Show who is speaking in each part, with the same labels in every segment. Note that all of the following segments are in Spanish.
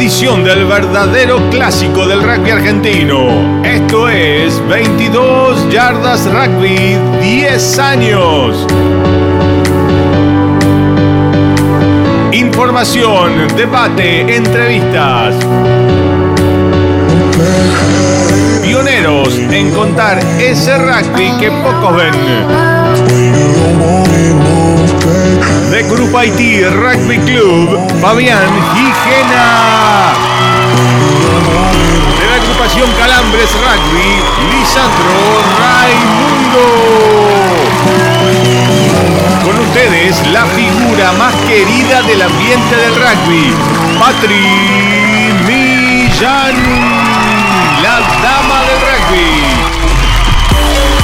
Speaker 1: edición del verdadero clásico del rugby argentino. Esto es 22 yardas rugby 10 años. Información, debate, entrevistas. Pioneros en contar ese rugby que pocos ven. De Grupo Haití Rugby Club, Fabián Gijena. De la agrupación Calambres Rugby, Lisandro Raimundo. Con ustedes, la figura más querida del ambiente del rugby, Patri Millán, la dama del rugby.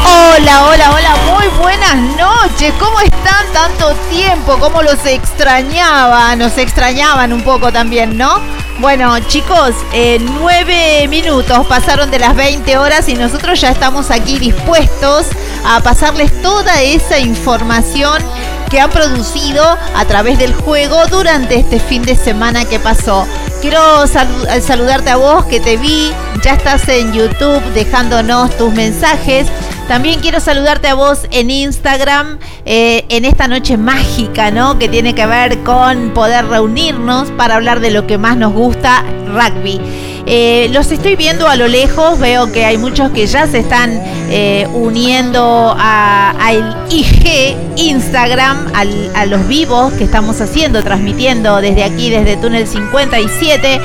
Speaker 2: Hola, hola, hola, muy buenas noches. ¿Cómo están tanto tiempo? ¿Cómo los extrañaba? Nos extrañaban un poco también, ¿no? Bueno, chicos, eh, nueve minutos pasaron de las 20 horas y nosotros ya estamos aquí dispuestos a pasarles toda esa información que han producido a través del juego durante este fin de semana que pasó. Quiero saludarte a vos que te vi, ya estás en YouTube dejándonos tus mensajes. También quiero saludarte a vos en Instagram eh, en esta noche mágica, ¿no? Que tiene que ver con poder reunirnos para hablar de lo que más nos gusta, rugby. Eh, los estoy viendo a lo lejos, veo que hay muchos que ya se están eh, uniendo al IG Instagram, a los vivos que estamos haciendo, transmitiendo desde aquí, desde Túnel 57.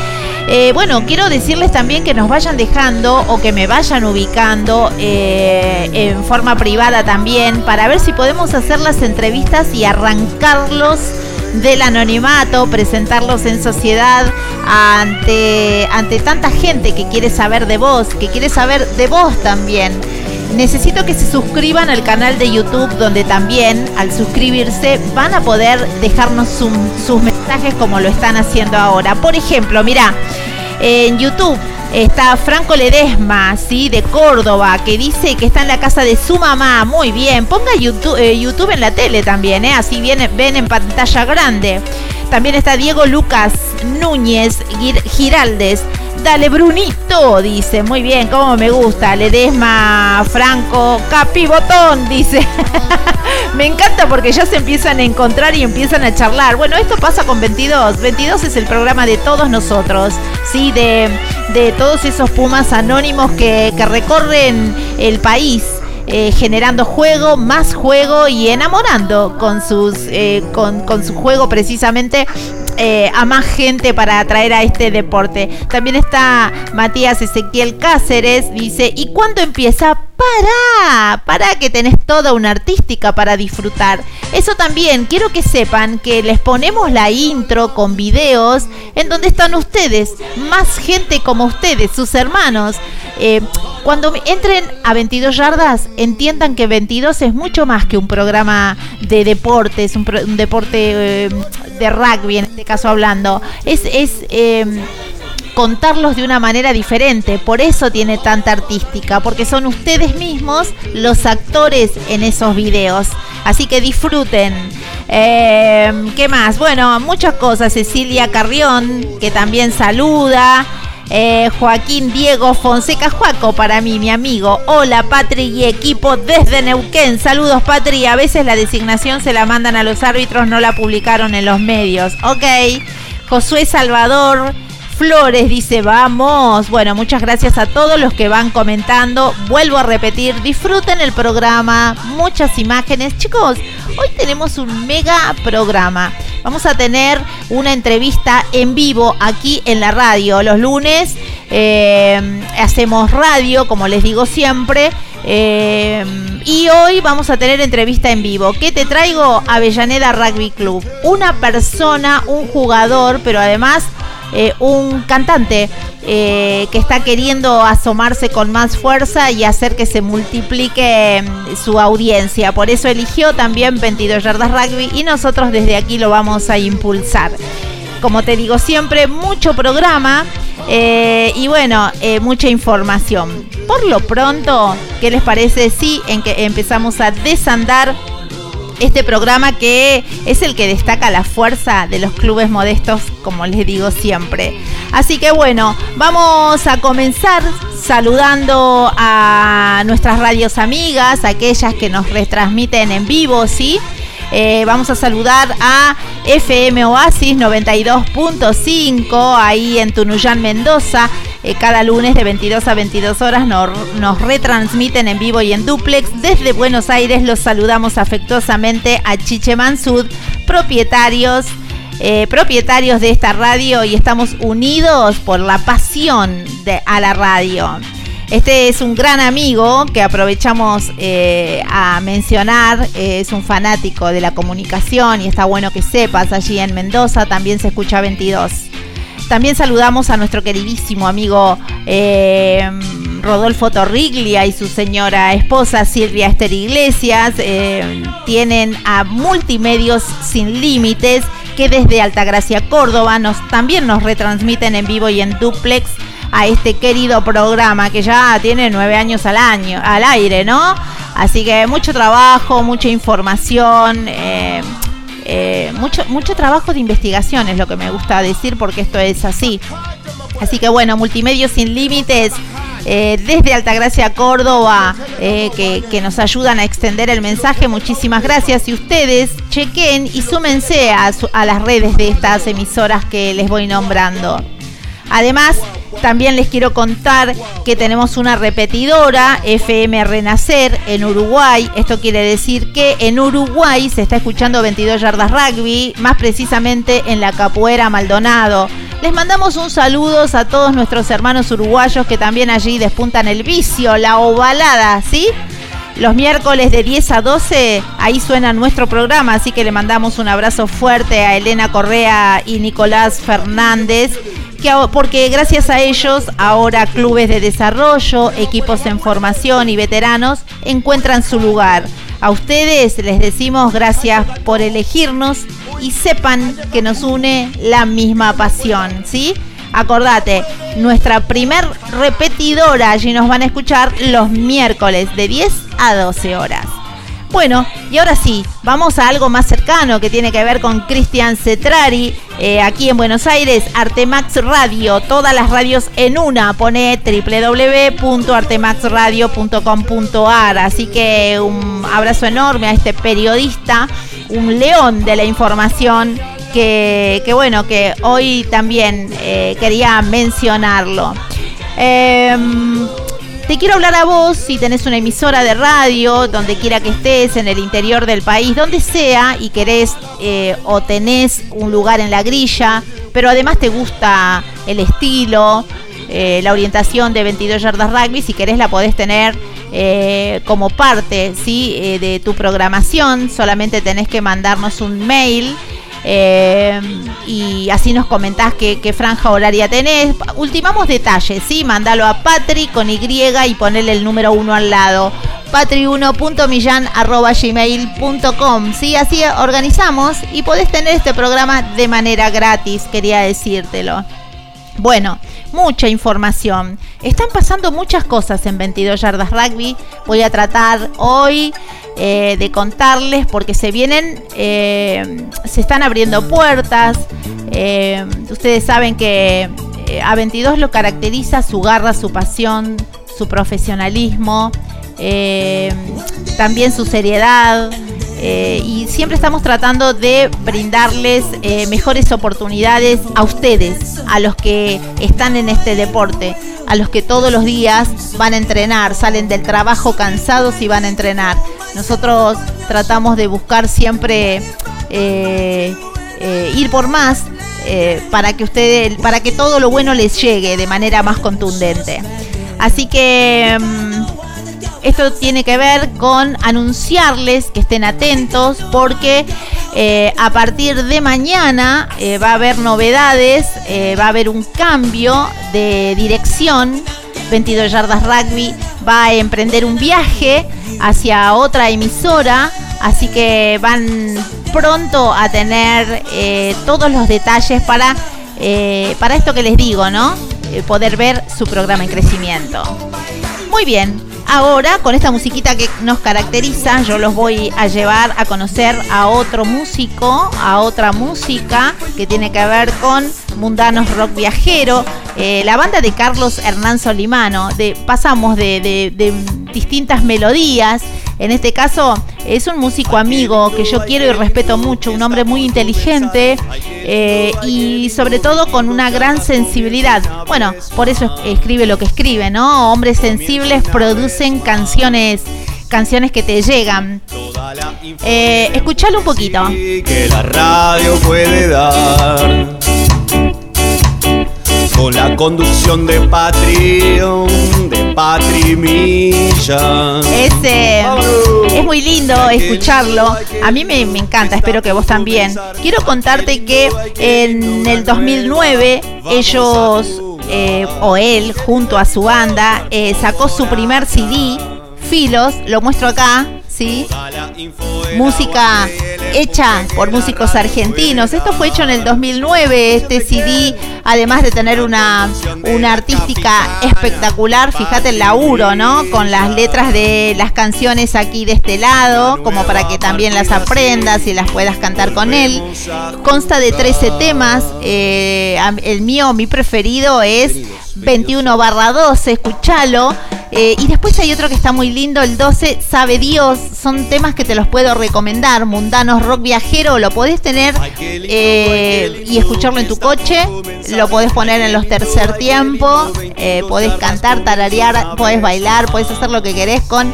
Speaker 2: Eh, bueno, quiero decirles también que nos vayan dejando o que me vayan ubicando en forma privada también para ver si podemos hacer las entrevistas y arrancarlos del anonimato, presentarlos en sociedad ante, ante tanta gente que quiere saber de vos, que quiere saber de vos también. Necesito que se suscriban al canal de YouTube donde también al suscribirse van a poder dejarnos sus mensajes como lo están haciendo ahora. Por ejemplo, mira, en YouTube Está Franco Ledesma, ¿sí? De Córdoba, que dice que está en la casa de su mamá. Muy bien. Ponga YouTube, eh, en la tele también, ¿eh? Así viene, ven en pantalla grande. También está Diego Lucas Núñez Giraldes. Dale, Brunito, dice. Muy bien, como me gusta. Ledesma, Franco, Capibotón, dice. me encanta porque ya se empiezan a encontrar y empiezan a charlar. Bueno, esto pasa con 22. 22 es el programa de todos nosotros, ¿sí? De, de todos esos pumas anónimos que, recorren el país. Eh, generando juego, más juego y enamorando con sus eh, con, con, su juego precisamente eh, a más gente para atraer a este deporte. También está Matías Ezequiel Cáceres, dice, ¿y cuándo empieza para, para que tenés toda una artística para disfrutar. Eso también, quiero que sepan que les ponemos la intro con videos en donde están ustedes, más gente como ustedes, sus hermanos. Eh, cuando entren a 22 yardas, entiendan que 22 es mucho más que un programa de deportes, un, deporte eh, de rugby, este caso hablando. Es, es eh, contarlos de una manera diferente. Por eso tiene tanta artística, porque son ustedes mismos los actores en esos videos. Así que disfruten. Eh, ¿Qué más? Bueno, muchas cosas. Cecilia Carrión, que también saluda. Eh, Joaquín Diego Fonseca Juaco, para mí, mi amigo. Hola, Patri y equipo desde Neuquén. Saludos, Patri. A veces la designación se la mandan a los árbitros, no la publicaron en los medios. Ok. Josué Salvador. Flores dice, vamos. Bueno, muchas gracias a todos los que van comentando. Vuelvo a repetir, disfruten el programa, muchas imágenes. Chicos, hoy tenemos un mega programa. Vamos a tener una entrevista en vivo aquí en la radio. Los lunes eh, hacemos radio, como les digo siempre. Eh, y hoy vamos a tener entrevista en vivo. ¿Qué te traigo? Avellaneda Rugby Club. Una persona, un jugador, pero además eh, un cantante eh, que está queriendo asomarse con más fuerza y hacer que se multiplique mm, su audiencia. Por eso eligió también 22 Yardas Rugby y nosotros desde aquí lo vamos a impulsar. Como te digo siempre, mucho programa eh, y bueno, mucha información. Por lo pronto, ¿qué les parece si en que empezamos a desandar este programa que es el que destaca la fuerza de los clubes modestos, como les digo siempre. Así que bueno, vamos a comenzar saludando a nuestras radios amigas, aquellas que nos retransmiten en vivo, ¿sí? Eh, vamos a saludar a FM Oasis 92.5 ahí en Tunuyán, Mendoza. Eh, cada lunes de 22 a 22 horas nos, retransmiten en vivo y en duplex. Desde Buenos Aires los saludamos afectuosamente a Chiche Mansud, propietarios eh, propietarios de esta radio y estamos unidos por la pasión de, a la radio. Este es un gran amigo que aprovechamos eh, a mencionar, es un fanático de la comunicación y está bueno que sepas, allí en Mendoza también se escucha 22. También saludamos a nuestro queridísimo amigo eh, Rodolfo Torriglia y su señora esposa Silvia Esther Iglesias. Eh, tienen a Multimedios Sin Límites que desde Altagracia, Córdoba, nos, también nos retransmiten en vivo y en duplex a este querido programa que ya tiene nueve años al año, al aire, ¿no? Así que mucho trabajo, mucha información, eh, eh, mucho, mucho trabajo de investigación es lo que me gusta decir porque esto es así. Así que bueno, Multimedios Sin Límites. Eh, desde Altagracia, Córdoba, que, que, nos ayudan a extender el mensaje. Muchísimas gracias. Y ustedes chequen y súmense a, a las redes de estas emisoras que les voy nombrando. Además, también les quiero contar que tenemos una repetidora FM Renacer en Uruguay. Esto quiere decir que en Uruguay se está escuchando 22 yardas rugby, más precisamente en la Capoeira Maldonado. Les mandamos un saludo a todos nuestros hermanos uruguayos que también allí despuntan el vicio, la ovalada, ¿sí? Los miércoles de 10 a 12, ahí suena nuestro programa, así que le mandamos un abrazo fuerte a Elena Correa y Nicolás Fernández porque gracias a ellos ahora clubes de desarrollo, equipos en formación y veteranos encuentran su lugar. A ustedes les decimos gracias por elegirnos y sepan que nos une la misma pasión, ¿sí? Acordate, nuestra primer repetidora, allí nos van a escuchar los miércoles de 10 a 12 horas. Bueno, y ahora sí, vamos a algo más cercano que tiene que ver con Cristian Cetrari, eh, aquí en Buenos Aires, Artemax Radio, todas las radios en una, pone www.artemaxradio.com.ar, así que un abrazo enorme a este periodista, un león de la información que, bueno, que hoy también eh, quería mencionarlo. Em, te quiero hablar a vos si tenés una emisora de radio, donde quiera que estés, en el interior del país, donde sea, y querés eh, o tenés un lugar en la grilla, pero además te gusta el estilo, eh, la orientación de 22 yardas rugby, si querés la podés tener como parte ¿sí? De tu programación. Solamente tenés que mandarnos un mail. Eh, y así nos comentás qué, franja horaria tenés. Ultimamos detalles, ¿sí? Mándalo a Patri con Y y ponele el número uno al lado. patri1.millan.gmail.com ¿sí? Así organizamos y podés tener este programa de manera gratis, quería decírtelo. Bueno, mucha información. Están pasando muchas cosas en 22 yardas rugby. Voy a tratar hoy eh, de contarles porque se vienen, eh, se están abriendo puertas. Eh, ustedes saben que a 22 lo caracteriza su garra, su pasión, su profesionalismo, también su seriedad. Eh, y siempre estamos tratando de brindarles eh, mejores oportunidades a ustedes, a los que están en este deporte, a los que todos los días van a entrenar, salen del trabajo cansados y van a entrenar. Nosotros tratamos de buscar siempre eh, ir por más para que ustedes, para que todo lo bueno les llegue de manera más contundente. Así que mm, esto tiene que ver con anunciarles que estén atentos porque eh, a partir de mañana eh, va a haber novedades, eh, va a haber un cambio de dirección. 22 Yardas Rugby va a emprender un viaje hacia otra emisora, así que van pronto a tener todos los detalles para, para esto que les digo, ¿no? poder ver su programa en crecimiento. Muy bien, Ahora, con esta musiquita que nos caracteriza, yo los voy a llevar a conocer a otro músico, a otra música que tiene que ver con Mundanos Rock Viajero, eh, la banda de Carlos Hernán Solimano. De, pasamos de, distintas melodías. En este caso es un músico amigo que yo quiero y respeto mucho, un hombre muy inteligente eh, y sobre todo con una gran sensibilidad. Bueno, por eso escribe lo que escribe, ¿no? Hombres sensibles producen canciones canciones que te llegan. Eh, escuchalo un poquito.
Speaker 3: Que la radio puede dar con la conducción de Patreon, de Patrimilla.
Speaker 2: Ese es muy lindo escucharlo. A mí me, encanta, espero que vos también. Quiero contarte que en el 2009 ellos, eh, o él, junto a su banda, eh, sacó su primer CD, Filos, lo muestro acá, Música hecha por músicos argentinos. Esto fue hecho en el 2009, este CD, además de tener una, una artística espectacular, fíjate el laburo, ¿no? Con las letras de las canciones aquí de este lado, como para que también las aprendas y las puedas cantar con él. Consta de 13 temas, eh, el mío, mi preferido es 21 barra 12, escúchalo. Eh, y después hay otro que está muy lindo, el 12, Sabe Dios. Son temas que te los puedo recomendar. Mundanos Rock Viajero, lo podés tener eh, y escucharlo en tu coche. Lo podés poner en los tercer tiempo. Eh, podés cantar, tararear, podés bailar, podés hacer lo que querés con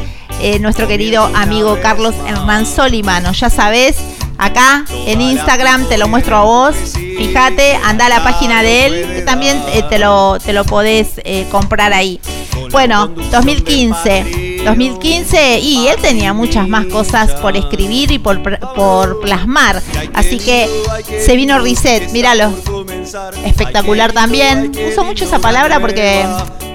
Speaker 2: nuestro querido amigo Carlos Hernán Solimano. Ya sabes, acá en Instagram te lo muestro a vos. Fíjate, anda a la página de él, también te, lo, te lo podés comprar ahí. Bueno, 2015. 2015 y él tenía muchas más cosas por escribir y por, por plasmar. Así que se vino Reset, míralo. Espectacular también. Uso mucho esa palabra porque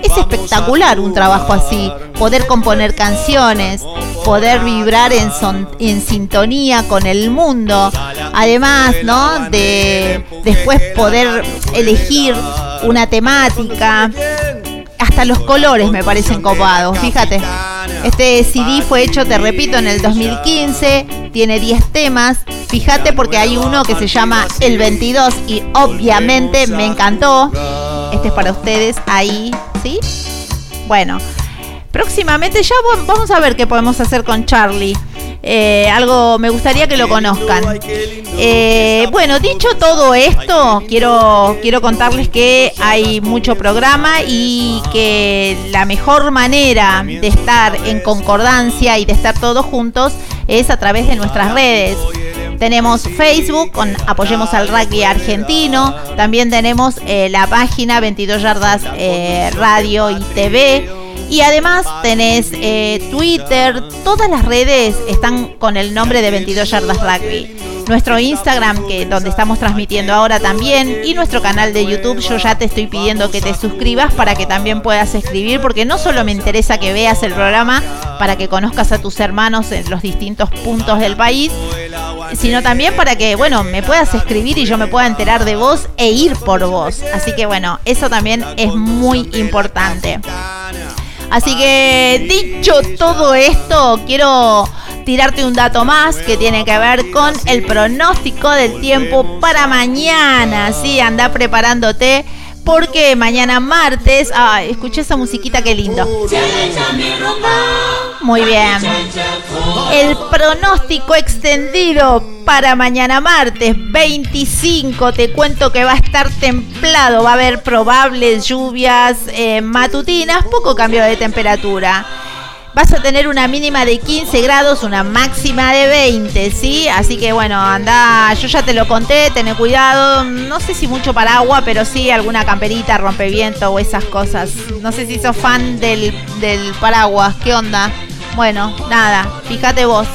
Speaker 2: es espectacular un trabajo así. Poder componer canciones, poder vibrar en, son, en sintonía con el mundo. Además, ¿no? De después poder elegir una temática hasta los colores me parecen copados, fíjate. Este CD fue hecho, te repito, en el 2015, tiene 10 temas. Fíjate porque hay uno que se llama El 22 y obviamente me encantó. Este es para ustedes ahí, ¿sí? Bueno, próximamente ya vamos a ver qué podemos hacer con Charlie. Eh, algo me gustaría que lo conozcan. Eh, bueno, dicho todo esto, quiero, quiero contarles que hay mucho programa y que la mejor manera de estar en concordancia y de estar todos juntos es a través de nuestras redes. Tenemos Facebook con Apoyemos al Rugby Argentino. También tenemos eh, la página 22 Yardas Radio y TV Y además tenés eh, Twitter, todas las redes están con el nombre de 22 Yardas Rugby. Nuestro Instagram, que donde estamos transmitiendo ahora también, y nuestro canal de YouTube, yo ya te estoy pidiendo que te suscribas para que también puedas escribir, porque no solo me interesa que veas el programa para que conozcas a tus hermanos en los distintos puntos del país, sino también para que, bueno, me puedas escribir y yo me pueda enterar de vos e ir por vos. Así que bueno, eso también es muy importante. Así que dicho todo esto, quiero tirarte un dato más que tiene que ver con el pronóstico del tiempo para mañana. Sí, anda preparándote porque mañana martes. Ay, escuché esa musiquita, qué lindo. Muy bien. El pronóstico extendido para mañana martes 25. Te cuento que va a estar templado. Va a haber probables lluvias eh, matutinas, poco cambio de temperatura vas a tener una mínima de 15 grados, una máxima de 20, ¿sí? Así que bueno, anda, yo ya te lo conté, ten cuidado, no sé si mucho paraguas, pero sí alguna camperita, rompeviento o esas cosas. No sé si sos fan del, del paraguas, ¿qué onda? Bueno, nada, fíjate vos.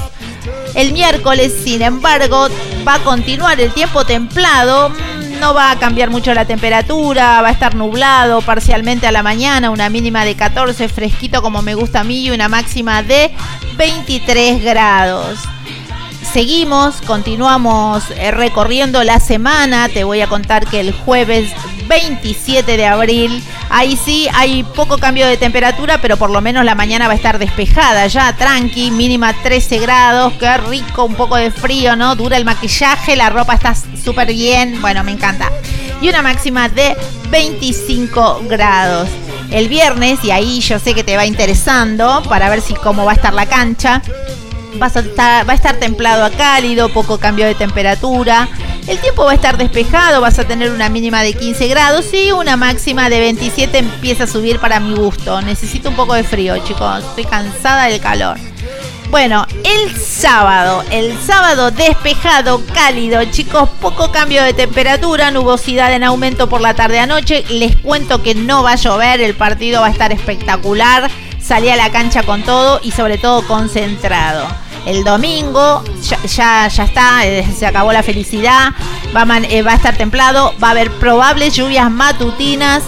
Speaker 2: El miércoles, sin embargo, va a continuar el tiempo templado no va a cambiar mucho la temperatura, va a estar nublado parcialmente a la mañana, una mínima de 14, fresquito como me gusta a mí y una máxima de 23 grados. Seguimos, continuamos eh, recorriendo la semana. Te voy a contar que el jueves 27 de abril, ahí sí hay poco cambio de temperatura, pero por lo menos la mañana va a estar despejada, ya tranqui, mínima 13 grados, qué rico, un poco de frío, ¿no? Dura el maquillaje, la ropa está súper bien, bueno, me encanta. Y una máxima de 25 grados. El viernes, y ahí yo sé que te va interesando para ver si cómo va a estar la cancha va a estar templado a cálido, poco cambio de temperatura. El tiempo va a estar despejado, vas a tener una mínima de 15 grados y una máxima de 27 empieza a subir para mi gusto. Necesito un poco de frío, chicos. Estoy cansada del calor. Bueno, el sábado, el sábado despejado, cálido, chicos, poco cambio de temperatura, nubosidad en aumento por la tarde a noche. Les cuento que no va a llover, el partido va a estar espectacular. Salí a la cancha con todo y sobre todo concentrado. El domingo ya, ya, está, eh, se acabó la felicidad, va eh, va a estar templado, va a haber probables lluvias matutinas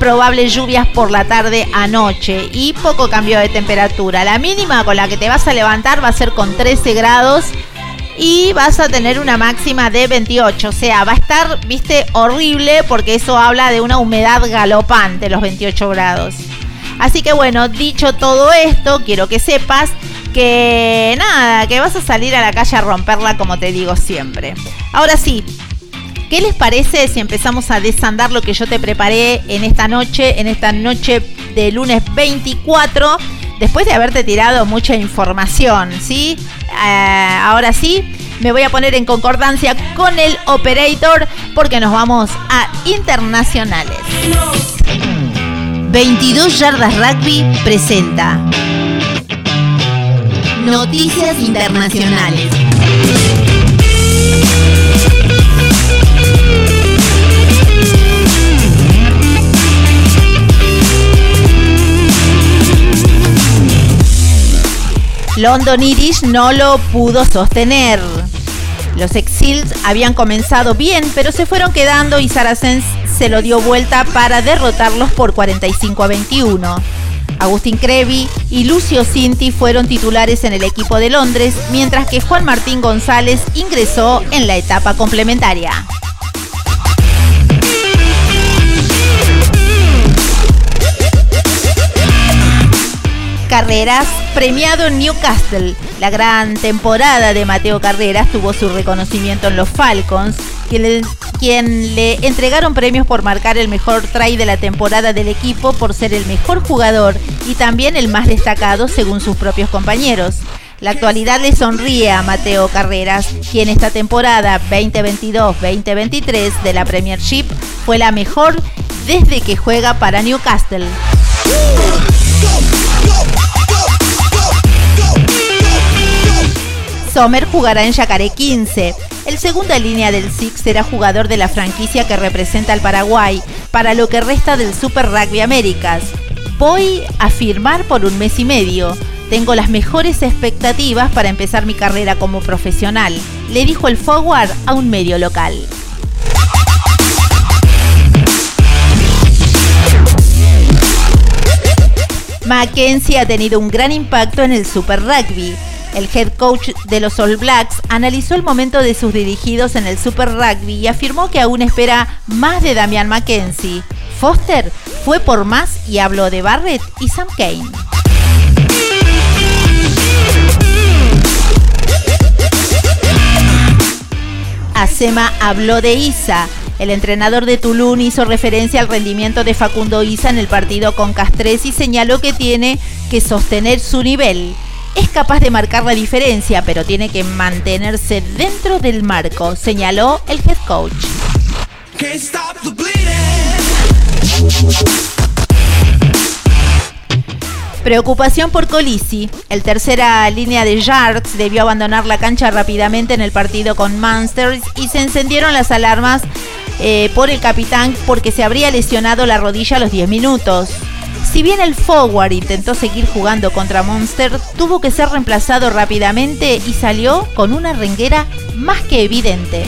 Speaker 2: probables lluvias por la tarde a noche y poco cambio de temperatura. La mínima con la que te vas a levantar va a ser con 13 grados y vas a tener una máxima de 28. O sea, va a estar, viste, horrible porque eso habla de una humedad galopante, los 28 grados. Así que bueno, dicho todo esto, quiero que sepas que nada, que vas a salir a la calle a romperla como te digo siempre. Ahora sí, ¿qué les parece si empezamos a desandar lo que yo te preparé en esta noche, en esta noche de lunes 24? Después de haberte tirado mucha información, ¿sí? Eh, ahora sí, me voy a poner en concordancia con el operator porque nos vamos a internacionales. 22 Yardas Rugby presenta Noticias Internacionales. London Irish no lo pudo sostener. Los Exiles habían comenzado bien, pero se fueron quedando y Saracens se lo dio vuelta para derrotarlos por 45 a 21. Agustín Crevi y Lucio Cinti fueron titulares en el equipo de Londres, mientras que Juan Martín González ingresó en la etapa complementaria. Carreras, premiado en Newcastle. La gran temporada de Mateo Carreras tuvo su reconocimiento en los Falcons, quien le, entregaron premios por marcar el mejor try de la temporada del equipo por ser el mejor jugador y también el más destacado según sus propios compañeros. La actualidad le sonríe a Mateo Carreras, quien esta temporada 2022-2023 de la Premiership fue la mejor desde que juega para Newcastle. Sommer jugará en Yacaré 15. El segunda línea del Six será jugador de la franquicia que representa al Paraguay para lo que resta del Super Rugby Américas. Voy a firmar por un mes y medio. Tengo las mejores expectativas para empezar mi carrera como profesional, le dijo el forward a un medio local. Mackenzie ha tenido un gran impacto en el Super Rugby. El head coach de los All Blacks analizó el momento de sus dirigidos en el Super Rugby y afirmó que aún espera más de Damian Mackenzie. Foster fue por más y habló de Barrett y Sam Kane. Acema habló de Isa. El entrenador de Tulum hizo referencia al rendimiento de Facundo Isa en el partido con Castres y señaló que tiene que sostener su nivel. Es capaz de marcar la diferencia, pero tiene que mantenerse dentro del marco, señaló el head coach. Preocupación por Colisi. El tercera línea de Sharks debió abandonar la cancha rápidamente en el partido con Munsters y se encendieron las alarmas eh, por el capitán porque se habría lesionado la rodilla a los 10 minutos. Si bien el forward intentó seguir jugando contra Monster, tuvo que ser reemplazado rápidamente y salió con una renguera más que evidente.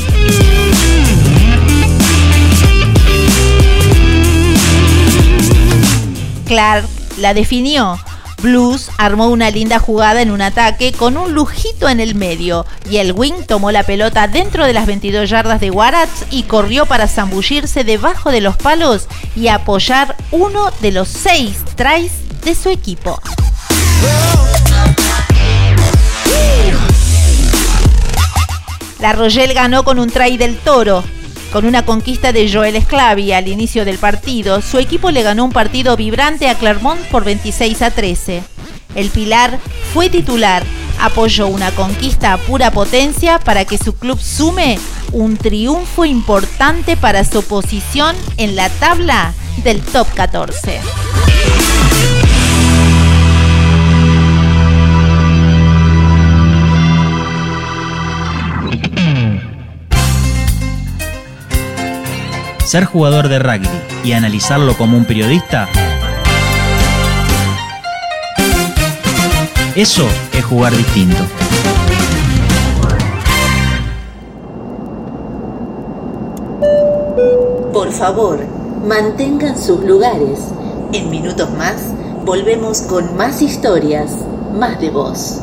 Speaker 2: Clark la definió. Blues armó una linda jugada en un ataque con un lujito en el medio y el wing tomó la pelota dentro de las 22 yardas de Warats y corrió para zambullirse debajo de los palos y apoyar uno de los seis tries de su equipo. La Royal ganó con un try del Toro, con una conquista de Joel Esclavi al inicio del partido, su equipo le ganó un partido vibrante a Clermont por 26 a 13. El Pilar fue titular, apoyó una conquista a pura potencia para que su club sume un triunfo importante para su posición en la tabla del top 14.
Speaker 4: Ser jugador de rugby y analizarlo como un periodista, eso es jugar distinto.
Speaker 5: Por favor, mantengan sus lugares. En minutos más, volvemos con más historias, más de voz.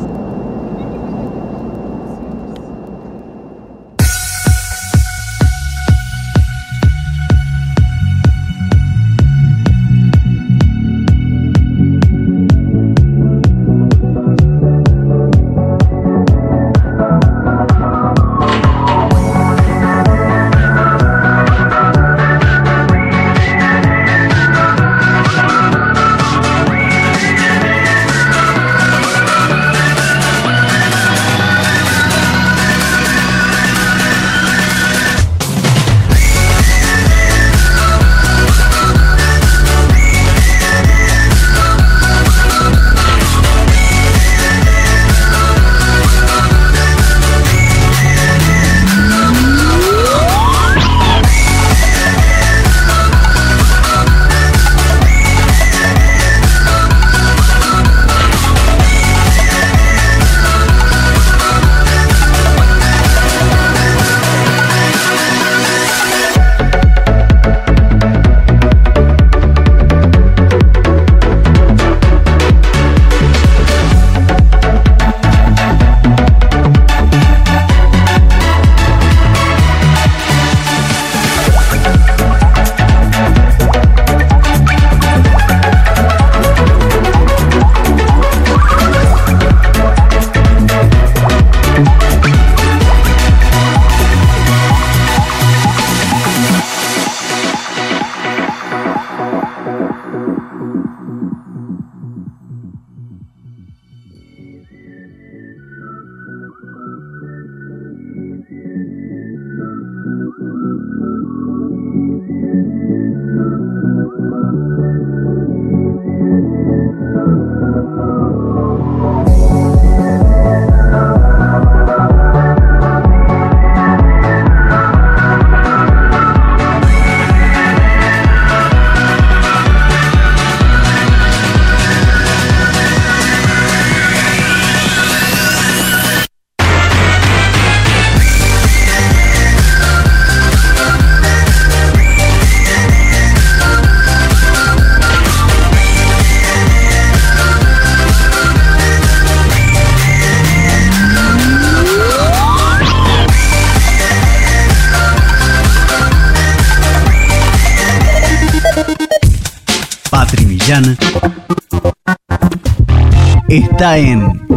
Speaker 6: Está en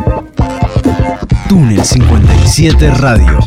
Speaker 6: Túnel 57 Radio.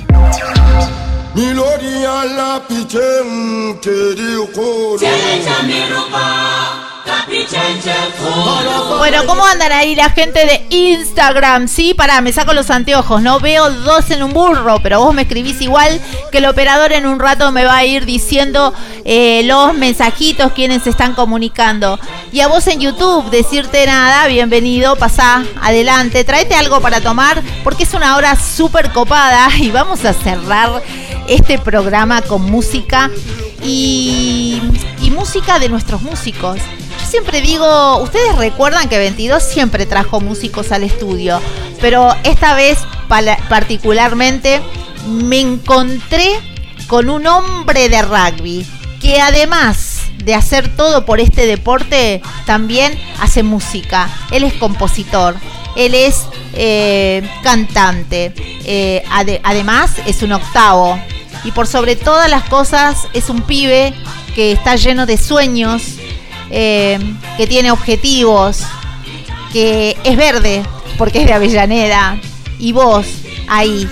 Speaker 2: Bueno, ¿cómo andan ahí la gente de Instagram? Sí, pará, me saco los anteojos. No veo dos en un burro, pero vos me escribís igual que el operador en un rato me va a ir diciendo eh, los mensajitos, quienes se están comunicando. Y a vos en YouTube, decirte nada, bienvenido, pasá, adelante, tráete algo para tomar, porque es una hora súper copada y vamos a cerrar este programa con música y, música de nuestros músicos. Siempre digo, ustedes recuerdan que 22 siempre trajo músicos al estudio, pero esta vez particularmente me encontré con un hombre de rugby que además de hacer todo por este deporte, también hace música. Él es compositor, él es eh, cantante, eh, además es un octavo. Y por sobre todas las cosas es un pibe que está lleno de sueños, eh, que tiene objetivos, que es verde porque es de Avellaneda, y vos ahí,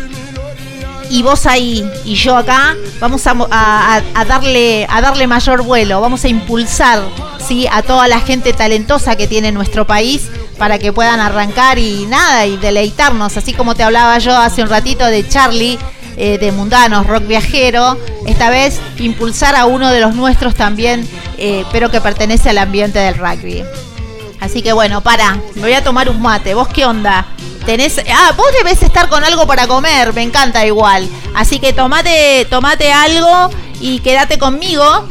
Speaker 2: y vos ahí, y yo acá, vamos a, darle, a darle mayor vuelo, vamos a impulsar ¿sí? a toda la gente talentosa que tiene nuestro país para que puedan arrancar y nada, y deleitarnos, así como te hablaba yo hace un ratito de Charlie eh, de Mundanos, Rock Viajero, esta vez impulsar a uno de los nuestros también, eh, pero que pertenece al ambiente del rugby. Así que bueno, para, me voy a tomar un mate. ¿Vos qué onda? Tenés. Ah, vos debes estar con algo para comer, me encanta igual. Así que tomate, tomate algo y quédate conmigo.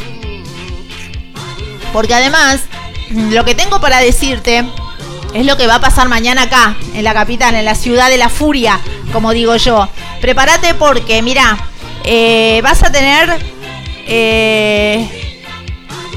Speaker 2: Porque además, lo que tengo para decirte es lo que va a pasar mañana acá, en la capital, en la ciudad de la furia, como digo yo. Prepárate porque, mira, eh, vas a tener eh,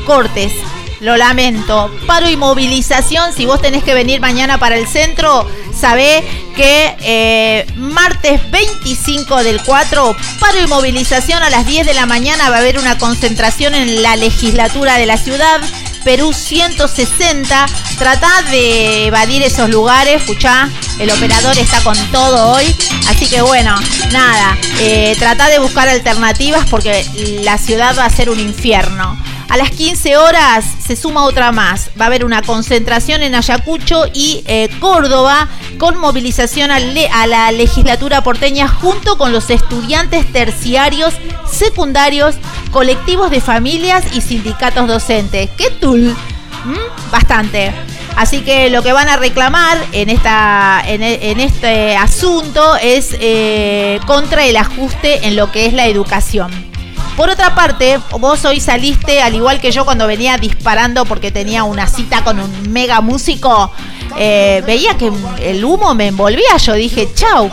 Speaker 2: cortes. Lo lamento. Paro y movilización. Si vos tenés que venir mañana para el centro, sabé que eh, martes 25 del 4, paro y movilización a las 10 de la mañana. Va a haber una concentración en la legislatura de la ciudad. Perú 160. Trata de evadir esos lugares. Escuchá, el operador está con todo hoy. Así que bueno, nada. Eh, trata de buscar alternativas porque la ciudad va a ser un infierno. A las 15 horas se suma otra más. Va a haber una concentración en Ayacucho y eh, Córdoba con movilización a, la legislatura porteña junto con los estudiantes terciarios, secundarios, colectivos de familias y sindicatos docentes. ¿Qué tul? ¿Mm? Bastante. Así que lo que van a reclamar en, esta, en, este asunto es eh, contra el ajuste en lo que es la educación. Por otra parte, vos hoy saliste, al igual que yo cuando venía disparando porque tenía una cita con un mega músico, eh, veía que el humo me envolvía. Yo dije, chau,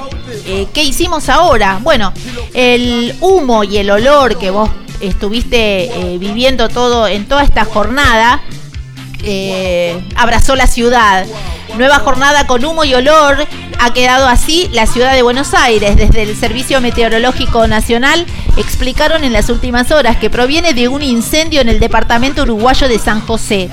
Speaker 2: eh, ¿qué hicimos ahora? Bueno, el humo y el olor que vos estuviste eh, viviendo todo en toda esta jornada, abrazó la ciudad. Nueva jornada con humo y olor. Ha quedado así la ciudad de Buenos Aires. Desde el Servicio Meteorológico Nacional explicaron en las últimas horas que proviene de un incendio en el departamento uruguayo de San José.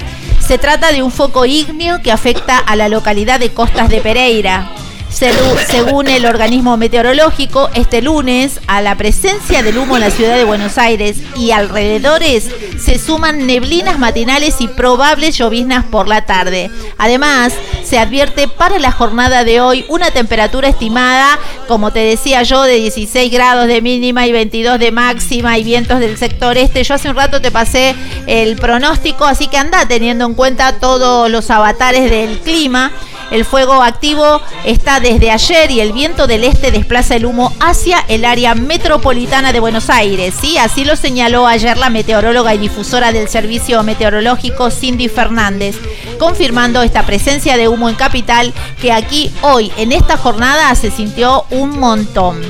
Speaker 2: Se trata de un foco ígneo que afecta a la localidad de Costas de Pereira. Según el organismo meteorológico, este lunes a la presencia del humo en la ciudad de Buenos Aires y alrededores se suman neblinas matinales y probables lloviznas por la tarde. Además, se advierte para la jornada de hoy una temperatura estimada, como te decía yo, de 16 grados de mínima y 22 de máxima y vientos del sector este. Yo hace un rato te pasé el pronóstico, así que anda teniendo en cuenta todos los avatares del clima. El fuego activo está desde ayer y el viento del este desplaza el humo hacia el área metropolitana de Buenos Aires. ¿sí? Así lo señaló ayer la meteoróloga y difusora del Servicio Meteorológico Cindy Fernández, confirmando esta presencia de humo en capital que aquí hoy en esta jornada se sintió un montón.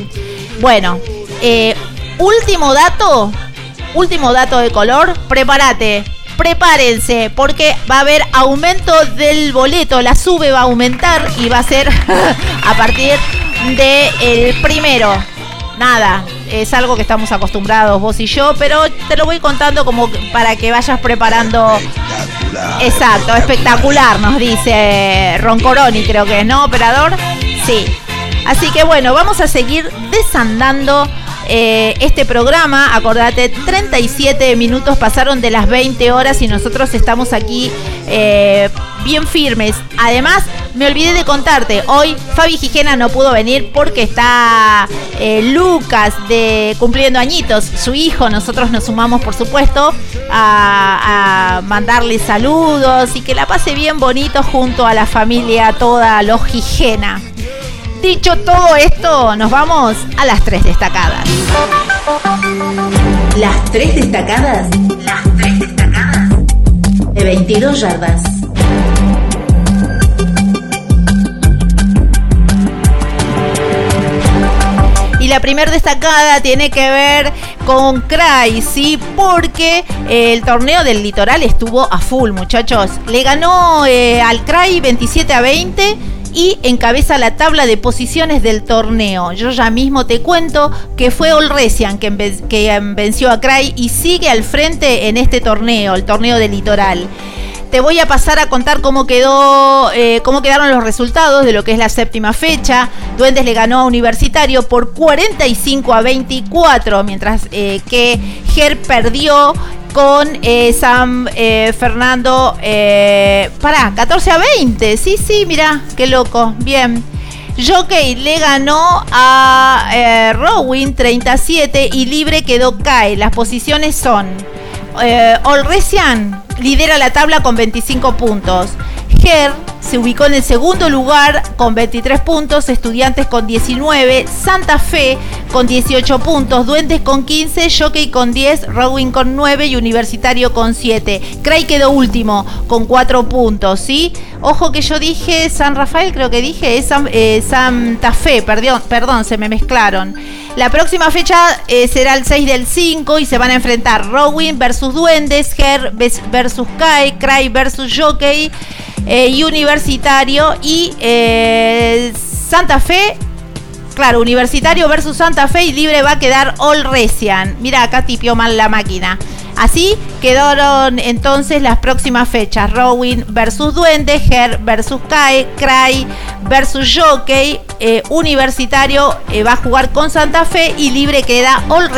Speaker 2: Bueno, eh, último dato, último dato de color, prepárate prepárense porque va a haber aumento del boleto, la sube va a aumentar y va a ser a partir del primero. Nada, es algo que estamos acostumbrados vos y yo, pero te lo voy contando como para que vayas preparando Exacto, espectacular, nos dice Roncoroni, creo que es, ¿no, operador? Sí. Así que bueno, vamos a seguir desandando eh, este programa. Acordate, 37 minutos pasaron de las 20 horas y nosotros estamos aquí eh, bien firmes. Además, me olvidé de contarte, hoy Fabi Gijena no pudo venir porque está eh, Lucas de cumpliendo añitos, su hijo. Nosotros nos sumamos, por supuesto, a, a mandarle saludos y que la pase bien bonito junto a la familia toda, los Gijena. Dicho todo esto, nos vamos a las tres destacadas.
Speaker 5: Las tres destacadas. Las tres destacadas. De 22 yardas.
Speaker 2: Y la primera destacada tiene que ver con Cray, ¿sí? Porque eh, el torneo del litoral estuvo a full, muchachos. Le ganó eh, al Cray 27 a 20 y encabeza la tabla de posiciones del torneo. Yo ya mismo te cuento que fue Olresian que venció a Cray y sigue al frente en este torneo, el torneo del litoral te voy a pasar a contar cómo quedó, eh, cómo quedaron los resultados de lo que es la séptima fecha. Duendes le ganó a Universitario por 45 a 24, mientras eh, que Ger perdió con eh, San Fernando para 14 a 20. Sí, sí, mira, qué loco. Bien. Jockey le ganó a Rowing 37 y Libre quedó cae. Las posiciones son Olresian lidera la tabla con 25 puntos. Ger se ubicó en el segundo lugar con 23 puntos, Estudiantes con 19, Santa Fe con 18 puntos, Duendes con 15, Jockey con 10, Rowing con 9 y Universitario con 7. Cray quedó último con 4 puntos, ¿sí? Ojo que yo dije San Rafael, creo que dije, es eh, Santa Fe, perdón, perdón, se me mezclaron. La próxima fecha eh, será el 6 del 5 y se van a enfrentar Rowing versus Duendes, Ger versus Kai, Cray versus Jockey eh, y Universitario y eh, Santa Fe. Claro, Universitario versus Santa Fe y libre va a quedar All Resian. Mira, acá tipió mal la máquina. Así quedaron entonces las próximas fechas. Rowing versus Duende, Her versus Kai, Cry versus Jockey, eh, Universitario va a jugar con Santa Fe y libre queda All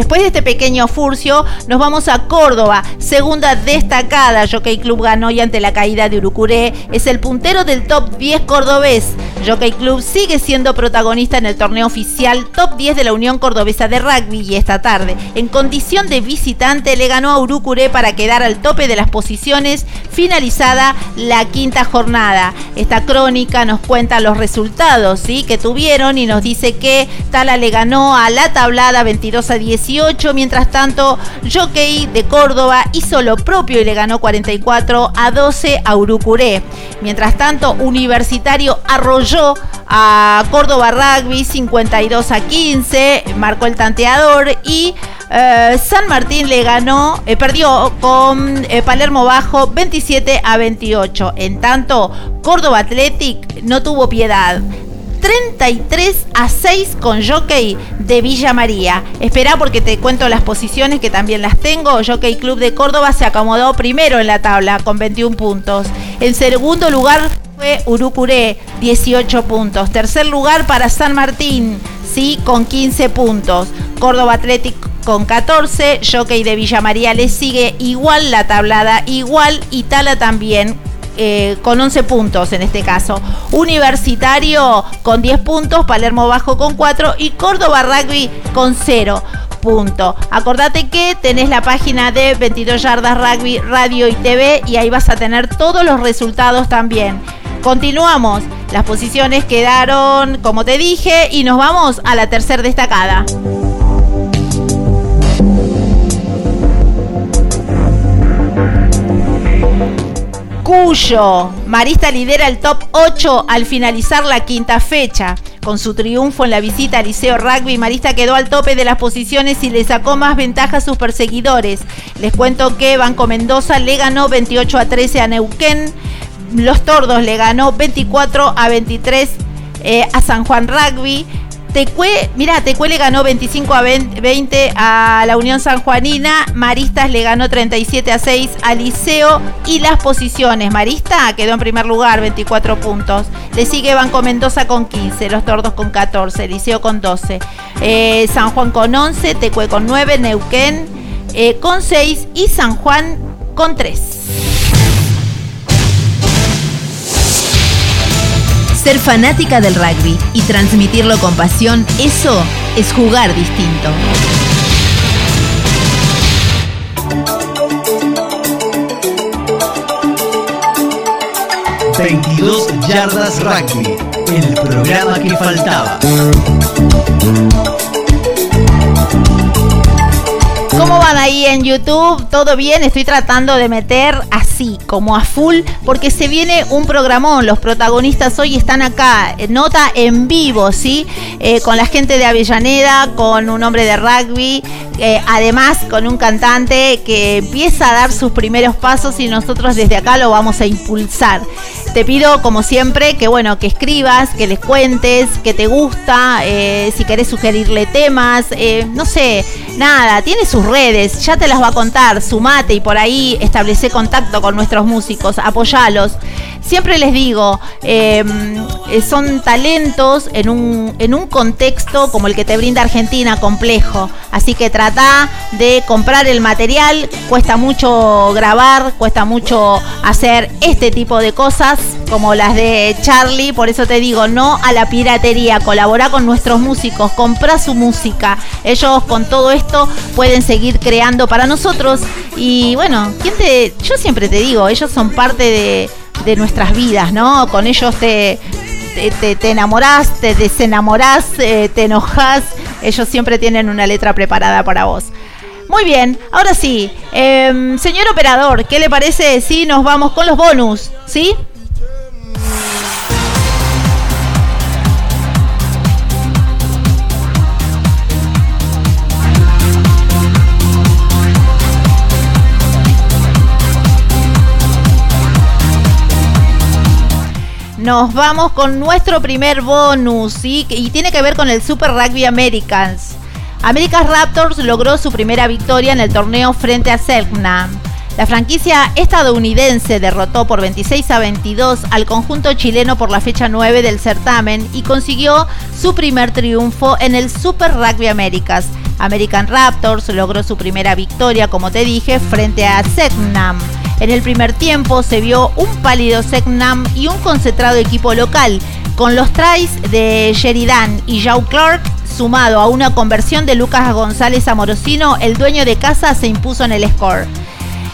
Speaker 2: Después de este pequeño furcio, nos vamos a Córdoba, segunda destacada. Jockey Club ganó y ante la caída de Urucuré es el puntero del top 10 cordobés. Jockey Club sigue siendo protagonista en el torneo oficial top 10 de la Unión Cordobesa de Rugby y esta tarde, en condición de visitante, le ganó a Urucuré para quedar al tope de las posiciones, finalizada la quinta jornada. Esta crónica nos cuenta los resultados ¿sí? que tuvieron y nos dice que Tala le ganó a la tablada 22 a 18 Mientras tanto, Jockey de Córdoba hizo lo propio y le ganó 44 a 12 a Urucuré. Mientras tanto, Universitario arrolló a Córdoba Rugby 52 a 15, marcó el tanteador y eh, San Martín le ganó, eh, perdió con eh, Palermo Bajo 27 a 28. En tanto, Córdoba Athletic no tuvo piedad. 33 a 6 con Jockey de Villa María. Espera porque te cuento las posiciones que también las tengo. Jockey Club de Córdoba se acomodó primero en la tabla con 21 puntos. En segundo lugar fue Urucuré, 18 puntos. Tercer lugar para San Martín, sí, con 15 puntos. Córdoba Atlético con 14, Jockey de Villa María le sigue igual la tablada, igual Itala también eh, con 11 puntos en este caso. Universitario con 10 puntos, Palermo Bajo con 4 y Córdoba Rugby con 0 punto. Acordate que tenés la página de 22 Yardas Rugby Radio y TV y ahí vas a tener todos los resultados también. Continuamos. Las posiciones quedaron, como te dije, y nos vamos a la tercera destacada. Cuyo. Marista lidera el top 8 al finalizar la quinta fecha. Con su triunfo en la visita al Liceo Rugby, Marista quedó al tope de las posiciones y le sacó más ventaja a sus perseguidores. Les cuento que Banco Mendoza le ganó 28 a 13 a Neuquén. Los Tordos le ganó 24 a 23 eh, a San Juan Rugby. Tecue, mira, Tecue le ganó 25 a 20 a la Unión Sanjuanina, Maristas le ganó 37 a 6 a Liceo y las posiciones, Marista quedó en primer lugar, 24 puntos, le sigue Banco Mendoza con 15, Los Tordos con 14, Liceo con 12, eh, San Juan con 11, Tecue con 9, Neuquén eh, con 6 y San Juan con 3.
Speaker 7: Ser fanática del rugby y transmitirlo con pasión, eso es jugar distinto.
Speaker 4: ...22 Yardas Rugby, el programa que faltaba.
Speaker 2: ¿Cómo van ahí en YouTube? ¿Todo bien? Estoy tratando de meter así, como a full, porque se viene un programón. Los protagonistas hoy están acá, nota en vivo, ¿sí? Eh, con la gente de Avellaneda, con un hombre de rugby, eh, además con un cantante que empieza a dar sus primeros pasos y nosotros desde acá lo vamos a impulsar. Te pido, como siempre, que bueno, que escribas, que les cuentes, que te gusta, eh, si querés sugerirle temas, no sé, nada, tiene sus redes, ya te las va a contar, sumate y por ahí establece contacto con nuestros músicos, apoyalos. Siempre les digo, em, eh, son talentos en un, en un contexto como el que te brinda Argentina, complejo. Así que trata de comprar el material, cuesta mucho grabar, cuesta mucho hacer este tipo de cosas como las de Charlie, por eso te digo, no a la piratería, colabora con nuestros músicos, compra su música. Ellos con todo esto pueden seguir creando para nosotros y bueno, ¿quién te yo siempre te digo, ellos son parte de, de nuestras vidas, ¿no? Con ellos te te, te, enamorás, te desenamorás, eh, te enojas. Ellos siempre tienen una letra preparada para vos. Muy bien, ahora sí. Em, señor operador, ¿qué le parece si nos vamos con los bonus? ¿Sí? Nos vamos con nuestro primer bonus y tiene que ver con el Super Rugby Americans. America's Raptors logró su primera victoria en el torneo frente a Selknam. La franquicia estadounidense derrotó por 26 a 22 al conjunto chileno por la fecha 9 del certamen y consiguió su primer triunfo en el Super Rugby Americas. American Raptors logró su primera victoria, como te dije, frente a Selknam. En el primer tiempo se vio un pálido Segnam y un concentrado equipo local, con los tries de Sheridan y Joe Clark sumado a una conversión de Lucas González Amorosino, el dueño de casa se impuso en el score.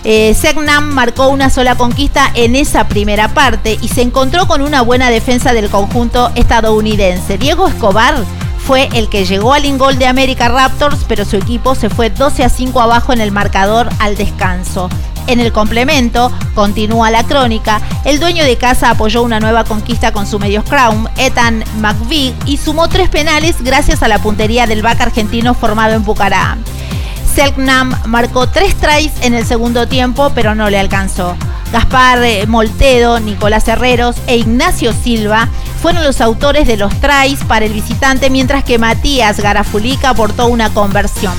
Speaker 2: Eh, Segnam marcó una sola conquista en esa primera parte y se encontró con una buena defensa del conjunto estadounidense. Diego Escobar fue el que llegó al ingol de América Raptors, pero su equipo se fue 12 a 5 abajo en el marcador al descanso. En el complemento, continúa la crónica, el dueño de casa apoyó una nueva conquista con su medio crown, Ethan McVeigh, y sumó tres penales gracias a la puntería del back argentino formado en Bucará. Selknam marcó tres tries en el segundo tiempo, pero no le alcanzó. Gaspar eh, Moltedo, Nicolás Herreros e Ignacio Silva fueron los autores de los tries para el visitante, mientras que Matías Garafulica aportó una conversión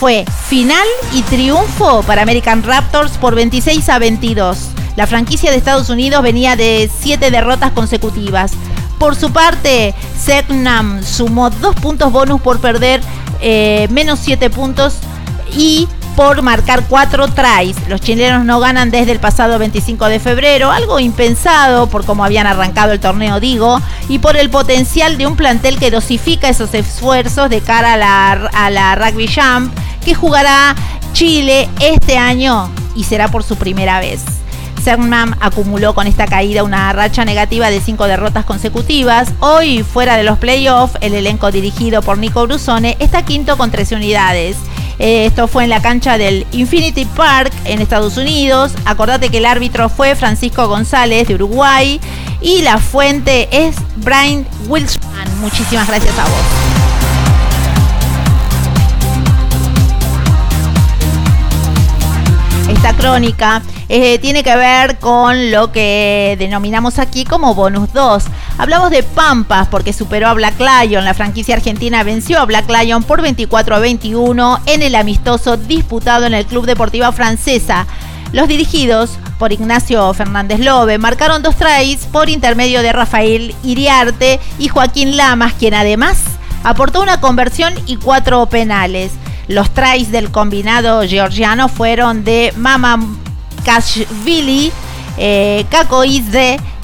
Speaker 2: fue final y triunfo para American Raptors por 26 a 22. La franquicia de Estados Unidos venía de 7 derrotas consecutivas. Por su parte, Segnam sumó 2 puntos bonus por perder eh, menos 7 puntos y por marcar 4 tries. Los chilenos no ganan desde el pasado 25 de febrero, algo impensado por cómo habían arrancado el torneo, digo, y por el potencial de un plantel que dosifica esos esfuerzos de cara a la, a la Rugby Jump que jugará Chile este año y será por su primera vez. Cernam acumuló con esta caída una racha negativa de cinco derrotas consecutivas. Hoy, fuera de los playoffs, el elenco dirigido por Nico Brusone está quinto con 13 unidades. Eh, esto fue en la cancha del Infinity Park en Estados Unidos. Acordate que el árbitro fue Francisco González de Uruguay y la fuente es Brian Wilson. Muchísimas gracias a vos. Esta crónica eh, tiene que ver con lo que denominamos aquí como bonus 2. Hablamos de Pampas porque superó a Black Lion. La franquicia argentina venció a Black Lion por 24 a 21 en el amistoso disputado en el Club Deportiva Francesa. Los dirigidos por Ignacio Fernández Lobe marcaron dos tries por intermedio de Rafael Iriarte y Joaquín Lamas, quien además aportó una conversión y cuatro penales. Los tries del combinado georgiano fueron de Mama Kashvili, eh,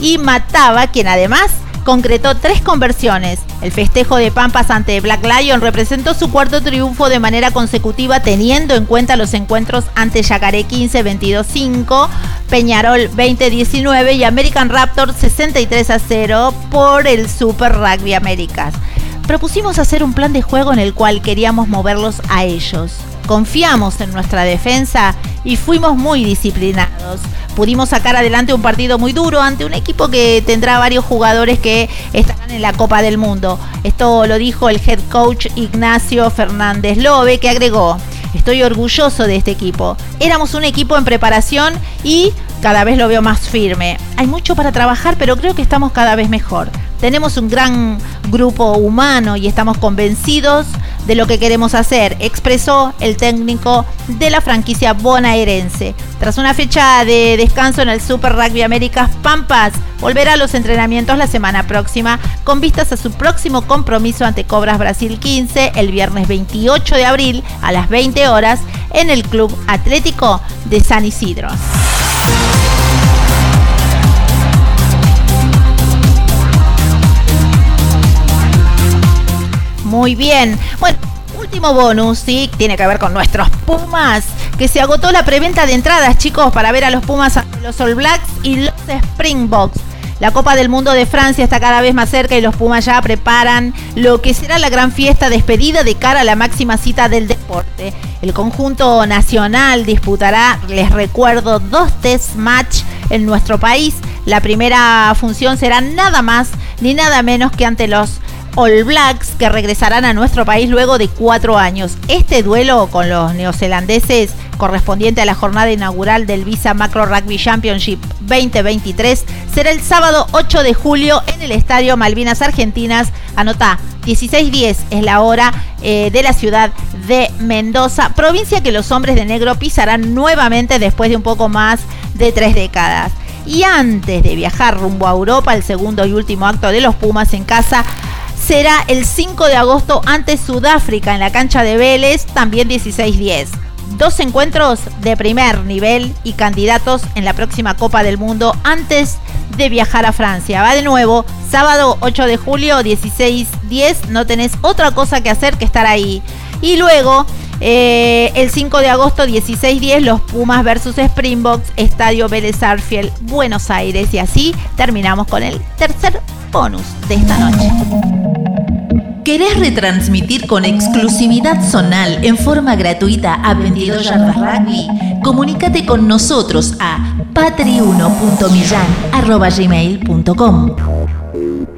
Speaker 2: y Mataba, quien además concretó tres conversiones. El festejo de Pampas ante Black Lion representó su cuarto triunfo de manera consecutiva teniendo en cuenta los encuentros ante Yacaré 15 22-5, Peñarol 20-19 y American Raptor 63 0 por el Super Rugby Américas. Propusimos hacer un plan de juego en el cual queríamos moverlos a ellos. Confiamos en nuestra defensa y fuimos muy disciplinados. Pudimos sacar adelante un partido muy duro ante un equipo que tendrá varios jugadores que estarán en la Copa del Mundo. Esto lo dijo el head coach Ignacio Fernández Lobe, que agregó, estoy orgulloso de este equipo. Éramos un equipo en preparación y cada vez lo veo más firme. Hay mucho para trabajar, pero creo que estamos cada vez mejor. Tenemos un gran grupo humano y estamos convencidos de lo que queremos hacer, expresó el técnico de la franquicia bonaerense. Tras una fecha de descanso en el Super Rugby Américas, Pampas volverá a los entrenamientos la semana próxima con vistas a su próximo compromiso ante Cobras Brasil 15 el viernes 28 de abril a las 20 horas en el Club Atlético de San Isidro. Muy bien. Bueno, último bonus, sí, tiene que ver con nuestros Pumas, que se agotó la preventa de entradas, chicos, para ver a los Pumas, los All Blacks y los Springboks. La Copa del Mundo de Francia está cada vez más cerca y los Pumas ya preparan lo que será la gran fiesta despedida de cara a la máxima cita del deporte. El conjunto nacional disputará, les recuerdo, dos test match en nuestro país. La primera función será nada más ni nada menos que ante los All Blacks que regresarán a nuestro país luego de cuatro años. Este duelo con los neozelandeses correspondiente a la jornada inaugural del Visa Macro Rugby Championship 2023 será el sábado 8 de julio en el Estadio Malvinas Argentinas. Anota 16.10 es la hora eh, de la ciudad de Mendoza, provincia que los hombres de negro pisarán nuevamente después de un poco más de tres décadas. Y antes de viajar rumbo a Europa, el segundo y último acto de los Pumas en casa será el 5 de agosto ante Sudáfrica en la cancha de Vélez, también 16-10. Dos encuentros de primer nivel y candidatos en la próxima Copa del Mundo antes de viajar a Francia. Va de nuevo, sábado 8 de julio, 16-10. No tenés otra cosa que hacer que estar ahí. Y luego, eh, el 5 de agosto, 16-10, los Pumas versus Springboks, Estadio Vélez Arfiel, Buenos Aires. Y así terminamos con el tercer bonus de esta noche.
Speaker 7: ¿Querés retransmitir con exclusividad zonal en forma gratuita a 22 yardas rugby? Comunícate con nosotros a patri1.millan.gmail.com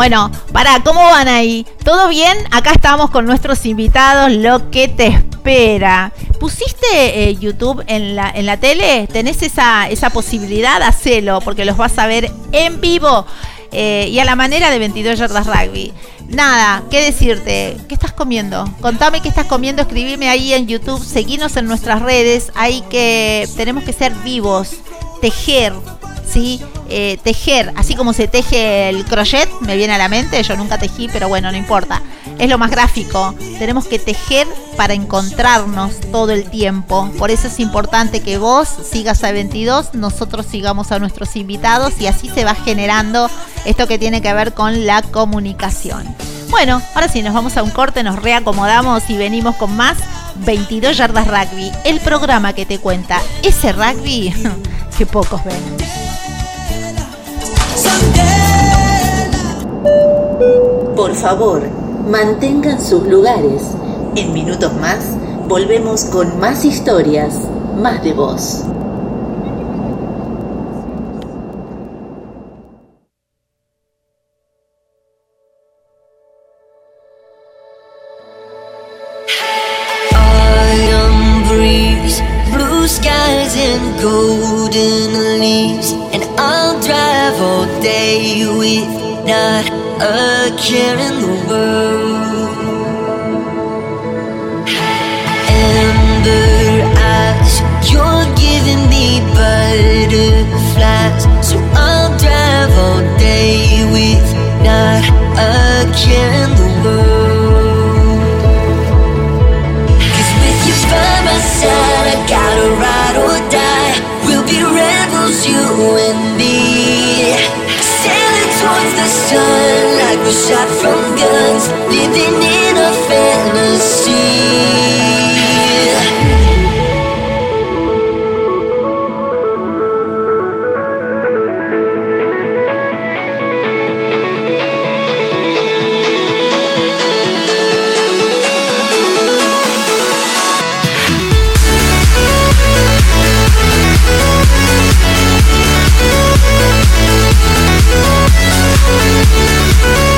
Speaker 2: Bueno, para, ¿cómo van ahí? ¿Todo bien? Acá estamos con nuestros invitados, lo que te espera. ¿Pusiste eh, YouTube en la, en la tele? ¿Tenés esa, esa posibilidad? Hacelo, porque los vas a ver en vivo eh, y a la manera de 22 yardas rugby. Nada, ¿qué decirte? ¿Qué estás comiendo? Contame qué estás comiendo, escribime ahí en YouTube, seguinos en nuestras redes. Hay que, tenemos que ser vivos, tejer, ¿sí? Eh, tejer, así como se teje el crochet, me viene a la mente, yo nunca tejí, pero bueno, no importa. Es lo más gráfico. Tenemos que tejer para encontrarnos todo el tiempo. Por eso es importante que vos sigas a 22, nosotros sigamos a nuestros invitados y así se va generando esto que tiene que ver con la comunicación. Bueno, ahora sí, nos vamos a un corte, nos reacomodamos y venimos con más 22 yardas rugby, el programa que te cuenta ese rugby que pocos ven.
Speaker 5: Por favor, mantengan sus lugares. En minutos más, volvemos con más historias, más de voz.
Speaker 8: A shot from guns, living in a fantasy. Side,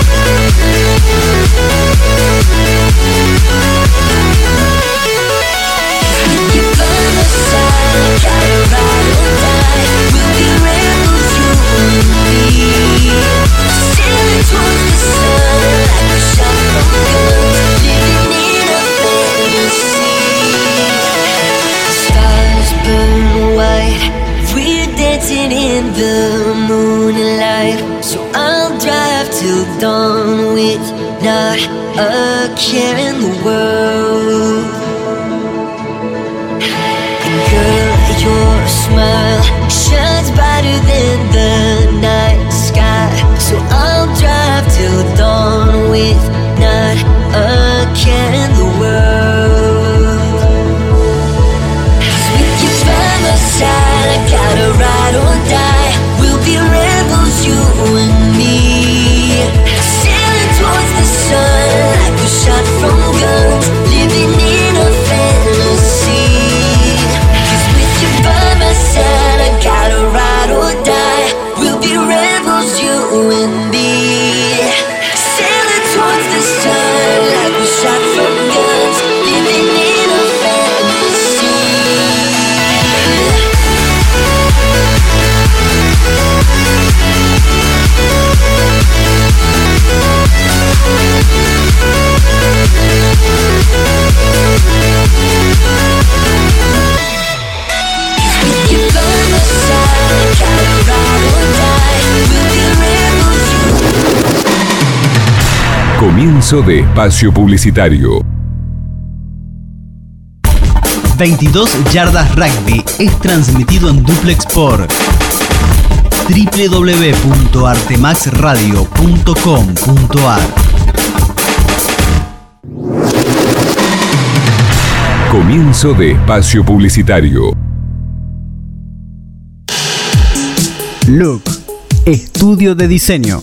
Speaker 8: moonlight. So I'll drive till dawn with not
Speaker 9: Comienzo de espacio publicitario.
Speaker 6: 22 Yardas Rugby es transmitido en duplex por www.artemaxradio.com.ar
Speaker 9: Comienzo de espacio publicitario.
Speaker 6: Look, estudio de diseño.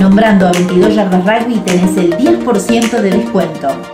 Speaker 7: Nombrando a 22 Yardas Rugby tenés el 10% de descuento.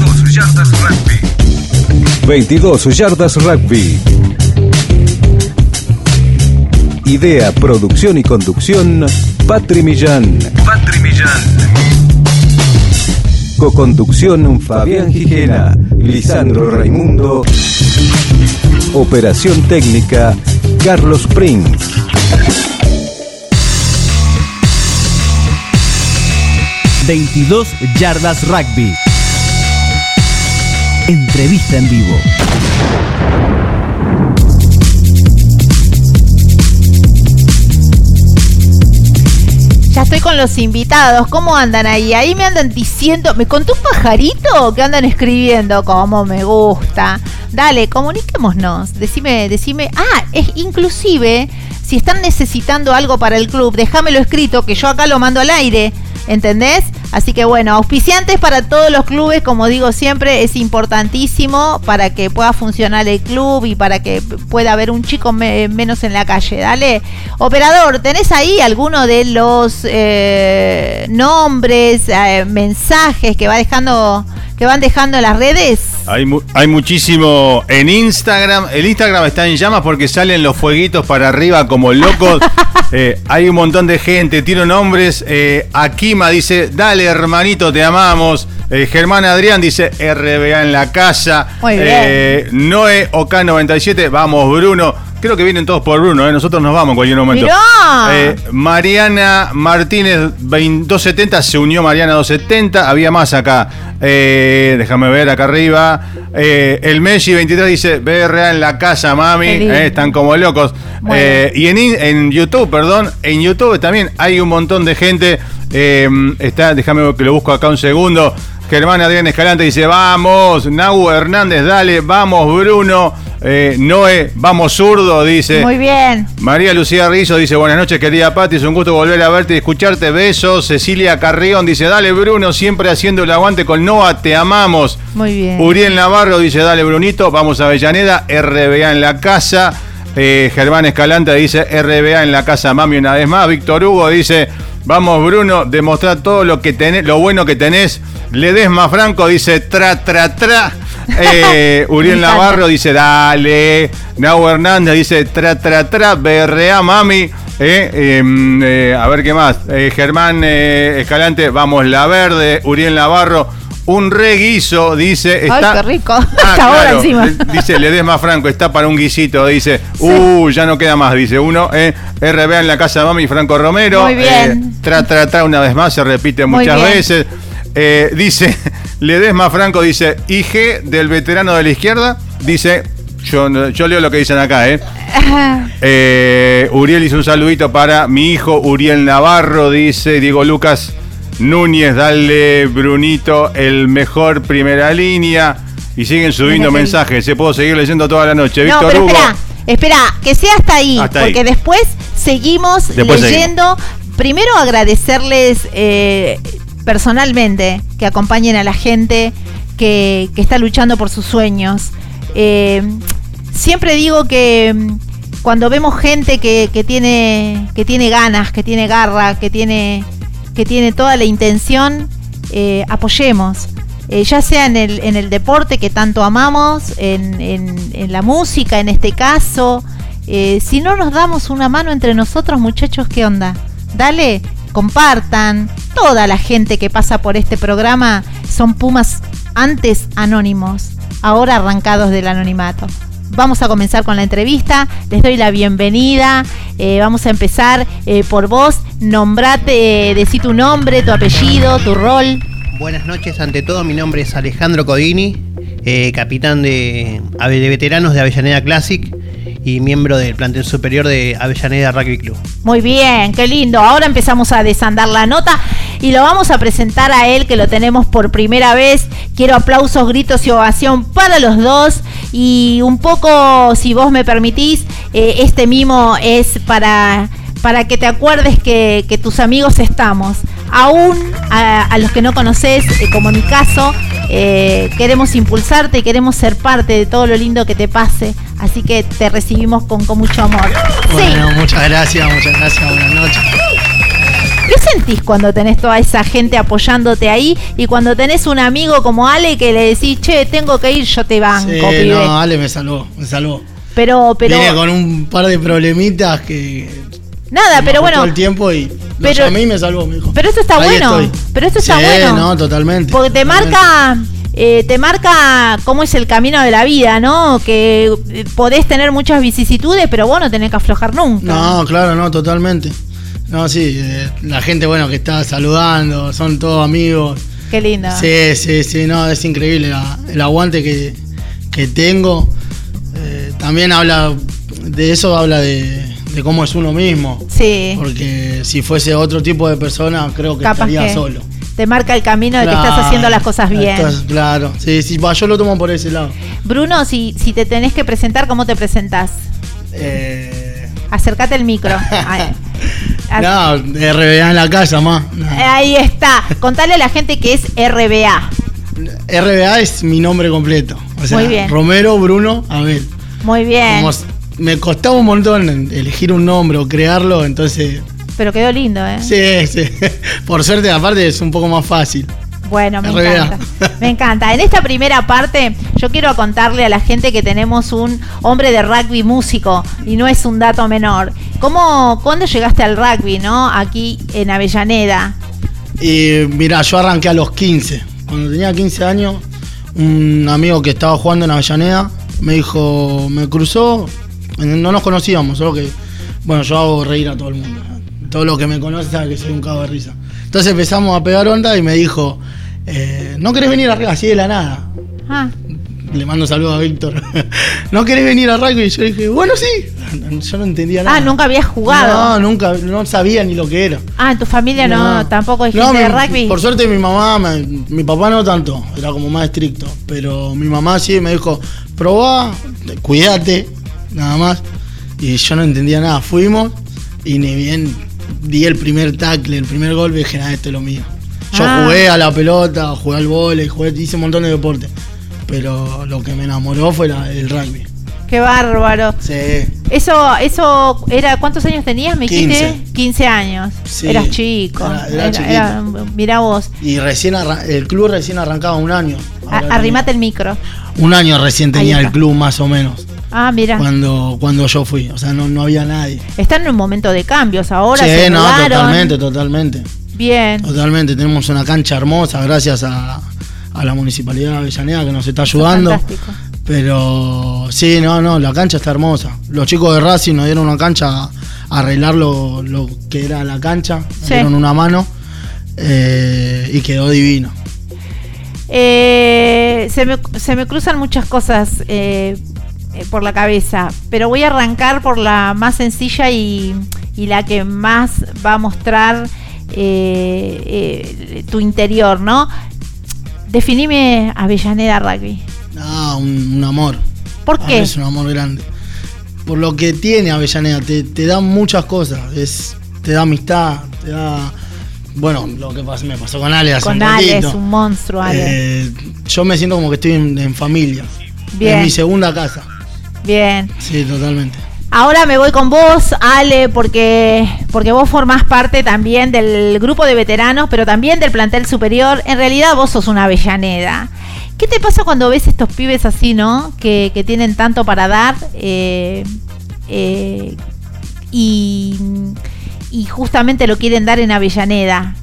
Speaker 10: yardas rugby. 22 yardas rugby. Idea, producción y conducción, Patri Millán. Patri Millán. Coconducción, Fabián Gijena, Lisandro Raimundo. Operación técnica, Carlos Prince.
Speaker 6: ...22 yardas rugby. Entrevista en vivo.
Speaker 2: Ya estoy con los invitados. ¿Cómo andan ahí? Ahí me andan diciendo. ¿Me contó un pajarito que andan escribiendo? Como me gusta. Dale, comuniquémonos. Decime, decime. Ah, es inclusive. Si están necesitando algo para el club, déjamelo escrito que yo acá lo mando al aire. ¿Entendés? Así que bueno, auspiciantes para todos los clubes, como digo siempre, es importantísimo para que pueda funcionar el club y para que pueda haber un chico me- menos en la calle. Dale. Operador, ¿tenés ahí alguno de los eh, nombres, eh, mensajes que va dejando, que van dejando en las redes?
Speaker 1: Hay, mu- hay muchísimo en Instagram. El Instagram está en llamas porque salen los fueguitos para arriba como locos. Eh, hay un montón de gente, tiro nombres. Eh, Akima dice, dale hermanito, te amamos. Eh, Germán Adrián dice, RBA en la casa.
Speaker 2: Muy bien.
Speaker 1: Eh, Noé OK97, vamos Bruno. Creo que vienen todos por Bruno, eh. nosotros nos vamos en cualquier momento. Eh, Mariana Martínez 20 270, se unió Mariana 270, había más acá. Eh, déjame ver acá arriba. El Messi 23 dice, BRA en la casa, mami. Están como locos. Y en, en YouTube, perdón, en YouTube también hay un montón de gente. Eh, está, déjame que lo busco acá un segundo. Germán Adrián Escalante dice, vamos. Nau Hernández, dale, vamos, Bruno. Eh, Noé, vamos zurdo, dice.
Speaker 2: Muy bien.
Speaker 1: María Lucía Rizzo dice, buenas noches querida Pati, es un gusto volver a verte y escucharte, besos. Cecilia Carrión dice, dale Bruno, siempre haciendo el aguante con Noah, te amamos.
Speaker 2: Muy bien.
Speaker 1: Uriel Navarro dice, dale Brunito, vamos a Avellaneda, RBA en la casa. Eh, Germán Escalante dice, RBA en la casa, mami una vez más. Víctor Hugo dice, vamos Bruno, demostrar todo lo que tenés, lo bueno que tenés. Ledesma Franco dice, tra, tra, tra. Eh, Uriel. Navarro dice, dale. Nau Hernández dice, tra, tra, tra, BRA, mami. Eh, em, eh, a ver qué más. Eh, Germán Escalante, vamos la verde. Uriel Navarro, un re guiso, dice. Está,
Speaker 2: Ay, qué rico.
Speaker 1: Ah, claro.
Speaker 2: encima.
Speaker 1: Dice Ledesma Franco, está para un guisito. Dice, uh, ya no queda más, dice uno. Eh, RBA en la casa de mami, Franco Romero.
Speaker 2: Muy bien.
Speaker 1: Eh, tra, tra, tra, una vez más, se repite muchas
Speaker 2: bien.
Speaker 1: veces. Eh, dice, Ledesma Franco dice, IG del veterano de la izquierda. Dice, yo, yo leo lo que dicen acá, ¿eh? Eh, Uriel hizo un saludito para mi hijo Uriel Navarro, dice Diego Lucas Núñez, dale Brunito, el mejor primera línea. Y siguen subiendo mensajes, se puedo seguir leyendo toda la noche.
Speaker 2: No,
Speaker 1: Víctor
Speaker 2: pero
Speaker 1: Hugo.
Speaker 2: espera, espera, que sea hasta ahí,
Speaker 1: Hasta ahí.
Speaker 2: porque después seguimos
Speaker 1: Después
Speaker 2: leyendo. Primero agradecerles eh, personalmente que acompañen a la gente que, que está luchando por sus sueños. Eh, siempre digo que mm, cuando vemos gente que, que tiene, que tiene ganas, que tiene garra, que tiene, que tiene toda la intención, eh, apoyemos. Eh, ya sea en el, en el deporte que tanto amamos, en, en- en la música en este caso. Eh, si no nos damos una mano entre nosotros, muchachos, ¿qué onda? Dale, compartan. Toda la gente que pasa por este programa son Pumas antes anónimos, ahora arrancados del anonimato. Vamos a comenzar con la entrevista. Les doy la bienvenida. Eh, vamos a empezar eh, por vos. Nombrate, eh, decí tu nombre, tu apellido, tu rol.
Speaker 11: Buenas noches, ante todo mi nombre es Alejandro Codini, eh, capitán de, de veteranos de Avellaneda Classic y miembro del plantel superior de Avellaneda Rugby Club.
Speaker 2: Muy bien, qué lindo. Ahora empezamos a desandar la nota y lo vamos a presentar a él que lo tenemos por primera vez. Quiero aplausos, gritos y ovación para los dos. Y un poco, si vos me permitís, eh, este mimo es para, para que te acuerdes que, que tus amigos estamos. Aún a, a los que no conoces, eh, como en mi caso, eh, queremos impulsarte y queremos ser parte de todo lo lindo que te pase. Así que te recibimos con, con mucho amor. Sí.
Speaker 12: Bueno, muchas gracias, muchas gracias, buenas noches.
Speaker 2: ¿Qué sentís cuando tenés toda esa gente apoyándote ahí y cuando tenés un amigo como Ale que le decís, che, tengo que ir, yo te banco,
Speaker 12: Sí,
Speaker 2: pibe"?
Speaker 12: no, Ale me salvó, me salvó.
Speaker 2: Pero, pero,
Speaker 12: Vine con un par de problemitas que.
Speaker 2: nada,
Speaker 12: me
Speaker 2: pero bueno,
Speaker 12: el tiempo y
Speaker 2: pero-
Speaker 12: llamé y me salvó, me dijo.
Speaker 2: pero esto está
Speaker 12: Ahí
Speaker 2: bueno,
Speaker 12: estoy.
Speaker 2: pero esto está
Speaker 12: Sí,
Speaker 2: bueno.
Speaker 12: no, totalmente.
Speaker 2: porque te
Speaker 12: totalmente.
Speaker 2: marca, eh, te marca cómo es el camino de la vida, ¿no? Que eh, podés tener muchas vicisitudes, pero vos no tenés que aflojar nunca.
Speaker 12: No, claro, no, totalmente. No, sí, eh, la gente, bueno, que está saludando, son todos amigos.
Speaker 2: Qué lindo.
Speaker 12: Sí, sí, sí, no, es increíble la- el aguante que, que tengo. Eh, también habla, de eso habla de, de cómo es uno mismo.
Speaker 2: Sí.
Speaker 12: Porque si fuese otro tipo de persona, creo que
Speaker 2: Capaz
Speaker 12: estaría
Speaker 2: que
Speaker 12: solo.
Speaker 2: te marca el camino de que estás haciendo las cosas bien.
Speaker 12: claro, sí, sí, yo lo tomo por ese lado.
Speaker 2: Bruno, si, si te tenés que presentar, ¿cómo te presentás?
Speaker 12: Eh,
Speaker 2: Acércate el micro.
Speaker 12: No, RBA en la casa, más.
Speaker 2: Ahí está. Contale a la gente que es RBA.
Speaker 12: RBA es mi nombre completo. O sea,
Speaker 2: Muy bien.
Speaker 12: Romero Bruno Abel.
Speaker 2: Muy bien.
Speaker 12: Como me costaba un montón elegir un nombre o crearlo, entonces.
Speaker 2: Pero quedó lindo, ¿eh?
Speaker 12: Sí, sí. Por suerte, aparte, es un poco más fácil.
Speaker 2: Bueno, me
Speaker 12: RBA.
Speaker 2: encanta. Me encanta. En esta primera parte, yo quiero contarle a la gente que tenemos un hombre de rugby músico y no es un dato menor. ¿Cómo, cuándo llegaste al rugby, no? Aquí en Avellaneda.
Speaker 12: Y mira, yo arranqué a los 15. Cuando tenía 15 años, un amigo que estaba jugando en Avellaneda me dijo, me cruzó, no nos conocíamos, solo que, bueno, yo hago reír a todo el mundo. Todo lo que me conoce sabe que soy un cago de risa. Entonces empezamos a pegar onda y me dijo, eh, ¿no querés venir arriba así de la nada?
Speaker 2: Ah,
Speaker 12: Le mando saludos a Víctor. ¿No querés venir a rugby? Y yo dije, bueno, sí. Yo no entendía nada.
Speaker 2: ah nunca habías jugado.
Speaker 12: No, nunca, no sabía ni lo que era.
Speaker 2: Ah, en tu familia no, tampoco hay
Speaker 12: No,
Speaker 2: gente de rugby.
Speaker 12: Por suerte mi mamá, mi papá no tanto, era como más estricto, pero mi mamá sí me dijo, probá, cuídate, nada más. Y yo no entendía nada, fuimos y ni bien di el primer tackle, el primer gol, dije, nada, esto es lo mío. Yo
Speaker 2: Ah.
Speaker 12: jugué a la pelota, jugué al vóley, jugué, hice un montón de deporte, pero lo que me enamoró fue la- el rugby.
Speaker 2: Qué bárbaro.
Speaker 12: Sí.
Speaker 2: Eso, eso era, ¿cuántos años tenías? Me dijiste
Speaker 12: 15.
Speaker 2: 15 años.
Speaker 12: Sí.
Speaker 2: Eras chico.
Speaker 12: Era- era
Speaker 2: era- mirá vos.
Speaker 12: Y recién el club recién arrancaba un año.
Speaker 2: Arrimate el micro.
Speaker 12: Un año recién tenía el club más o menos.
Speaker 2: Ah, mira.
Speaker 12: Cuando, cuando yo fui. O sea, no, no había nadie.
Speaker 2: Están en un momento de cambios ahora.
Speaker 12: Sí,
Speaker 2: se
Speaker 12: no,
Speaker 2: mudaron.
Speaker 12: totalmente, totalmente.
Speaker 2: Bien.
Speaker 12: Totalmente. Tenemos una cancha hermosa gracias a, a la municipalidad de Avellaneda que nos está ayudando. Pero sí, no, no, la cancha está hermosa. Los chicos de Racing nos dieron una cancha a arreglar lo, lo que era la cancha. Nos
Speaker 2: Sí.
Speaker 12: dieron una mano eh, y quedó divino.
Speaker 2: Eh, se, me, se me cruzan muchas cosas eh, eh, por la cabeza, pero voy a arrancar por la más sencilla y, y la que más va a mostrar eh, eh, tu interior, ¿no? Definime Avellaneda Rugby.
Speaker 12: Ah, un, un amor.
Speaker 2: ¿Por qué?
Speaker 12: Es un amor grande. Por lo que tiene Avellaneda, te, te da muchas cosas. Es, te da amistad, te da. Bueno, lo que pas- me pasó con Ale hace
Speaker 2: Con
Speaker 12: un
Speaker 2: Ale es
Speaker 12: ratito.
Speaker 2: un monstruo, Ale.
Speaker 12: Eh, yo me siento como que estoy en, en familia.
Speaker 2: Bien.
Speaker 12: Es mi segunda casa.
Speaker 2: Bien.
Speaker 12: Sí, totalmente.
Speaker 2: Ahora me voy con vos, Ale, porque, porque vos formás parte también del grupo de veteranos, pero también del plantel superior. En realidad vos sos una Avellaneda. ¿Qué te pasa cuando ves estos pibes así, no? Que, que tienen tanto para dar eh, eh, y, y justamente lo quieren dar en Avellaneda.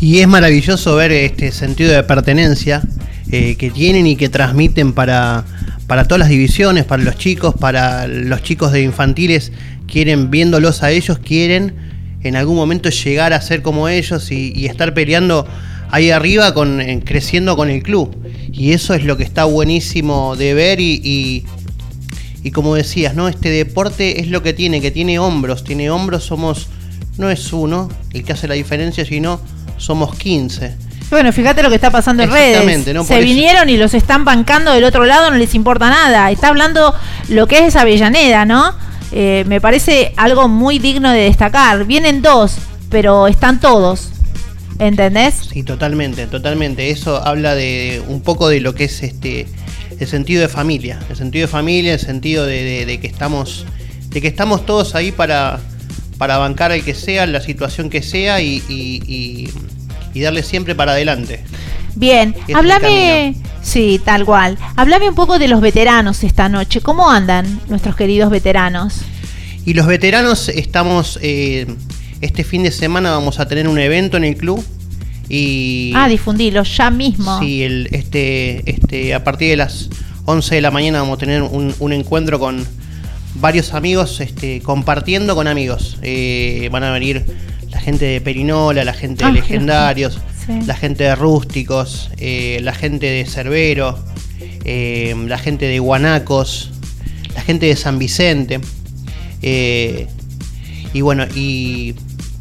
Speaker 11: Y es maravilloso ver este sentido de pertenencia eh, que tienen y que transmiten para, para todas las divisiones, para los chicos, para los chicos de infantiles, quieren, viéndolos a ellos, quieren en algún momento llegar a ser como ellos y, estar peleando ahí arriba, con, creciendo con el club. Y eso es lo que está buenísimo de ver y, y, y como decías, ¿no? Este deporte es lo que tiene, que tiene hombros, tiene hombros, somos, no es uno el que hace la diferencia, sino somos 15.
Speaker 2: Bueno, fíjate lo que está pasando en redes.
Speaker 11: Exactamente, ¿no?
Speaker 2: Se
Speaker 11: eso-
Speaker 2: vinieron y los están bancando del otro lado, no les importa nada. Está hablando lo que es Avellaneda, ¿no? Eh, me parece algo muy digno de destacar. Vienen dos, pero están todos. ¿Entendés?
Speaker 11: Sí, totalmente, totalmente. Eso habla de un poco de lo que es este el sentido de familia, el sentido de familia, el sentido de, de- de que estamos, de que estamos todos ahí para, para bancar al que sea, la situación que sea y, y- y- y darle siempre para adelante.
Speaker 2: Bien,
Speaker 11: es el
Speaker 2: háblame. Sí, tal cual. Háblame un poco de los veteranos esta noche. ¿Cómo andan nuestros queridos veteranos?
Speaker 11: Y los veteranos estamos eh, este fin de semana vamos a tener un evento en el club y
Speaker 2: Ah, difundilo ya mismo.
Speaker 11: Sí, el, este, este, a partir de las 11 de la mañana vamos a tener un, un encuentro con varios amigos, este, compartiendo con amigos. Eh, van a venir la gente de Perinola, la gente
Speaker 2: Ah,
Speaker 11: de
Speaker 2: qué
Speaker 11: Legendarios,
Speaker 2: Sí.
Speaker 11: la gente de Rústicos, eh, la gente de Cerbero, eh, la gente de Guanacos, la gente de San Vicente. eh, y bueno, y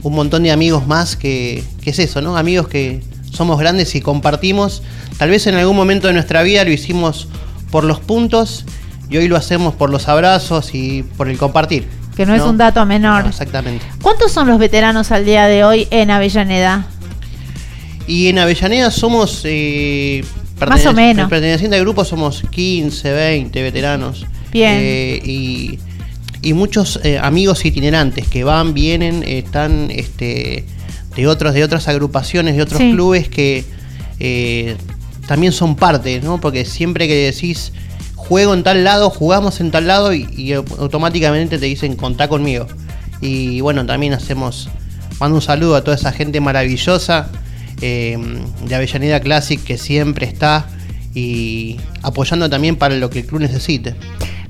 Speaker 11: un montón de amigos más que, que es eso, ¿no? Amigos que somos grandes y compartimos. Tal vez en algún momento de nuestra vida lo hicimos por los puntos y hoy lo hacemos por los abrazos y por el compartir.
Speaker 2: Que no, es un dato menor.
Speaker 11: No, exactamente.
Speaker 2: ¿Cuántos son los veteranos al día de hoy en Avellaneda?
Speaker 11: Y en Avellaneda somos. eh,
Speaker 2: Más o menos.
Speaker 11: Perteneciente al grupo somos 15, 20 veteranos.
Speaker 2: Bien.
Speaker 11: Eh, y, y muchos eh, amigos itinerantes que van, vienen, están este, de, otros, de otras agrupaciones, de otros
Speaker 2: Sí.
Speaker 11: clubes que eh, también son parte, ¿no? Porque siempre que decís juego en tal lado, jugamos en tal lado y, y au- automáticamente te dicen contá conmigo. Y bueno, también hacemos, mando un saludo a toda esa gente maravillosa eh, de Avellaneda Classic que siempre está y apoyando también para lo que el club necesite.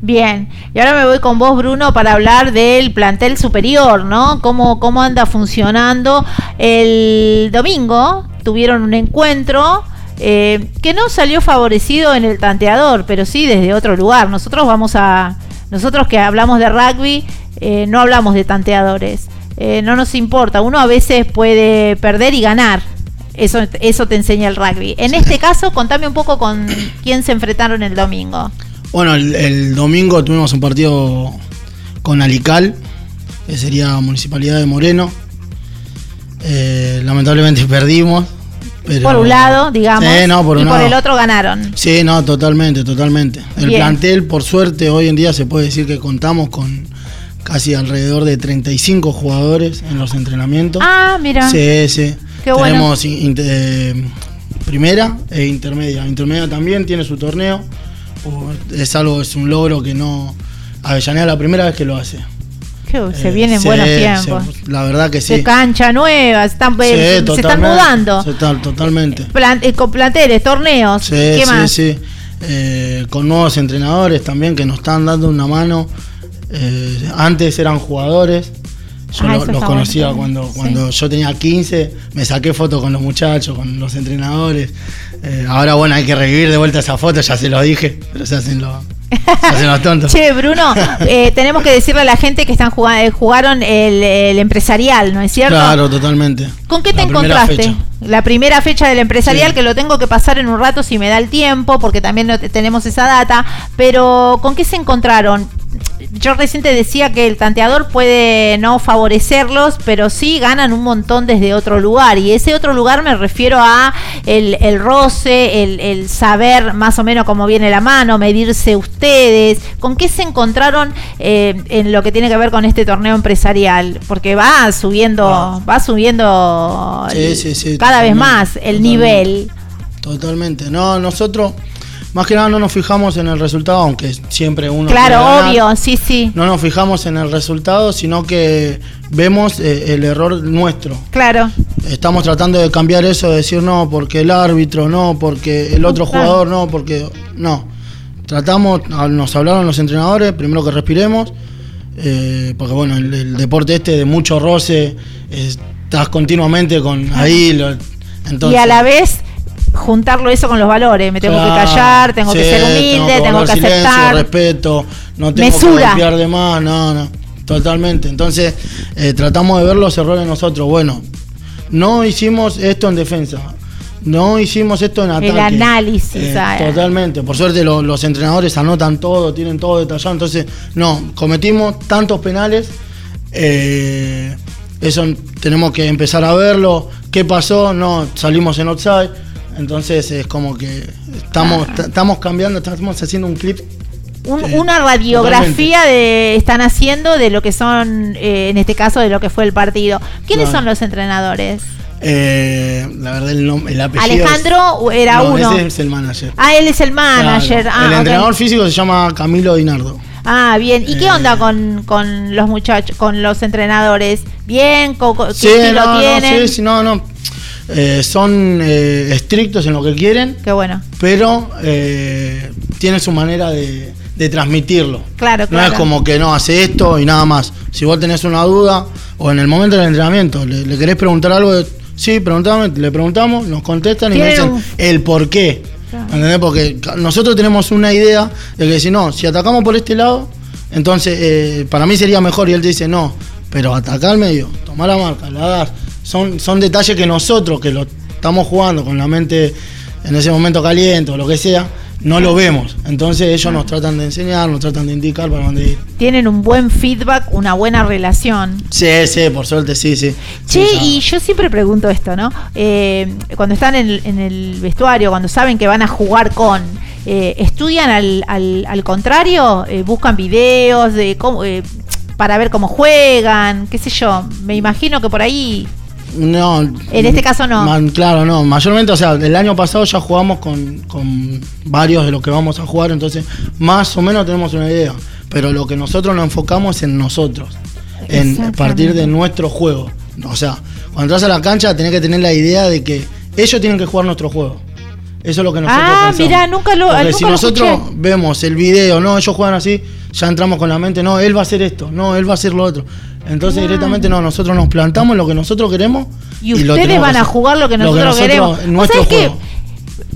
Speaker 2: Bien, y ahora me voy con vos, Bruno, para hablar del plantel superior, ¿no? ¿Cómo, cómo anda funcionando? El domingo tuvieron un encuentro eh, que no salió favorecido en el tanteador, pero sí desde otro lugar. Nosotros vamos a. Nosotros que hablamos de rugby, eh, no hablamos de tanteadores. Eh, no nos importa. Uno a veces puede perder y ganar. Eso, eso te enseña el rugby. En este caso, contame un poco con quién se enfrentaron el domingo.
Speaker 12: Bueno, el, el domingo tuvimos un partido con Alical, que sería Municipalidad de Moreno. Eh, lamentablemente perdimos. Pero,
Speaker 2: por un lado, digamos,
Speaker 12: Sí, no, por
Speaker 2: y por
Speaker 12: lado.
Speaker 2: el otro ganaron.
Speaker 12: Sí, no, totalmente, totalmente. El
Speaker 2: Bien.
Speaker 12: plantel, por suerte, hoy en día se puede decir que contamos con casi alrededor de 35 jugadores en los entrenamientos.
Speaker 2: Ah, mira.
Speaker 12: Sí, sí.
Speaker 2: Qué bueno.
Speaker 12: Tenemos in- inter- eh, primera e intermedia. Intermedia también tiene su torneo. Es algo, es un logro que no. Avellaneda la primera vez que lo hace.
Speaker 2: Que se
Speaker 12: Eh,
Speaker 2: vienen
Speaker 12: sí,
Speaker 2: buenos tiempos.
Speaker 12: la verdad que sí.
Speaker 2: De cancha nueva, están,
Speaker 12: Sí,
Speaker 2: eh, se están mudando.
Speaker 12: totalmente.
Speaker 2: Eh, con planteles, torneos.
Speaker 12: Sí,
Speaker 2: ¿Qué
Speaker 12: sí,
Speaker 2: más?
Speaker 12: sí. Eh, con nuevos entrenadores también que nos están dando una mano. Eh, antes eran jugadores. Yo
Speaker 2: Ah,
Speaker 12: los conocía
Speaker 2: bueno
Speaker 12: cuando, cuando yo tenía 15, me saqué fotos con los muchachos, con los entrenadores. Eh, ahora, bueno, hay que revivir de vuelta esa foto, ya se lo dije, pero se hacen los, se hacen los tontos.
Speaker 2: Che, Bruno, eh, tenemos que decirle a la gente que están jugando, jugaron el, el empresarial, ¿no es cierto?
Speaker 12: Claro, totalmente.
Speaker 2: ¿Con qué te
Speaker 12: La
Speaker 2: encontraste?
Speaker 12: fecha.
Speaker 2: La primera fecha del empresarial,
Speaker 12: Sí.
Speaker 2: que lo tengo que pasar en un rato si me da el tiempo, porque también no te- tenemos esa data, pero ¿con qué se encontraron? Yo recién te decía que el tanteador puede no favorecerlos, pero sí ganan un montón desde otro lugar. Y ese otro lugar me refiero a el, el roce, el, el saber más o menos cómo viene la mano, medirse ustedes. ¿Con qué se encontraron eh, en lo que tiene que ver con este torneo empresarial? Porque va subiendo, va subiendo
Speaker 12: Sí,
Speaker 2: el-
Speaker 12: sí, sí,
Speaker 2: cada vez más el nivel.
Speaker 12: Totalmente. No, nosotros más que nada no nos fijamos en el resultado, aunque siempre uno.
Speaker 2: Claro,
Speaker 12: ganar.
Speaker 2: obvio, sí, sí.
Speaker 12: No nos fijamos en el resultado, sino que vemos eh, el error nuestro.
Speaker 2: Claro.
Speaker 12: Estamos tratando de cambiar eso, de decir no, porque el árbitro, no, porque el otro
Speaker 2: Claro.
Speaker 12: jugador, no, porque. No. tratamos, nos hablaron los entrenadores, primero que respiremos, eh, porque bueno, el, el deporte este de mucho roce, eh, estás continuamente con ahí, lo- entonces...
Speaker 2: y a la vez juntarlo eso con los valores. Me tengo que callar, tengo que ser humilde, tengo que
Speaker 12: silencio,
Speaker 2: aceptar.
Speaker 12: respeto, no tengo
Speaker 2: Mesura.
Speaker 12: que de más, no, no, totalmente. Entonces, eh, tratamos de ver los errores nosotros. Bueno, no hicimos esto en defensa, no hicimos esto en ataque.
Speaker 2: El análisis.
Speaker 12: Eh,
Speaker 2: ah,
Speaker 12: totalmente. Por suerte lo- los entrenadores anotan todo, tienen todo detallado. Entonces, no, cometimos tantos penales. eh, eso tenemos que empezar a verlo. ¿Qué pasó? No, salimos en outside. Entonces es como que estamos,
Speaker 2: Ah.
Speaker 12: estamos cambiando, estamos haciendo un clip.
Speaker 2: Un-
Speaker 12: eh,
Speaker 2: una radiografía de están haciendo de lo que son, eh, en este caso, de lo que fue el partido. ¿Quiénes
Speaker 12: Claro.
Speaker 2: son los entrenadores?
Speaker 12: eh, la verdad, el, nom- el apellido. es-
Speaker 2: Alejandro era
Speaker 12: No,
Speaker 2: uno.
Speaker 12: Ese es el manager.
Speaker 2: Ah, él es el manager.
Speaker 12: Claro.
Speaker 2: Ah,
Speaker 12: el entrenador físico se llama Camilo Dinardo.
Speaker 2: Ah, bien. ¿Y qué
Speaker 12: Eh.
Speaker 2: onda con, con los muchachos, con los entrenadores? ¿Bien? ¿Co- co- ¿Qué
Speaker 12: Sí, no, no,
Speaker 2: tienen?
Speaker 12: sí, sí, no, no. Eh, son eh, estrictos en lo que quieren,
Speaker 2: Qué bueno.
Speaker 12: pero eh, tienen su manera de, de transmitirlo.
Speaker 2: Claro,
Speaker 12: No
Speaker 2: claro.
Speaker 12: es como que no, hace esto y nada más. Si vos tenés una duda o en el momento del entrenamiento le, le querés preguntar algo, de- sí, preguntame, le preguntamos, nos contestan y nos dicen
Speaker 2: un-
Speaker 12: el por qué.
Speaker 2: Claro.
Speaker 12: ¿Entendés? Porque nosotros tenemos una idea de que si no, si atacamos por este lado, entonces eh, para mí sería mejor. Y él te dice, no, pero atacar al medio, tomar la marca, la das. Son, son detalles que nosotros, que lo estamos jugando con la mente en ese momento caliente o lo que sea, no lo vemos. Entonces ellos nos tratan de enseñar, nos tratan de indicar para dónde ir.
Speaker 2: Tienen un buen feedback, una buena relación.
Speaker 12: Sí, sí, por suerte, sí, sí.
Speaker 2: Che,
Speaker 12: Sí,
Speaker 2: y yo siempre pregunto esto, ¿no? Eh, cuando están en, el- en el vestuario, cuando saben que van a jugar con, eh, ¿estudian al, al- al contrario? Eh, ¿Buscan videos de cómo, eh, para ver cómo juegan? ¿Qué sé yo? Me imagino que por ahí...
Speaker 12: No.
Speaker 2: En este caso no.
Speaker 12: Ma- claro, no. Mayormente, o sea, el año pasado ya jugamos con, con varios de los que vamos a jugar, entonces más o menos tenemos una idea. Pero lo que nosotros nos enfocamos es en nosotros, en partir de nuestro juego. O sea, cuando entras a la cancha tenés que tener la idea de que ellos tienen que jugar nuestro juego. Eso es lo que nosotros
Speaker 2: Ah,
Speaker 12: pensamos.
Speaker 2: mirá, nunca lo-
Speaker 12: Porque
Speaker 2: nunca
Speaker 12: si
Speaker 2: lo
Speaker 12: nosotros
Speaker 2: escuché.
Speaker 12: vemos el video, no, ellos juegan así, ya entramos con la mente, no, él va a hacer esto, no, él va a hacer lo otro. Entonces
Speaker 2: Claro.
Speaker 12: directamente no, nosotros nos plantamos lo que nosotros queremos
Speaker 2: Y,
Speaker 12: lo
Speaker 2: ustedes van
Speaker 12: que
Speaker 2: a jugar lo que nosotros, queremos. ¿Vos
Speaker 12: Nuestro
Speaker 2: sabés que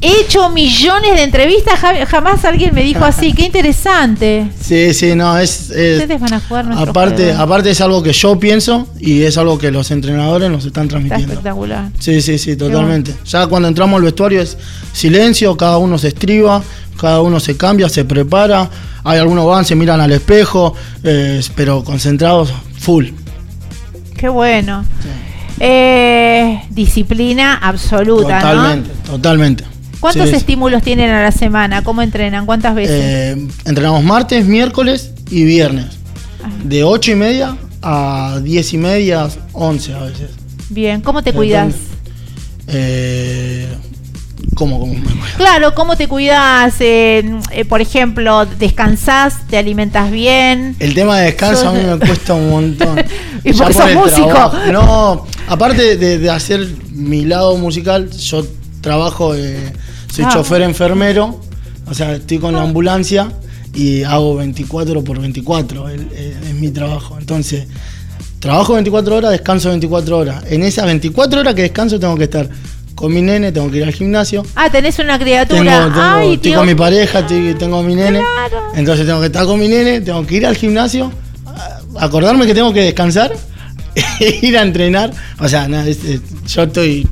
Speaker 2: he hecho millones de entrevistas, ja- jamás alguien me dijo así, qué interesante.
Speaker 12: Sí, sí, no, es. es-
Speaker 2: Ustedes van a jugar nuestro
Speaker 12: aparte,
Speaker 2: juego.
Speaker 12: aparte es algo que yo pienso y es algo que los entrenadores nos están
Speaker 2: Está
Speaker 12: transmitiendo.
Speaker 2: espectacular.
Speaker 12: Sí, sí, sí, totalmente. Ya cuando entramos al vestuario es silencio, cada uno se estriba, cada uno se cambia, se prepara. Hay algunos van, se miran al espejo, eh, pero concentrados full.
Speaker 2: Qué bueno. Eh, disciplina absoluta,
Speaker 12: Totalmente,
Speaker 2: ¿no?
Speaker 12: totalmente.
Speaker 2: ¿Cuántos
Speaker 12: Sí,
Speaker 2: estímulos tienen a la semana? ¿Cómo entrenan? ¿Cuántas veces?
Speaker 12: Eh, entrenamos martes, miércoles y viernes. De 8 y media a 10 y media, 11 a veces.
Speaker 2: Bien, ¿cómo te cuidas?
Speaker 12: Eh, ¿Cómo, cómo?
Speaker 2: Claro, ¿cómo te cuidas? Eh, eh, por ejemplo, ¿descansás? ¿Te alimentas bien?
Speaker 12: El tema de descanso a mí me cuesta un montón.
Speaker 2: Y
Speaker 12: Ya
Speaker 2: porque
Speaker 12: por
Speaker 2: sos músico.
Speaker 12: trabajo. No, aparte de, de hacer mi lado musical, yo trabajo, eh, soy
Speaker 2: Ah.
Speaker 12: chofer enfermero, o sea, estoy con la ambulancia y hago 24 por 24, el- el- es mi trabajo. Entonces, trabajo 24 horas, descanso 24 horas. En esas 24 horas que descanso tengo que estar con mi nene, tengo que ir al gimnasio.
Speaker 2: Ah, tenés una criatura.
Speaker 12: Tengo, tengo-
Speaker 2: Ay,
Speaker 12: estoy con mi pareja, estoy- tengo a mi nene. Entonces tengo que estar con mi nene, tengo que ir al gimnasio, acordarme que tengo que descansar, e ir a entrenar. O sea, nada, es- es- yo estoy.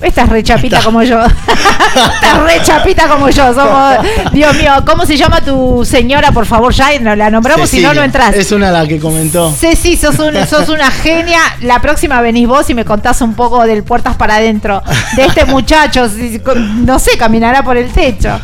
Speaker 2: Estás re chapita como yo. Estás re chapita como yo. Somos, Dios mío, ¿cómo se llama tu señora? Por favor, ya la nombramos, si no, no entras.
Speaker 12: Es una la que comentó.
Speaker 2: Ceci, sos, un- sos una genia. La próxima venís vos y me contás un poco del puertas para adentro. De este muchacho, no sé, caminará por el techo.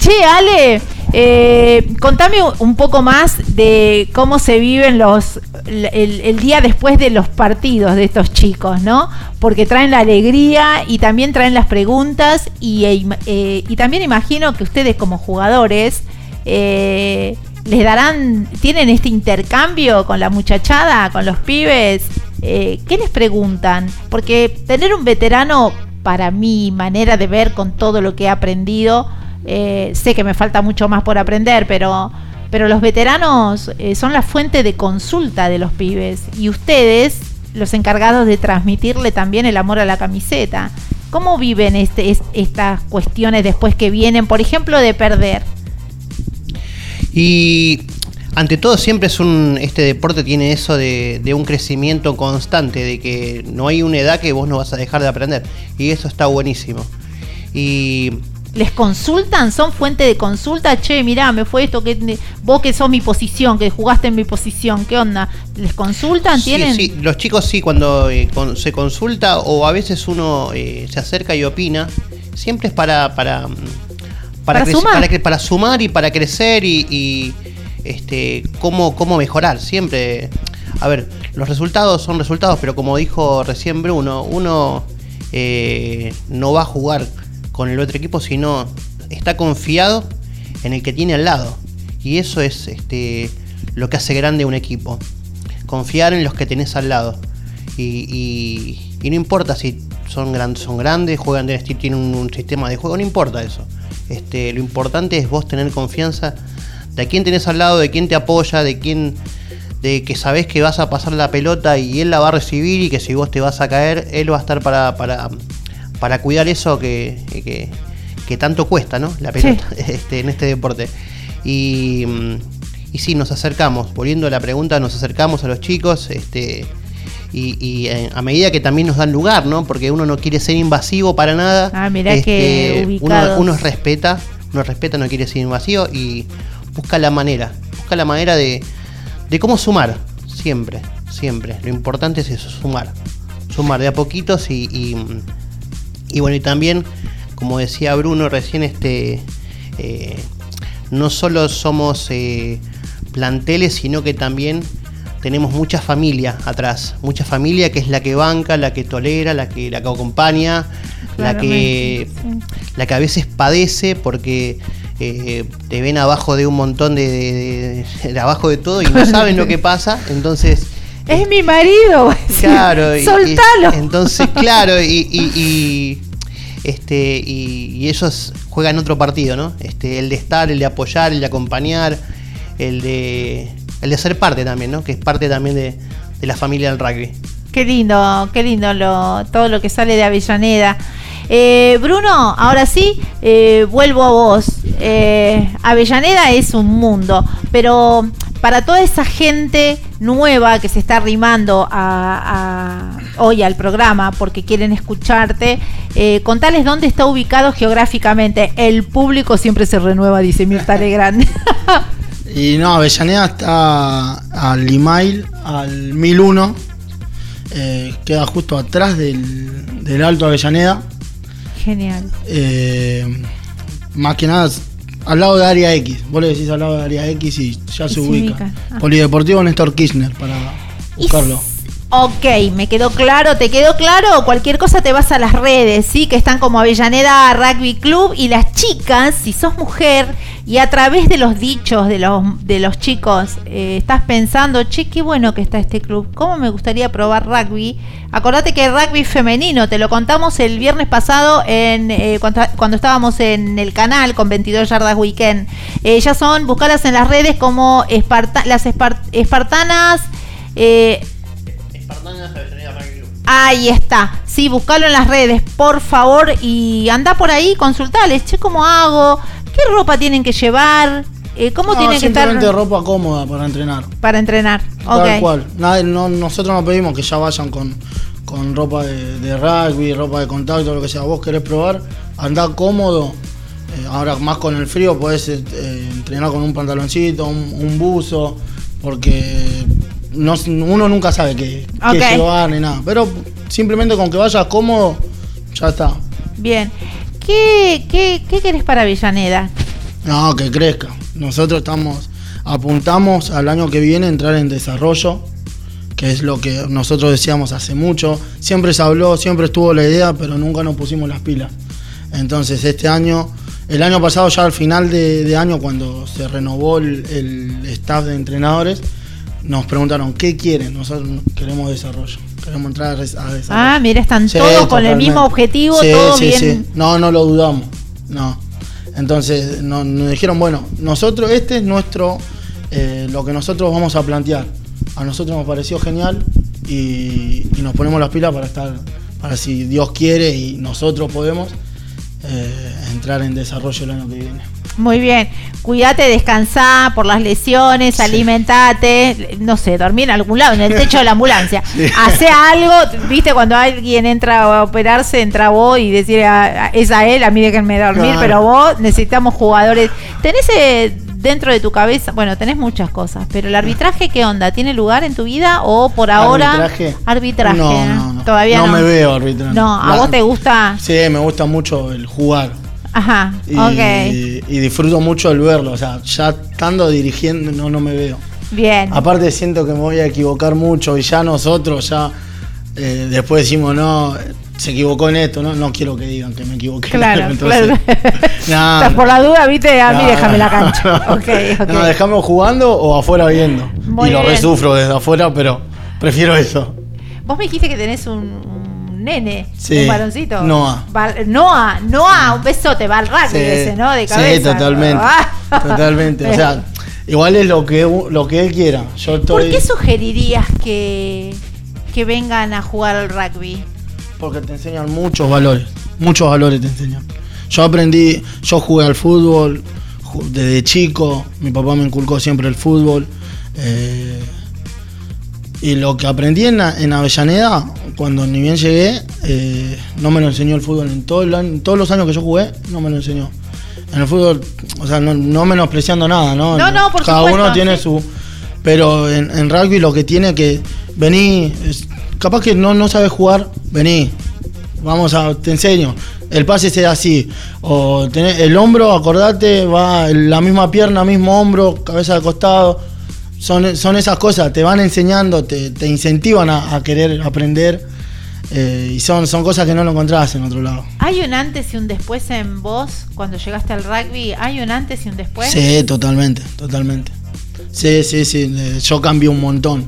Speaker 2: Che, Ale, eh, contame un poco más de cómo se viven los el, el día después de los partidos de estos chicos, ¿no? Porque traen la alegría y también traen las preguntas y, e eh, y también imagino que ustedes como jugadores eh, les darán, tienen este intercambio con la muchachada, con los pibes. Eh, ¿Qué les preguntan? Porque tener un veterano, para mi manera de ver con todo lo que he aprendido, eh, sé que me falta mucho más por aprender, pero, pero los veteranos eh, son la fuente de consulta de los pibes y ustedes los encargados de transmitirle también el amor a la camiseta. ¿Cómo viven este, es- estas cuestiones después que vienen, por ejemplo, de perder?
Speaker 11: Y ante todo siempre es un este deporte tiene eso de, de un crecimiento constante, de que no hay una edad que vos no vas a dejar de aprender. Y eso está buenísimo. Y
Speaker 2: ¿Les consultan? ¿Son fuente de consulta? Che, mirá, me fue esto, que vos que sos mi posición, que jugaste en mi posición, ¿qué onda? ¿Les consultan?
Speaker 11: Sí,
Speaker 2: ¿Tienen?
Speaker 11: sí, los chicos sí, cuando eh, con- se consulta o a veces uno eh, se acerca y opina, siempre es para para mm,
Speaker 2: Para sumar.
Speaker 11: para, para sumar y para crecer y, y, este cómo, cómo mejorar. Siempre, a ver, los resultados son resultados, pero como dijo recién Bruno, uno eh, no va a jugar con el otro equipo, sino está confiado en el que tiene al lado. Y eso es este, lo que hace grande un equipo. Confiar en los que tenés al lado. Y, y- no importa si son, gran- son grandes, juegan de estilo, tienen un, un sistema de juego, no importa eso. Este, lo importante es vos tener confianza de a quién tenés al lado, de quién te apoya, de quién de que sabés que vas a pasar la pelota y él la va a recibir y que si vos te vas a caer, él va a estar para, para, para cuidar eso que, que, que tanto cuesta, ¿no? La pelota este, en este deporte. Y, y sí, nos acercamos, volviendo a la pregunta, nos acercamos a los chicos, este, y, y, eh, a medida que también nos dan lugar, ¿no? Porque uno no quiere ser invasivo para nada.
Speaker 2: Ah, mirá que
Speaker 11: uno, uno respeta, uno respeta, no quiere ser invasivo y busca la manera, busca la manera de, de cómo sumar, siempre, siempre. Lo importante es eso, sumar. Sumar de a poquitos y, y, y bueno, y también, como decía Bruno recién, este eh, no solo somos eh, planteles, sino que también tenemos mucha familia atrás, mucha familia que es la que banca, la que tolera, la que, la que acompaña, la que, la que a veces padece porque eh, te ven abajo de un montón de, de- de- de abajo de todo y no saben lo que pasa, entonces
Speaker 2: Es mi marido.
Speaker 11: Claro, y- y-
Speaker 2: Soltalo.
Speaker 11: entonces, claro, y, y- y, este, y, y ellos juegan otro partido, ¿no? Este, el de estar, el de apoyar, el de acompañar, el de, el de ser parte también, ¿no? Que es parte también de, de la familia del rugby.
Speaker 2: Qué lindo, qué lindo lo, todo lo que sale de Avellaneda. Eh, Bruno, ahora sí, eh, vuelvo a vos. Eh, Avellaneda es un mundo, pero para toda esa gente nueva que se está arrimando a, a- hoy al programa porque quieren escucharte, eh, contales dónde está ubicado geográficamente. El público siempre se renueva, dice Mirta Legrand.
Speaker 12: Y no, Avellaneda está al Limail, al 1001. eh, queda justo atrás del, del Alto Avellaneda.
Speaker 2: Genial.
Speaker 12: Eh, más que nada al lado de Área X. Vos le decís al lado de Área X y ya se,
Speaker 2: se
Speaker 12: ubica.
Speaker 2: ubican. Ah.
Speaker 12: Polideportivo Néstor Kirchner para buscarlo.
Speaker 2: Ok, me quedó claro, ¿te quedó claro? Cualquier cosa te vas a las redes, ¿sí? Que están como Avellaneda Rugby Club y las chicas, si sos mujer y a través de los dichos de los, de los chicos eh, estás pensando, che, qué bueno que está este club, ¿cómo me gustaría probar rugby? Acordate que rugby femenino, te lo contamos el viernes pasado en eh, cuando, estábamos en el canal con 22 yardas weekend. Eh, son, buscarlas en las redes como las Espar- espartanas. eh, Ahí está. Sí, buscalo en las redes, por favor. Y anda por ahí, consultales. Che, ¿cómo hago? ¿Qué ropa tienen que llevar? Eh, ¿Cómo
Speaker 12: No,
Speaker 2: tienen que estar
Speaker 12: simplemente ropa cómoda para entrenar.
Speaker 2: para entrenar?
Speaker 12: Tal
Speaker 2: Ok.
Speaker 12: cual. Nadie- no- nosotros no pedimos que ya vayan con, con ropa de, de rugby, ropa de contacto, lo que sea. Vos querés probar, andá cómodo. Eh, ahora más con el frío podés eh, eh, entrenar con un pantaloncito, un, un buzo, porque no, uno nunca sabe qué, qué
Speaker 2: Ok.
Speaker 12: llevar ni nada. Pero simplemente con que vayas cómodo, ya está.
Speaker 2: Bien. ¿Qué, qué, qué querés para Avellaneda?
Speaker 12: No, que crezca. Nosotros estamos, apuntamos al año que viene entrar en desarrollo, que es lo que nosotros decíamos hace mucho. Siempre se habló, siempre estuvo la idea, pero nunca nos pusimos las pilas. Entonces este año, el año pasado ya al final de, de año, cuando se renovó el, el staff de entrenadores, nos preguntaron, ¿qué quieren? Nosotros queremos desarrollo. Queremos entrar a res- a desarrollo.
Speaker 2: Ah, mira, están
Speaker 12: Sí,
Speaker 2: todos con el mismo objetivo,
Speaker 12: Sí,
Speaker 2: todo
Speaker 12: sí,
Speaker 2: bien.
Speaker 12: sí. No, no lo dudamos. No. Entonces no- nos, dijeron, bueno, nosotros, este es nuestro, eh, lo que nosotros vamos a plantear. A nosotros nos pareció genial y, y nos ponemos las pilas para estar, para si Dios quiere y nosotros podemos, eh, entrar en desarrollo el año que viene.
Speaker 2: Muy bien. Cuídate, descansá por las lesiones, alimentate, no sé, dormir en algún lado, en el techo de la ambulancia. Hace algo, viste, cuando alguien entra a operarse, entra vos y decir, "Ah, ah, es a él, a mí déjenme dormir,
Speaker 12: Claro.
Speaker 2: pero vos necesitamos jugadores. ¿Tenés eh, dentro de tu cabeza, bueno, tenés muchas cosas, pero el arbitraje, ¿qué onda? ¿Tiene lugar en tu vida o por ahora?
Speaker 12: ¿Arbitraje?
Speaker 2: Arbitraje.
Speaker 12: No, no, no.
Speaker 2: Todavía no.
Speaker 12: No me veo arbitrando.
Speaker 2: No, ¿a
Speaker 12: La-
Speaker 2: vos te gusta?
Speaker 12: Sí, me gusta mucho el jugar.
Speaker 2: Ajá,
Speaker 12: Y,
Speaker 2: ok.
Speaker 12: y disfruto mucho el verlo. O sea, ya estando dirigiendo, no, no me veo.
Speaker 2: Bien.
Speaker 12: Aparte siento que me voy a equivocar mucho y ya nosotros ya eh, después decimos, no, se equivocó en esto, no, no quiero que digan que me equivoqué.
Speaker 2: Claro,
Speaker 12: Entonces,
Speaker 2: claro.
Speaker 12: no,
Speaker 2: Por la duda, viste, a mí déjame la cancha.
Speaker 12: no.
Speaker 2: Ok, ok.
Speaker 12: No, dejame jugando o afuera viendo.
Speaker 2: Muy
Speaker 12: y lo resufro desde afuera, pero prefiero eso.
Speaker 2: Vos me dijiste que tenés un, un nene,
Speaker 12: Sí,
Speaker 2: un varoncito.
Speaker 12: Noah.
Speaker 2: Va- Noah, Noah, un besote, va al rugby
Speaker 12: Sí,
Speaker 2: ese, ¿no? De
Speaker 12: sí,
Speaker 2: cabeza.
Speaker 12: totalmente.
Speaker 2: Ah.
Speaker 12: Totalmente. O sea, igual es lo que, lo que él quiera. Yo
Speaker 2: ¿Por
Speaker 12: estoy.
Speaker 2: qué sugerirías que, que vengan a jugar al rugby?
Speaker 12: Porque te enseñan muchos valores. Muchos valores te enseñan. Yo aprendí, yo jugué al fútbol desde chico. Mi papá me inculcó siempre el fútbol. eh, y lo que aprendí en, en Avellaneda, cuando ni bien llegué, eh, no me lo enseñó el fútbol. En todo el año- todos los años que yo jugué, no me lo enseñó. En el fútbol, o sea, no, no menospreciando nada, ¿no?
Speaker 2: No, no, por
Speaker 12: Cada
Speaker 2: supuesto,
Speaker 12: uno tiene
Speaker 2: sí.
Speaker 12: su. Pero en, en rugby lo que tiene que. Vení, es- capaz que no, no sabes jugar, vení. Vamos a, te enseño. El pase sea así. O tenés el hombro, acordate, va la misma pierna, mismo hombro, cabeza de costado. Son, son esas cosas, te van enseñando, te, te incentivan a, a querer aprender. eh, y son, son cosas que no lo encontrás en otro lado.
Speaker 2: ¿Hay un antes y un después en vos cuando llegaste al rugby? ¿Hay un antes y un después?
Speaker 12: Sí, totalmente, totalmente. Sí, sí, sí. eh, Yo cambié un montón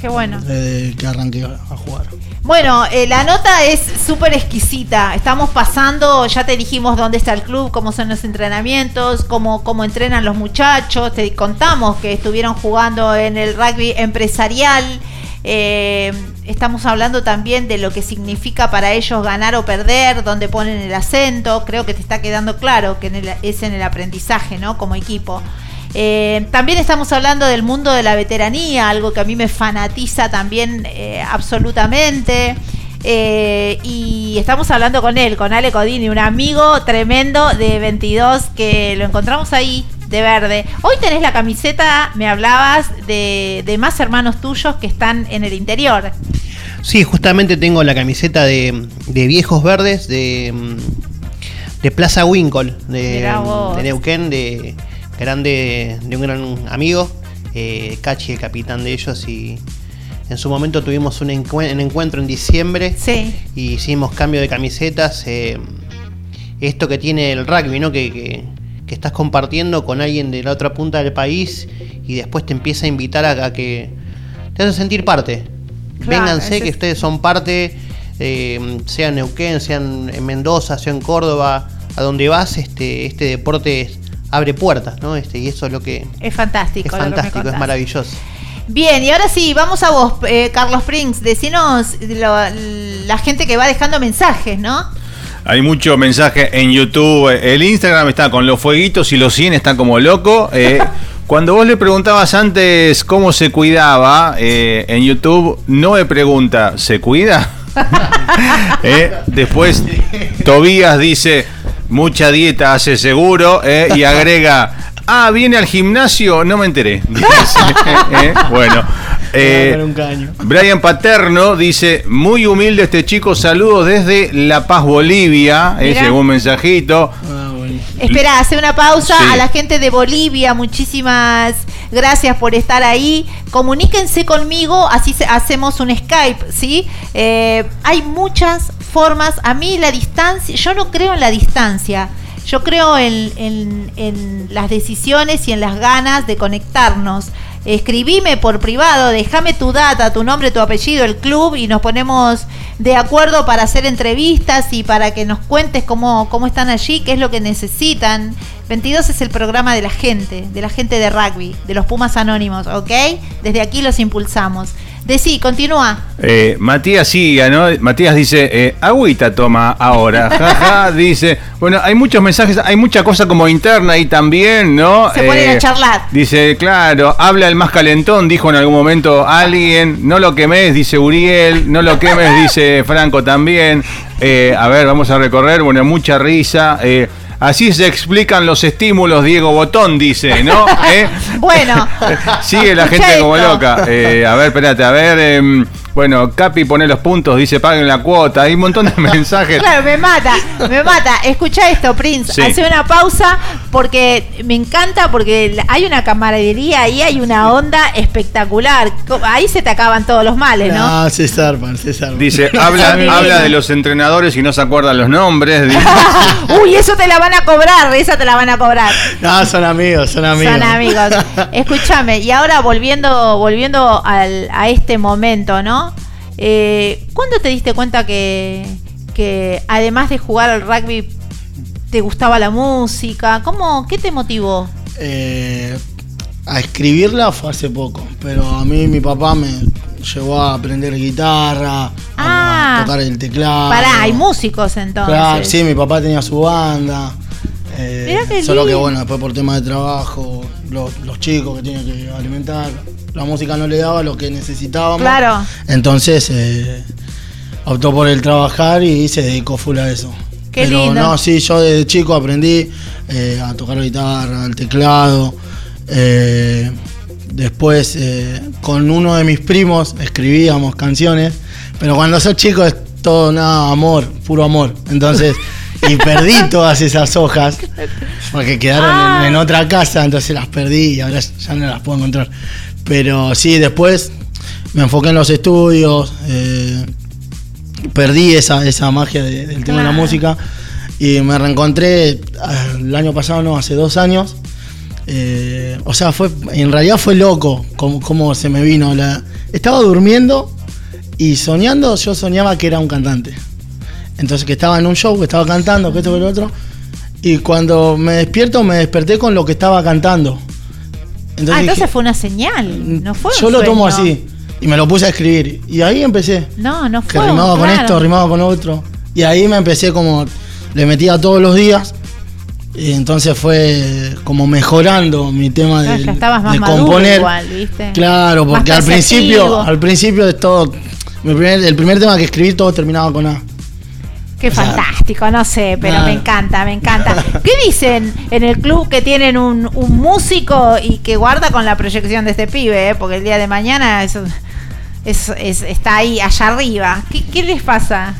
Speaker 2: Qué bueno.
Speaker 12: desde que arranqué a jugar.
Speaker 2: Bueno, eh, la nota es súper exquisita. Estamos pasando, ya te dijimos dónde está el club, cómo son los entrenamientos, cómo, cómo entrenan los muchachos. Te contamos que estuvieron jugando en el rugby empresarial. Eh, estamos hablando también de lo que significa para ellos ganar o perder, dónde ponen el acento. Creo que te está quedando claro que en el- es en el aprendizaje, ¿no? Como equipo. Eh, también estamos hablando del mundo de la veteranía, algo que a mí me fanatiza también eh, absolutamente. Eh, y estamos hablando con él, con Ale Codini, un amigo tremendo de 22 que lo encontramos ahí de verde. Hoy tenés la camiseta, me hablabas de, de más hermanos tuyos que están en el interior.
Speaker 11: Sí, justamente tengo la camiseta de, de Viejos Verdes de, de Plaza Winkle, de Neuquén, de, grande, de un gran amigo, eh, Cachi, el capitán de ellos, y en su momento tuvimos un, un encuentro en diciembre y hicimos cambio de camisetas. eh, esto que tiene el rugby, ¿no? Que, que- que estás compartiendo con alguien de la otra punta del país y después te empieza a invitar a, a que te hace sentir parte.
Speaker 2: Claro,
Speaker 11: Vénganse que
Speaker 2: es-
Speaker 11: ustedes son parte, eh, sea en Neuquén, sean en Mendoza, sea en Córdoba, a donde vas, este, este deporte es- abre puertas, ¿no? Este, y eso es lo que
Speaker 2: Es fantástico.
Speaker 11: es fantástico, es maravilloso.
Speaker 2: Bien, y ahora sí, vamos a vos, eh, Carlos Prince. Decinos lo- la gente que va dejando mensajes, ¿no?
Speaker 1: Hay mucho mensaje en YouTube. El Instagram está con los fueguitos y los 100 están como loco. Eh, cuando vos le preguntabas antes cómo se cuidaba, eh, en YouTube no me pregunta, ¿se cuida? Eh, después Tobías dice, mucha dieta hace seguro. eh, y agrega, ah, viene al gimnasio, no me enteré. Dice, eh, bueno. eh. Brian Paterno dice, muy humilde este chico, saludos desde La Paz, Bolivia. Eh, llegó un mensajito.
Speaker 2: Espera, hace una pausa
Speaker 1: Sí.
Speaker 2: a la gente de Bolivia. Muchísimas gracias por estar ahí. Comuníquense conmigo, así hacemos un Skype, ¿sí? Eh, hay muchas formas. A mí la distancia, yo no creo en la distancia. Yo creo en las decisiones y en las ganas de conectarnos. Escribime por privado, déjame tu data, tu nombre, tu apellido, el club y nos ponemos de acuerdo para hacer entrevistas y para que nos cuentes cómo, cómo están allí, qué es lo que necesitan. 22 es el programa de la gente, de la gente de rugby, de los Pumas Anónimos, ¿ok? Desde aquí los impulsamos. Decí, continúa.
Speaker 1: Eh, Matías siga, ¿no? Matías dice, eh, agüita toma ahora. Jaja, dice, bueno, hay muchos mensajes, hay mucha cosa como interna ahí también, ¿no?
Speaker 2: Se ponen
Speaker 1: Eh,
Speaker 2: a charlar.
Speaker 1: Dice, claro, habla el más calentón, dijo en algún momento alguien, no lo quemes, dice Uriel, no lo quemes, dice Franco también. Eh, a ver, vamos a recorrer, bueno, mucha risa. eh, así se explican los estímulos, Diego Botón dice, ¿no? ¿Eh?
Speaker 2: Bueno,
Speaker 1: Sigue la gente como loca. Eh, a ver, espérate, a ver. em, bueno, Capi pone los puntos, dice paguen la cuota. Hay un montón de mensajes.
Speaker 2: Claro, me mata, me mata. Escucha esto, Prince.
Speaker 1: Sí.
Speaker 2: Hace una pausa porque me encanta, porque hay una camaradería ahí, hay una onda espectacular. Ahí se te acaban todos los males, ¿no?
Speaker 12: Ah, se zarpan, se zarpan.
Speaker 1: Dice, habla, habla de los entrenadores y no se acuerdan los nombres. Dice,
Speaker 2: Uy, eso te la van a cobrar, esa te la van a cobrar.
Speaker 12: No, son amigos, son amigos.
Speaker 2: Son amigos. Escúchame, y ahora volviendo, volviendo al- a este momento, ¿no? Eh, ¿Cuándo te diste cuenta que, que además de jugar al rugby te gustaba la música? ¿Cómo, ¿Qué te motivó?
Speaker 12: Eh, a escribirla fue hace poco, pero a mí mi papá me llevó a aprender guitarra,
Speaker 2: Ah,
Speaker 12: a tocar el teclado.
Speaker 2: pará, hay músicos entonces.
Speaker 12: Claro, sí, mi papá tenía su banda. eh,
Speaker 2: Mirá qué
Speaker 12: solo que bueno, después por tema de trabajo, los, los chicos que tienen que alimentar, la música no le daba lo que necesitábamos.
Speaker 2: Claro.
Speaker 12: Entonces eh, optó por el trabajar y se dedicó full a eso.
Speaker 2: Qué
Speaker 12: Pero
Speaker 2: lindo.
Speaker 12: no, sí, yo desde chico aprendí eh, a tocar guitarra, el teclado. eh, después eh, con uno de mis primos escribíamos canciones, pero cuando sos chico es todo nada amor, puro amor. Entonces, y perdí todas esas hojas porque quedaron
Speaker 2: Ah.
Speaker 12: en, en otra casa, entonces las perdí y ahora ya no las puedo encontrar. Pero sí, después me enfoqué en los estudios, eh, perdí esa, esa magia de- del tema de la música y me reencontré ah, el año pasado, no, hace dos años. Eh, o sea, fue en realidad fue loco cómo, cómo se me vino. La, estaba durmiendo y soñando, yo soñaba que era un cantante. Entonces que estaba en un show, que estaba cantando, que esto, que lo otro. Y cuando me despierto, me desperté con lo que estaba cantando. Entonces
Speaker 2: ah,
Speaker 12: dije,
Speaker 2: entonces fue una señal, no fue un
Speaker 12: yo lo tomo así. Y me lo puse a escribir. Y ahí empecé.
Speaker 2: No, no fue.
Speaker 12: Que rimaba con esto, rimaba con otro. Y ahí me empecé como. Le metía todos los días. Y entonces fue como mejorando mi tema
Speaker 2: Claro,
Speaker 12: de,
Speaker 2: ya estabas más
Speaker 12: de
Speaker 2: maduro
Speaker 12: componer.
Speaker 2: igual, ¿viste?
Speaker 12: Claro, porque al principio, al principio de todo. mi primer- el primer tema que escribí todo terminaba con A.
Speaker 2: Qué
Speaker 12: O sea,
Speaker 2: fantástico, no sé, pero
Speaker 12: nada.
Speaker 2: me encanta, me encanta. ¿Qué dicen en el club que tienen un, un músico y que guarda con la proyección de este pibe? eh? Porque el día de mañana es- es- está ahí, allá arriba. ¿Qué, qué les pasa?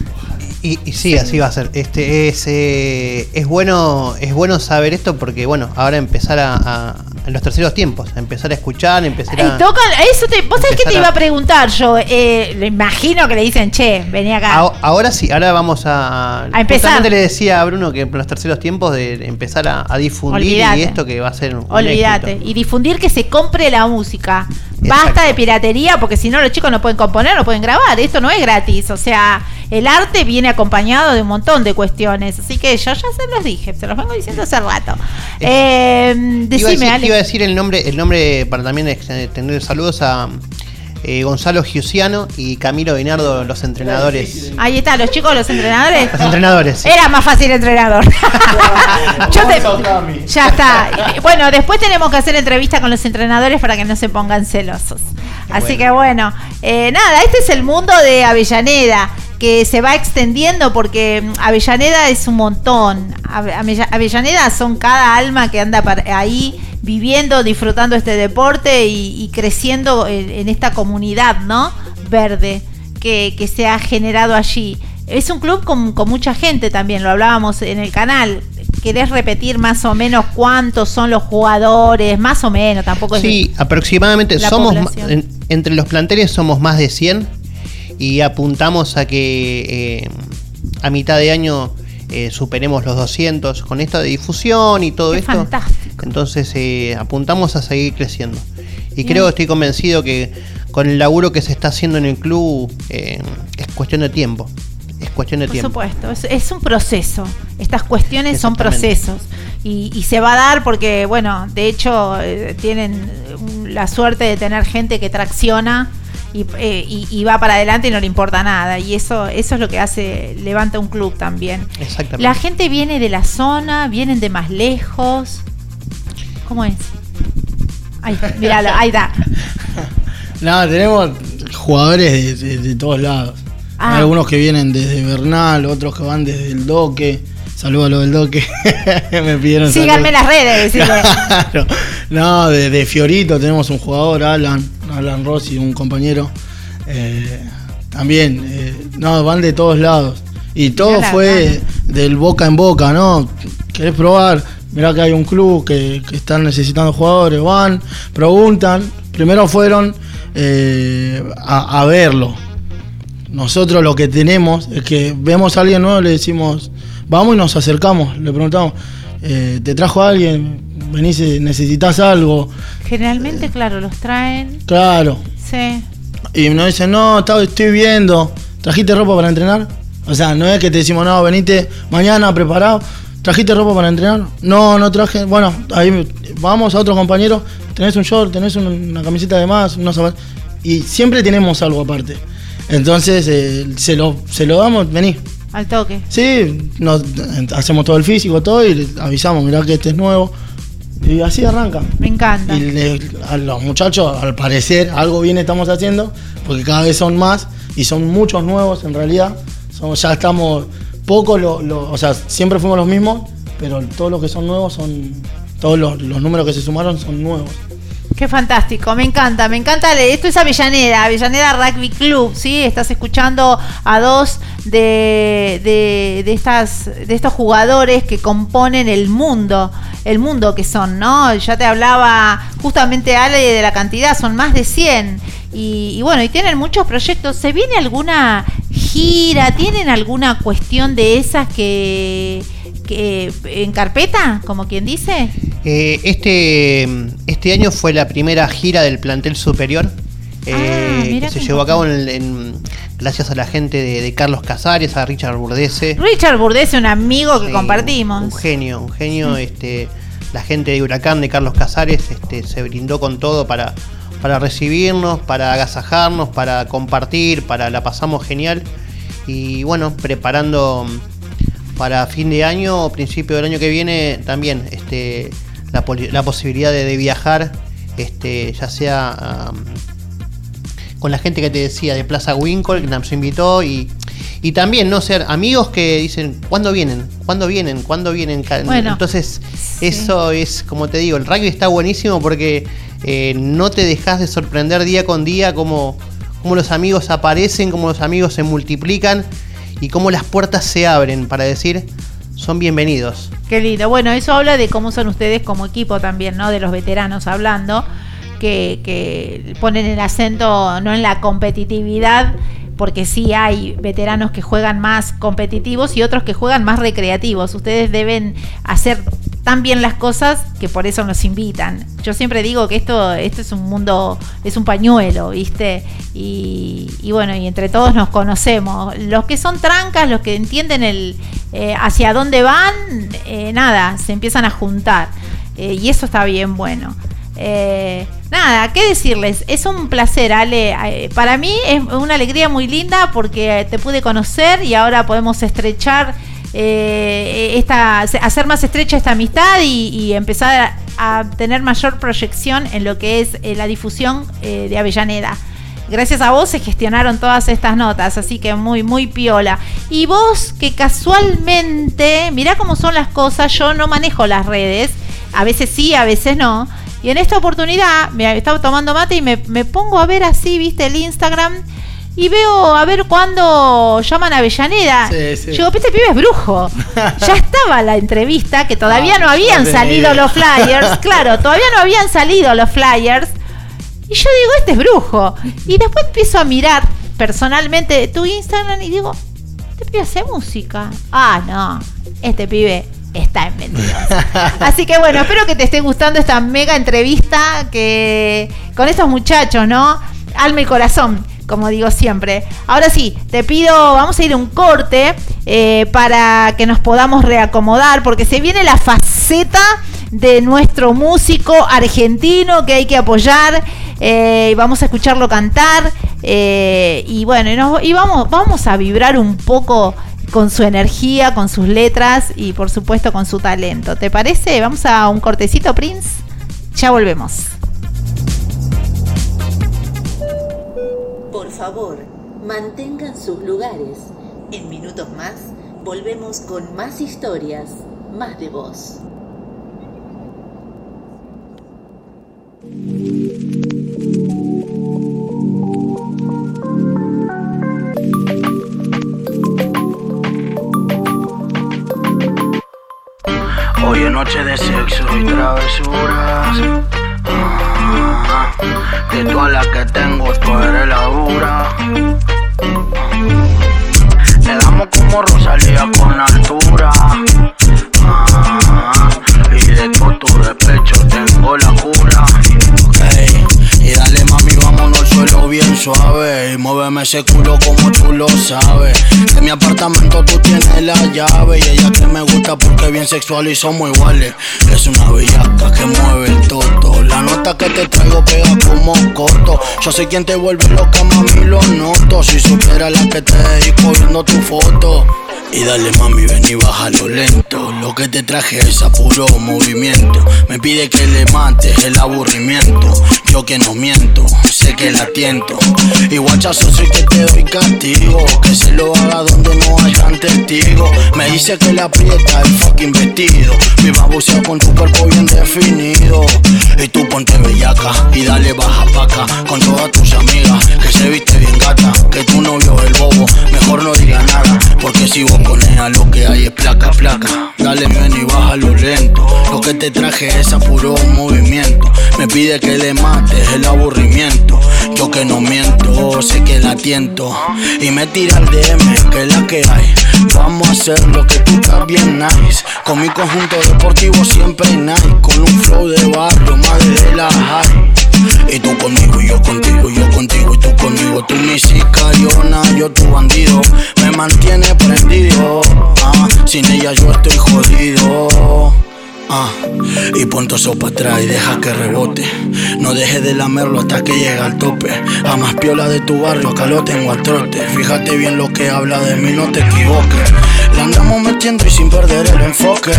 Speaker 11: Y, y sí, así va a ser. Este es, eh, es bueno es bueno saber esto porque bueno, ahora empezar a, a- en los terceros tiempos, a empezar a escuchar, empezar
Speaker 2: Y
Speaker 11: a
Speaker 2: tocan, eso te, vos sabés que te iba a preguntar yo, eh, le imagino que le dicen, che, vení acá.
Speaker 11: Ahora, ahora sí, ahora vamos a.
Speaker 2: A empezar.
Speaker 11: Le decía a Bruno que en los terceros tiempos de empezar a, a difundir y esto que va a ser un.
Speaker 2: Olvídate. Y difundir que se compre la música. Basta de piratería, porque si no los chicos no pueden componer, no pueden grabar. Esto no es gratis. O sea, el arte viene acompañado de un montón de cuestiones. Así que yo ya se los dije, se los vengo diciendo hace rato. Eh,
Speaker 11: Te iba, a
Speaker 2: decime,
Speaker 11: decir, iba a decir el nombre, el nombre para también extender saludos a eh, Gonzalo Giusiano y Camilo Binardo, los entrenadores.
Speaker 2: Ahí está, los chicos, los entrenadores.
Speaker 11: Los entrenadores. sí.
Speaker 2: Era más fácil entrenador. Yo te- ya está. Bueno, después tenemos que hacer entrevista con los entrenadores para que no se pongan celosos. Así que bueno, eh, nada, este es el mundo de Avellaneda que se va extendiendo porque mm, Avellaneda es un montón. Ave- Avella- Avellaneda son cada alma que anda ahí viviendo, disfrutando este deporte y, y creciendo en, en esta comunidad, ¿no? Verde que, que se ha generado allí. Es un club con, con mucha gente también, lo hablábamos en el canal. ¿Querés repetir más o menos cuántos son los jugadores? Más o menos, tampoco es...
Speaker 11: Sí, aproximadamente somos en- entre los planteles somos más de 100 y apuntamos a que eh, a mitad de año eh, superemos los 200 con esto de difusión y todo
Speaker 2: Qué
Speaker 11: esto.
Speaker 2: fantástico.
Speaker 11: Entonces eh, apuntamos a seguir creciendo. Y
Speaker 2: Bien.
Speaker 11: creo, estoy convencido que con el laburo que se está haciendo en el club eh, es cuestión de tiempo. Es cuestión de
Speaker 2: Por
Speaker 11: tiempo.
Speaker 2: supuesto, es, es un proceso. Estas cuestiones son procesos. Y, y se va a dar porque, bueno, de hecho, tienen la suerte de tener gente que tracciona y, eh, y- y va para adelante y no le importa nada. Y eso, eso es lo que hace, levanta un club también.
Speaker 11: Exactamente.
Speaker 2: La gente viene de la zona, vienen de más lejos. ¿Cómo es? Ahí, míralo, ahí está.
Speaker 12: Nada, tenemos jugadores de, de- de todos lados.
Speaker 2: Ah.
Speaker 12: Hay algunos que vienen desde Bernal, otros que van desde el Doque. Saludos a los del Doque. Me pidieron
Speaker 2: Síganme en las redes.
Speaker 12: Claro. No, de, de Fiorito tenemos un jugador, Alan, Alan Rossi, un compañero. Eh, también, eh, no, van de todos lados. Y todo
Speaker 2: Mirá
Speaker 12: fue del boca en boca, ¿no? ¿Querés probar? Mirá que hay un club que, que están necesitando jugadores, van, preguntan. Primero fueron eh, a, a verlo. Nosotros lo que tenemos es que vemos a alguien nuevo, le decimos, vamos y nos acercamos, le preguntamos, ¿te trajo alguien? Venís, necesitas algo.
Speaker 2: Generalmente, claro, los traen.
Speaker 12: Claro.
Speaker 2: Sí.
Speaker 12: Y nos dicen, no, estoy viendo, ¿trajiste ropa para entrenar? O sea, no es que te decimos, no, venite mañana preparado, ¿trajiste ropa para entrenar? No, no traje, bueno, ahí vamos a otro compañero, tenés un short, tenés un- una camiseta de más, unos zapatos, y siempre tenemos algo aparte. Entonces, eh, se, lo, se lo damos, vení.
Speaker 2: Al toque.
Speaker 12: Sí, nos, hacemos todo el físico, todo, y avisamos, mirá que este es nuevo. Y así arranca.
Speaker 2: Me encanta.
Speaker 12: Y le- a los muchachos, al parecer, algo bien estamos haciendo, porque cada vez son más y son muchos nuevos en realidad. Somos, ya estamos pocos, lo, lo- o sea, siempre fuimos los mismos, pero todos los que son nuevos son, todos los, los números que se sumaron son nuevos.
Speaker 2: Qué fantástico, me encanta, me encanta. Esto es Avellaneda, Avellaneda Rugby Club, ¿sí? Estás escuchando a dos de, de, estas, de estos jugadores que componen el mundo, el mundo que son, ¿no? Ya te hablaba justamente Ale de la cantidad, son más de 100. Y, y bueno, y tienen muchos proyectos. ¿Se viene alguna gira? ¿Tienen alguna cuestión de esas que, que en carpeta, como quien dice?
Speaker 11: Eh, este, este año fue la primera gira del plantel superior. eh,
Speaker 2: Ah, mira
Speaker 11: que se llevó a cabo en, en- gracias a la gente de, de Carlos Casares, a Richard Burdese.
Speaker 2: Richard Burdese, un amigo que compartimos.
Speaker 11: Un genio, un genio. Este, la gente de Huracán de Carlos Casares este, se brindó con todo para, para recibirnos, para agasajarnos, para compartir, para la pasamos genial. Y bueno, preparando para fin de año o principio del año que viene también este, la, la posibilidad de, de viajar, este, ya sea con la gente que te decía de Plaza Winkle, que nos invitó y, y también no ser amigos que dicen, ¿cuándo vienen? ¿Cuándo vienen? ¿Cuándo vienen?
Speaker 2: Bueno,
Speaker 11: Entonces, eso es, como te digo, el rugby está buenísimo porque eh, no te dejas de sorprender día con día como, como los amigos aparecen, como los amigos se multiplican y cómo las puertas se abren para decir, son bienvenidos.
Speaker 2: Qué lindo. Bueno, eso habla de cómo son ustedes como equipo también, ¿no? De los veteranos hablando, que, ponen el acento no en la competitividad, porque sí hay veteranos que juegan más competitivos y otros que juegan más recreativos. Ustedes deben hacer tan bien las cosas que por eso nos invitan. Yo siempre digo que esto, esto es un mundo, es un pañuelo, ¿viste? Y, bueno, y entre todos nos conocemos. Los que son trancas, los que entienden el eh, hacia dónde van, eh, nada, se empiezan a juntar. Eh, y eso está bien bueno. Nada, ¿qué decirles? Es un placer, Ale. Eh, Para mí es una alegría muy linda porque te pude conocer y ahora podemos estrechar eh, esta, hacer más estrecha esta amistad y, empezar a, tener mayor proyección en lo que es eh, la difusión de Avellaneda. Gracias a vos se gestionaron todas estas notas, así que muy, muy piola. Y vos que casualmente, mirá cómo son las cosas, yo no manejo las redes, a veces sí, a veces no. Y en esta oportunidad me estaba tomando mate y me, me pongo a ver así, viste, el Instagram y veo a ver cuándo llaman a Avellaneda.
Speaker 12: Sí, sí.
Speaker 2: Digo, este pibe es brujo. ya estaba la entrevista, que todavía
Speaker 12: Ah,
Speaker 2: no habían
Speaker 12: no
Speaker 2: salido
Speaker 12: idea.
Speaker 2: los flyers. Claro, todavía no habían salido los flyers. Y yo digo, este es brujo. Y después empiezo a mirar personalmente tu Instagram y digo, este pibe hace música. Ah, no, este pibe está en 22. Así que bueno, espero que te esté gustando esta mega entrevista que con estos muchachos, ¿no? Alma y corazón, como digo siempre. Ahora sí, te pido, vamos a ir a un corte eh, para que nos podamos reacomodar, porque se viene la faceta de nuestro músico argentino que hay que apoyar. eh, y vamos a escucharlo cantar. eh, y bueno, y, nos- y vamos, vamos a vibrar un poco con su energía, con sus letras y por supuesto con su talento. ¿Te parece? Vamos a un cortecito, Prince. Ya volvemos.
Speaker 5: Por favor, mantengan sus lugares. En minutos más, volvemos con más historias, más de voz.
Speaker 12: Hoy es noche de sexo y travesuras. De todas las que tengo, tú eres la dura. Le damos como Rosalía con altura. Y de todo tu despecho tengo la cura. Ey, y dale mami, vámonos al suelo bien suave. Y muéveme ese culo como tú lo sabes. De mi apartamento tú tienes la llave. Y ella que me gusta porque bien sexual y somos iguales. Es una bellaca que mueve el toto. La nota que te traigo pega como corto. Yo sé quién te vuelve loca, mami, lo noto. Si supiera la que te dedico viendo tu foto. Y dale mami, ven y bájalo lento. Lo que te traje es a puro movimiento. Me pide que le mates el aburrimiento. Yo que no miento, sé que la tiento. Y guachazo soy que te doy castigo. Que se lo haga donde no hayan testigos. Me dice que le aprieta el fucking vestido. Mi babuceo con tu cuerpo bien definido. Y tú ponte bellaca y dale baja pa' acá. Con todas tus amigas que se viste bien gata. Que tu novio es el bobo, mejor no diga nada. Porque si con ella lo que hay es placa, placa. Dale ven y bájalo lento. Lo que te traje es a puro movimiento. Me pide que le mates el aburrimiento. Yo que no miento, sé que la tiento. Y me tira el DM, que es la que hay. Vamos a hacer lo que tú estás bien nice. Con mi conjunto deportivo siempre nice. Con un flow de barrio, madre de la high. Y tú conmigo, y yo contigo, y yo contigo, y tú conmigo. Tú mi sicariona, yo tu bandido. Me mantiene prendido. Ah, sin ella yo estoy jodido. Ah, y pon tu sopa atrás y deja que rebote. No dejes de lamerlo hasta que llegue al tope. A más piola de tu barrio, acá lo tengo a trote. Fíjate bien lo que habla de mí, no te equivoques. La andamos metiendo y sin perder el enfoque.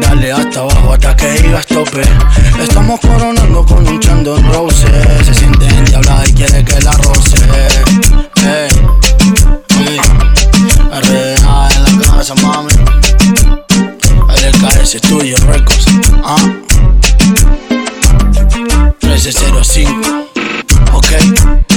Speaker 12: Dale hasta abajo hasta que digas tope. Estamos coronando con un Chandon Rose. Se siente endiablada y quiere que la roce. Ey, ey. RDA en la casa, mami. LKS Studio Records. Ah. 1305. Ok.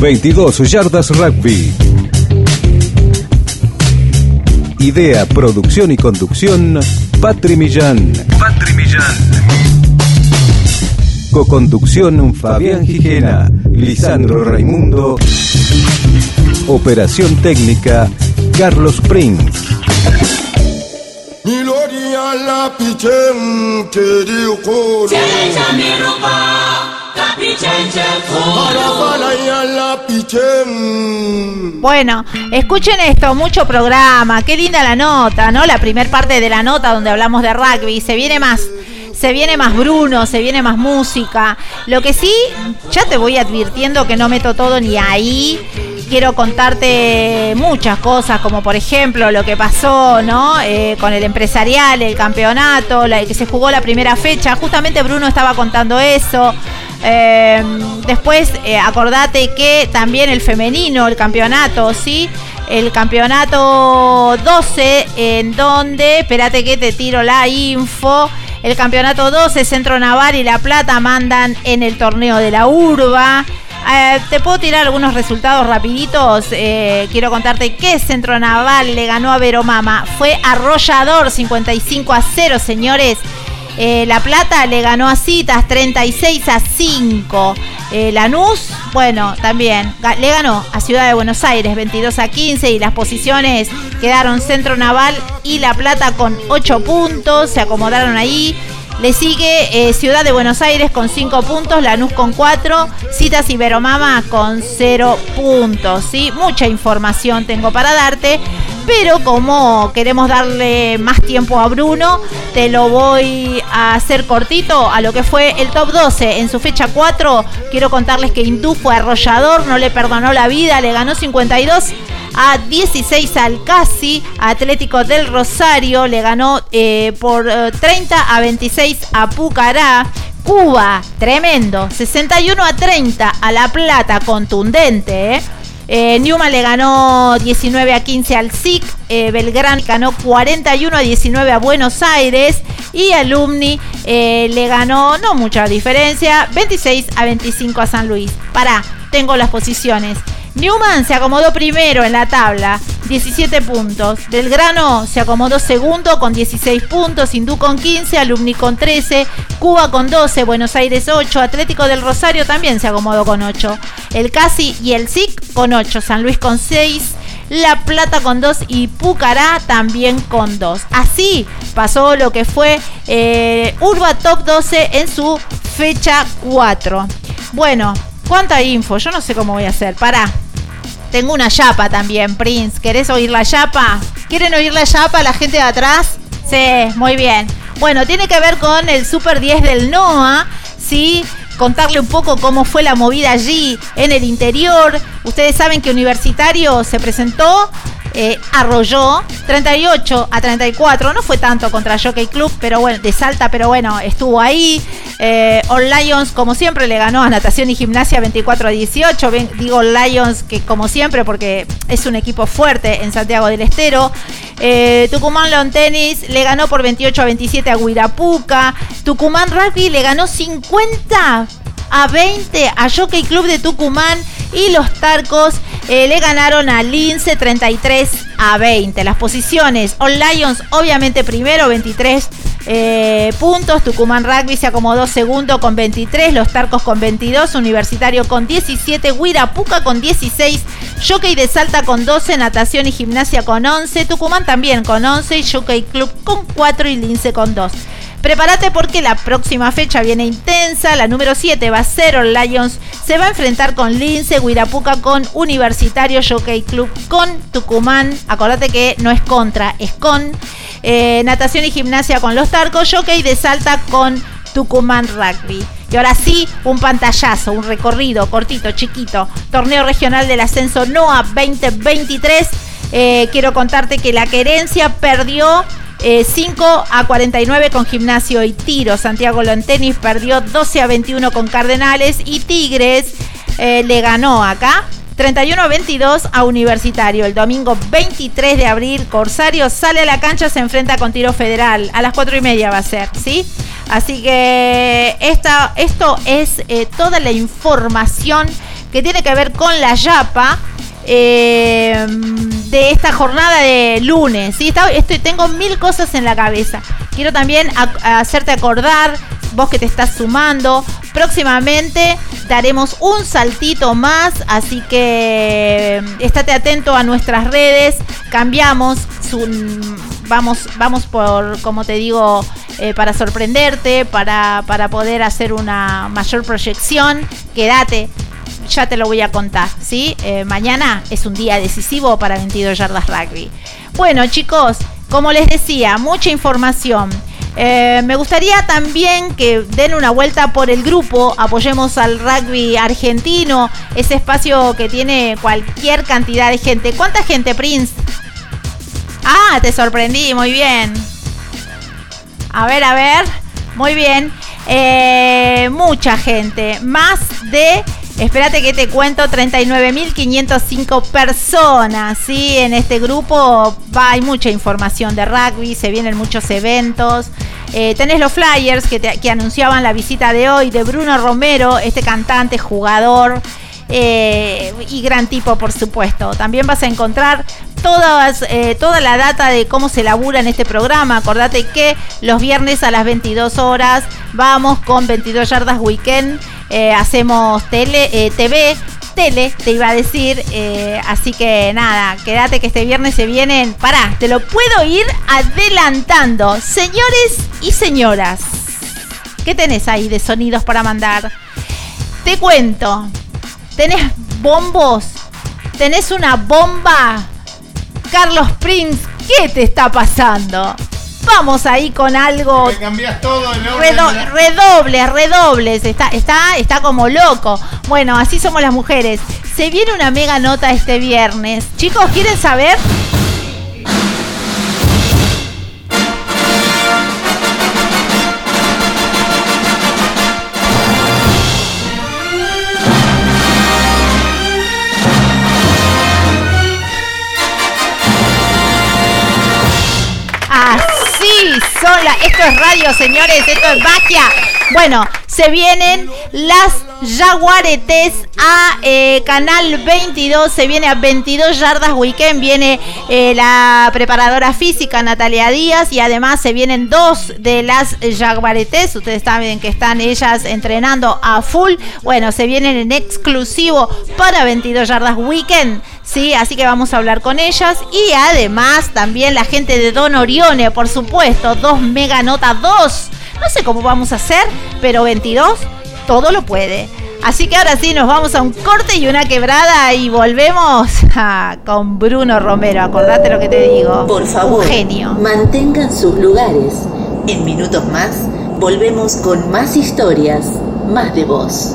Speaker 10: 22 yardas rugby. Idea, producción y conducción, Patri Millán.
Speaker 13: Patri Millán.
Speaker 10: Coconducción, Fabián Gijena, Lisandro Raimundo. Operación técnica, Carlos Prince.
Speaker 14: Niloria la pichen kiri koro.
Speaker 2: Bueno, escuchen esto, mucho programa, qué linda la nota, ¿no? La primer parte de la nota donde hablamos de rugby, se viene más, se viene más Bruno, se viene más música. Lo que sí, ya te voy advirtiendo que no meto todo ni ahí. Quiero contarte muchas cosas, como por ejemplo lo que pasó, ¿no? Eh, con el empresarial, el campeonato, la, que se jugó la primera fecha. Justamente Bruno estaba contando eso. Eh, después, eh, acordate que también el femenino, el campeonato, ¿sí? El campeonato 12, en donde, espérate que te tiro la info. El campeonato 12, Centro Naval y La Plata mandan en el torneo de la Urba. Eh, te puedo tirar algunos resultados rapiditos. Quiero contarte que Centro Naval le ganó a Veromama. Fue arrollador 55 a 0, señores. Eh, la Plata le ganó a Citas 36 a 5. Eh, Lanús, bueno, también le ganó a Ciudad de Buenos Aires 22 a 15 y las posiciones quedaron Centro Naval y La Plata con 8 puntos, se acomodaron ahí. Le sigue eh, Ciudad de Buenos Aires con 5 puntos, Lanús con 4, Citas y Veromama con 0 puntos. ¿sí? Mucha información tengo para darte, pero como queremos darle más tiempo a Bruno, te lo voy a hacer cortito a lo que fue el top 12. En su fecha 4, quiero contarles que Hindú fue arrollador, no le perdonó la vida, le ganó 52 a 16 al Casi, Atlético del Rosario le ganó eh, por eh, 30 a 26 a Pucará. Cuba, tremendo, 61 a 30 a La Plata, contundente. ¿eh? Eh, Newman le ganó 19 a 15 al SIC, eh, Belgrano ganó 41 a 19 a Buenos Aires y Alumni eh, le ganó, no mucha diferencia, 26 a 25 a San Luis. Pará, tengo las posiciones. Newman se acomodó primero en la tabla, 17 puntos. Belgrano se acomodó segundo con 16 puntos. Hindú con 15, Alumni con 13, Cuba con 12, Buenos Aires 8, Atlético del Rosario también se acomodó con 8. El Casi y el SIC con 8, San Luis con 6. La Plata con 2 y Pucará también con 2. Así pasó lo que fue eh, Urba Top 12 en su fecha 4. Bueno, cuánta info, yo no sé cómo voy a hacer. Pará. Tengo una chapa también, Prince. ¿Querés oír la chapa? ¿Quieren oír la chapa la gente de atrás? Sí, muy bien. Bueno, tiene que ver con el Super 10 del NOA, ¿sí? Contarle un poco cómo fue la movida allí en el interior. Ustedes saben que Universitario se presentó, eh, arrolló 38 a 34. No fue tanto contra Jockey Club, pero bueno, de Salta, pero bueno, estuvo ahí. Eh, All Lions, como siempre, le ganó a Natación y Gimnasia 24 a 18. Ven, digo Lions que como siempre, porque es un equipo fuerte en Santiago del Estero. Eh, Tucumán Lawn Tennis le ganó por 28 a 27 a Huirapuca. Tucumán Rugby le ganó 50 a 20 a Jockey Club de Tucumán y los Tarcos eh, le ganaron a Lince 33 a 20. Las posiciones, All Lions obviamente primero 23 eh, puntos, Tucumán Rugby se acomodó segundo con 23, los Tarcos con 22, Universitario con 17, Huirapuca con 16, Jockey de Salta con 12, Natación y Gimnasia con 11, Tucumán también con 11 y Jockey Club con 4 y Lince con 2. Prepárate porque la próxima fecha viene intensa. La número 7 va a ser Lions. Se va a enfrentar con Lince, Huirapuca con Universitario, Jockey Club con Tucumán. Acordate que no es contra, es con. Eh, natación y gimnasia con los Tarcos, Jockey de Salta con Tucumán Rugby. Y ahora sí, un pantallazo, un recorrido cortito, chiquito. Torneo regional del ascenso NOA 2023. Eh, quiero contarte que la querencia perdió eh, 5 a 49 con Gimnasio y Tiro. Santiago Lontenis perdió 12 a 21 con Cardenales y Tigres eh, le ganó acá 31 a 22 a Universitario. El domingo 23 de abril, Corsario sale a la cancha, se enfrenta con Tiro Federal. A las 4 y media va a ser, ¿sí? Así que esto es eh, toda la información que tiene que ver con la Yapa. Eh, de esta jornada de lunes. ¿sí? Está- estoy, tengo mil cosas en la cabeza. Quiero también ac- hacerte acordar, vos que te estás sumando, próximamente daremos un saltito más, así que eh, estate atento a nuestras redes, cambiamos, vamos, vamos por, como te digo, eh, para sorprenderte, para, para poder hacer una mayor proyección, quédate, ya te lo voy a contar, ¿sí? Eh, mañana es un día decisivo para 22 yardas rugby. Bueno, chicos, como les decía, mucha información. Eh, me gustaría también que den una vuelta por el grupo, apoyemos al rugby argentino, ese espacio que tiene cualquier cantidad de gente. ¿Cuánta gente, Prince? Ah, te sorprendí, muy bien. A ver, a ver. Muy bien. Eh, mucha gente. Más de Espérate que te cuento, 39.505 personas, ¿sí? En este grupo hay mucha información de rugby, se vienen muchos eventos. Eh, tenés los flyers que, te- anunciaban la visita de hoy de Bruno Romero, este cantante, jugador eh, y gran tipo, por supuesto. También vas a encontrar todas, eh, toda la data de cómo se labura en este programa. Acordate que los viernes a las 22 horas vamos con 22 yardas weekend. Eh, hacemos tele, eh, TV, tele, te iba a decir. eh, así que nada, quédate que este viernes se vienen. Pará, te lo puedo ir adelantando. Señores y señoras, ¿qué tenés ahí de sonidos para mandar? Te cuento. ¿Tenés bombos? ¿Tenés una bomba? Carlos Prince, ¿qué te está pasando? Vamos ahí con algo.
Speaker 15: cambias todo el
Speaker 2: Redo- redobles, redobles. Está, está, está como loco. Bueno, así somos las mujeres. Se viene una mega nota este viernes. Chicos, ¿quieren saber? Esto es radio, señores. Esto es magia. Bueno, se vienen las Jaguaretes a eh, Canal 22. Se viene a 22 yardas weekend. Viene eh, la preparadora física Natalia Díaz. Y además se vienen dos de las Jaguaretes. Ustedes saben que están ellas entrenando a full. Bueno, se vienen en exclusivo para 22 yardas weekend. Sí, así que vamos a hablar con ellas. Y además también la gente de Don Orione, por supuesto. Dos mega nota, dos. No sé cómo vamos a hacer, pero 22 todo lo puede. Así que ahora sí, nos vamos a un corte y una quebrada y volvemos con Bruno Romero. Acordate lo que te digo.
Speaker 5: Por favor,
Speaker 2: Un genio.
Speaker 5: mantengan sus lugares. En minutos más, volvemos con más historias, más de voz.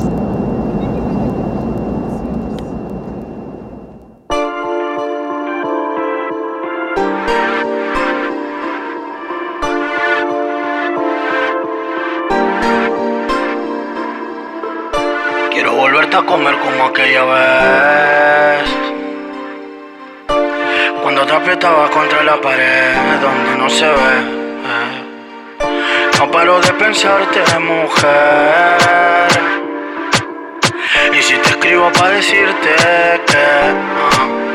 Speaker 12: Vez. Cuando te apretabas contra la pared donde no se ve. eh. No paro de pensarte, mujer. Y si te escribo para decirte que.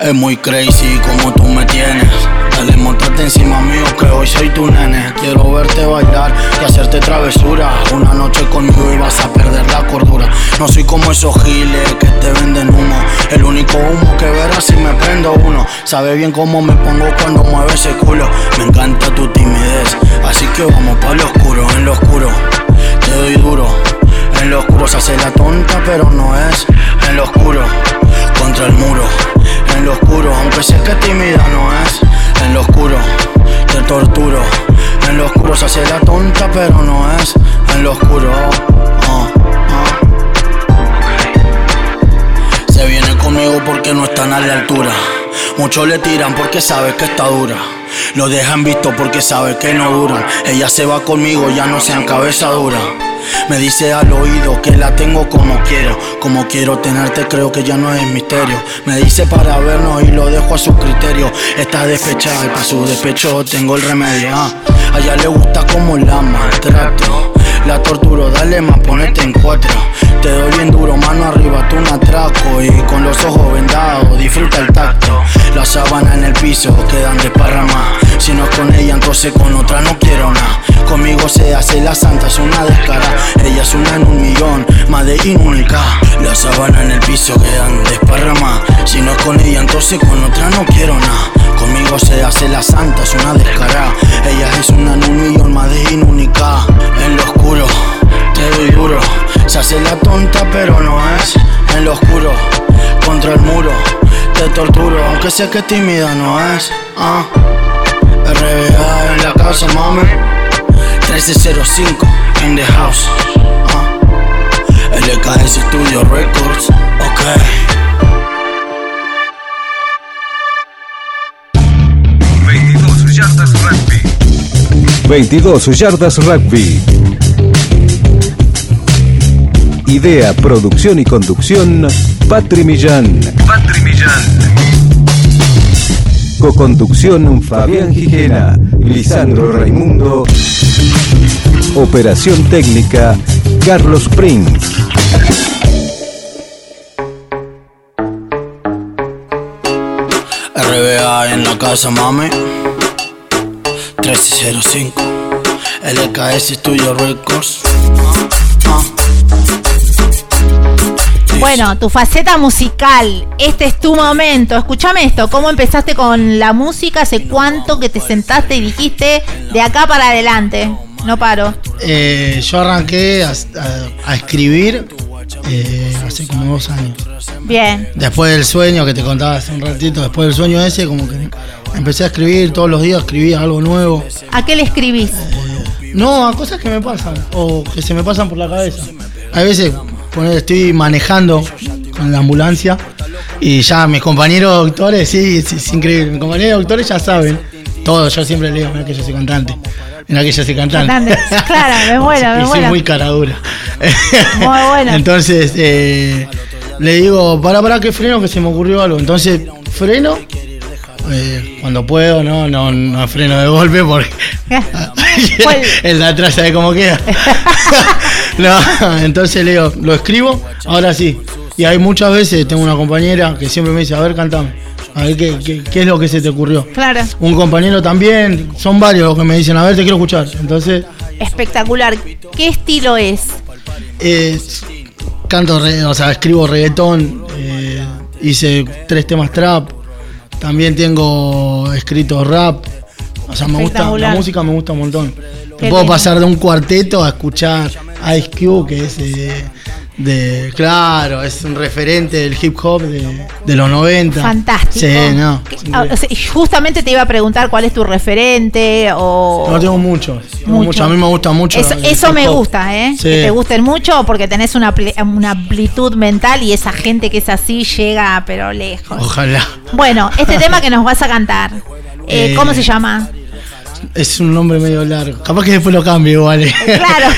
Speaker 12: Es muy crazy como tú me tienes. Dale, montate encima mío que hoy soy tu nene. Quiero verte bailar y hacerte travesura. Una noche conmigo y vas a perder la cordura. No soy como esos giles que te venden humo. El único humo que verás si me prendo uno. Sabe bien cómo me pongo cuando mueve ese culo. Me encanta tu timidez. Así que vamos para lo oscuro, en lo oscuro. Te doy duro. En lo oscuro se hace la tonta, pero no es. En lo oscuro, contra el muro. En lo oscuro, aunque sé que tímida no es. En lo oscuro, te torturo. En lo oscuro se hace la tonta, pero no es. En lo oscuro, ah, ah. Se viene conmigo porque no están a la altura. Muchos le tiran porque sabe que está dura. Lo dejan visto porque sabe que no duran. Ella se va conmigo, ya no sean cabeza dura. Me dice al oído que la tengo como quiero. Como quiero tenerte, creo que ya no es misterio. Me dice para vernos y lo dejo a su criterio. Está despechada y para su despecho tengo el remedio. ah. A ella le gusta como la maltrato. La torturo, dale más, ponete en cuatro. Te doy bien duro, mano arriba, tú un atraco. Y con los ojos vendados, disfruta el tacto. La sábana en el piso, quedan desparramadas. Si no es con ella, entonces con otra no quiero nada. Conmigo se hace la santa, es una descara. Ella es una en un millón, más de única. La sábana en el piso, quedan desparramadas. Si no es con ella, entonces con otra no quiero nada. Conmigo se hace la santa, es una descarada. Ella es una en un millón, más de única. En lo oscuro, te doy duro. Se hace la tonta, pero no es. En lo oscuro, contra el muro. Te torturo, aunque sé que tímida no es. Ah. RBA en la casa, mami. 1305 in the house. Ah. LKS Studio Records. Ok.
Speaker 10: 22 yardas rugby. 22 yardas rugby. Idea, producción y conducción, Patri Millán.
Speaker 9: Patri Millán.
Speaker 10: Coconducción, Fabián Gijena, Lisandro Raimundo. Operación técnica, Carlos Prince.
Speaker 16: RBA en la casa, mami. 1305. LKS Studio Records.
Speaker 2: Bueno, tu faceta musical, este es tu momento. Escúchame esto, ¿cómo empezaste con la música? ¿Hace cuánto que te sentaste y dijiste de acá para adelante? No paro.
Speaker 12: Eh, yo arranqué a, a- a escribir eh, hace como dos años.
Speaker 2: Bien.
Speaker 12: Después del sueño que te contaba hace un ratito, después del sueño ese, como que empecé a escribir todos los días, escribía algo nuevo.
Speaker 2: ¿A qué le escribís?
Speaker 12: No, a cosas que me pasan o que se me pasan por la cabeza. A veces poner, estoy manejando con la ambulancia y ya mis compañeros doctores, sí, sí, es increíble. Mis compañeros doctores ya saben todo. Yo siempre le digo, mira que yo soy cantante. Mira que yo soy cantante.
Speaker 2: Cantante. Claro, me muero, me
Speaker 12: y soy muy cara dura.
Speaker 2: Muy bueno.
Speaker 12: Entonces, eh, le digo, para, para que freno, que se me ocurrió algo. Entonces, freno. eh, cuando puedo, no, no, no freno de golpe porque el de atrás sabe cómo queda. no, entonces le digo, lo escribo, ahora sí. Y hay muchas veces, tengo una compañera que siempre me dice, a ver, cantame. A ver qué, qué- qué es lo que se te ocurrió.
Speaker 2: Claro.
Speaker 12: Un compañero también, son varios los que me dicen, a ver, te quiero escuchar. Entonces,
Speaker 2: Espectacular. ¿Qué estilo es?
Speaker 12: eh, canto, o sea, escribo reggaetón, eh, hice tres temas trap, también tengo escrito rap. O sea, me gusta, la música me gusta un montón. Puedo pasar de un cuarteto a escuchar Ice Cube, que es eh, de, claro, es un referente del hip hop de, de los 90.
Speaker 2: Fantástico.
Speaker 12: Sí, no.
Speaker 2: Ah, o sea, y justamente te iba a preguntar cuál es tu referente o...
Speaker 12: No tengo
Speaker 2: Mucho.
Speaker 12: mucho. A mí me gusta mucho.
Speaker 2: Eso, me gusta, ¿eh?
Speaker 12: Sí.
Speaker 2: Que te gusten mucho porque tenés una, una amplitud mental y esa gente que es así llega, pero lejos.
Speaker 12: Ojalá.
Speaker 2: Bueno, este tema que nos vas a cantar, eh,
Speaker 12: Eh,
Speaker 2: ¿cómo se llama?
Speaker 12: Es un nombre medio largo. Capaz que después lo cambio igual. eh.
Speaker 2: Claro.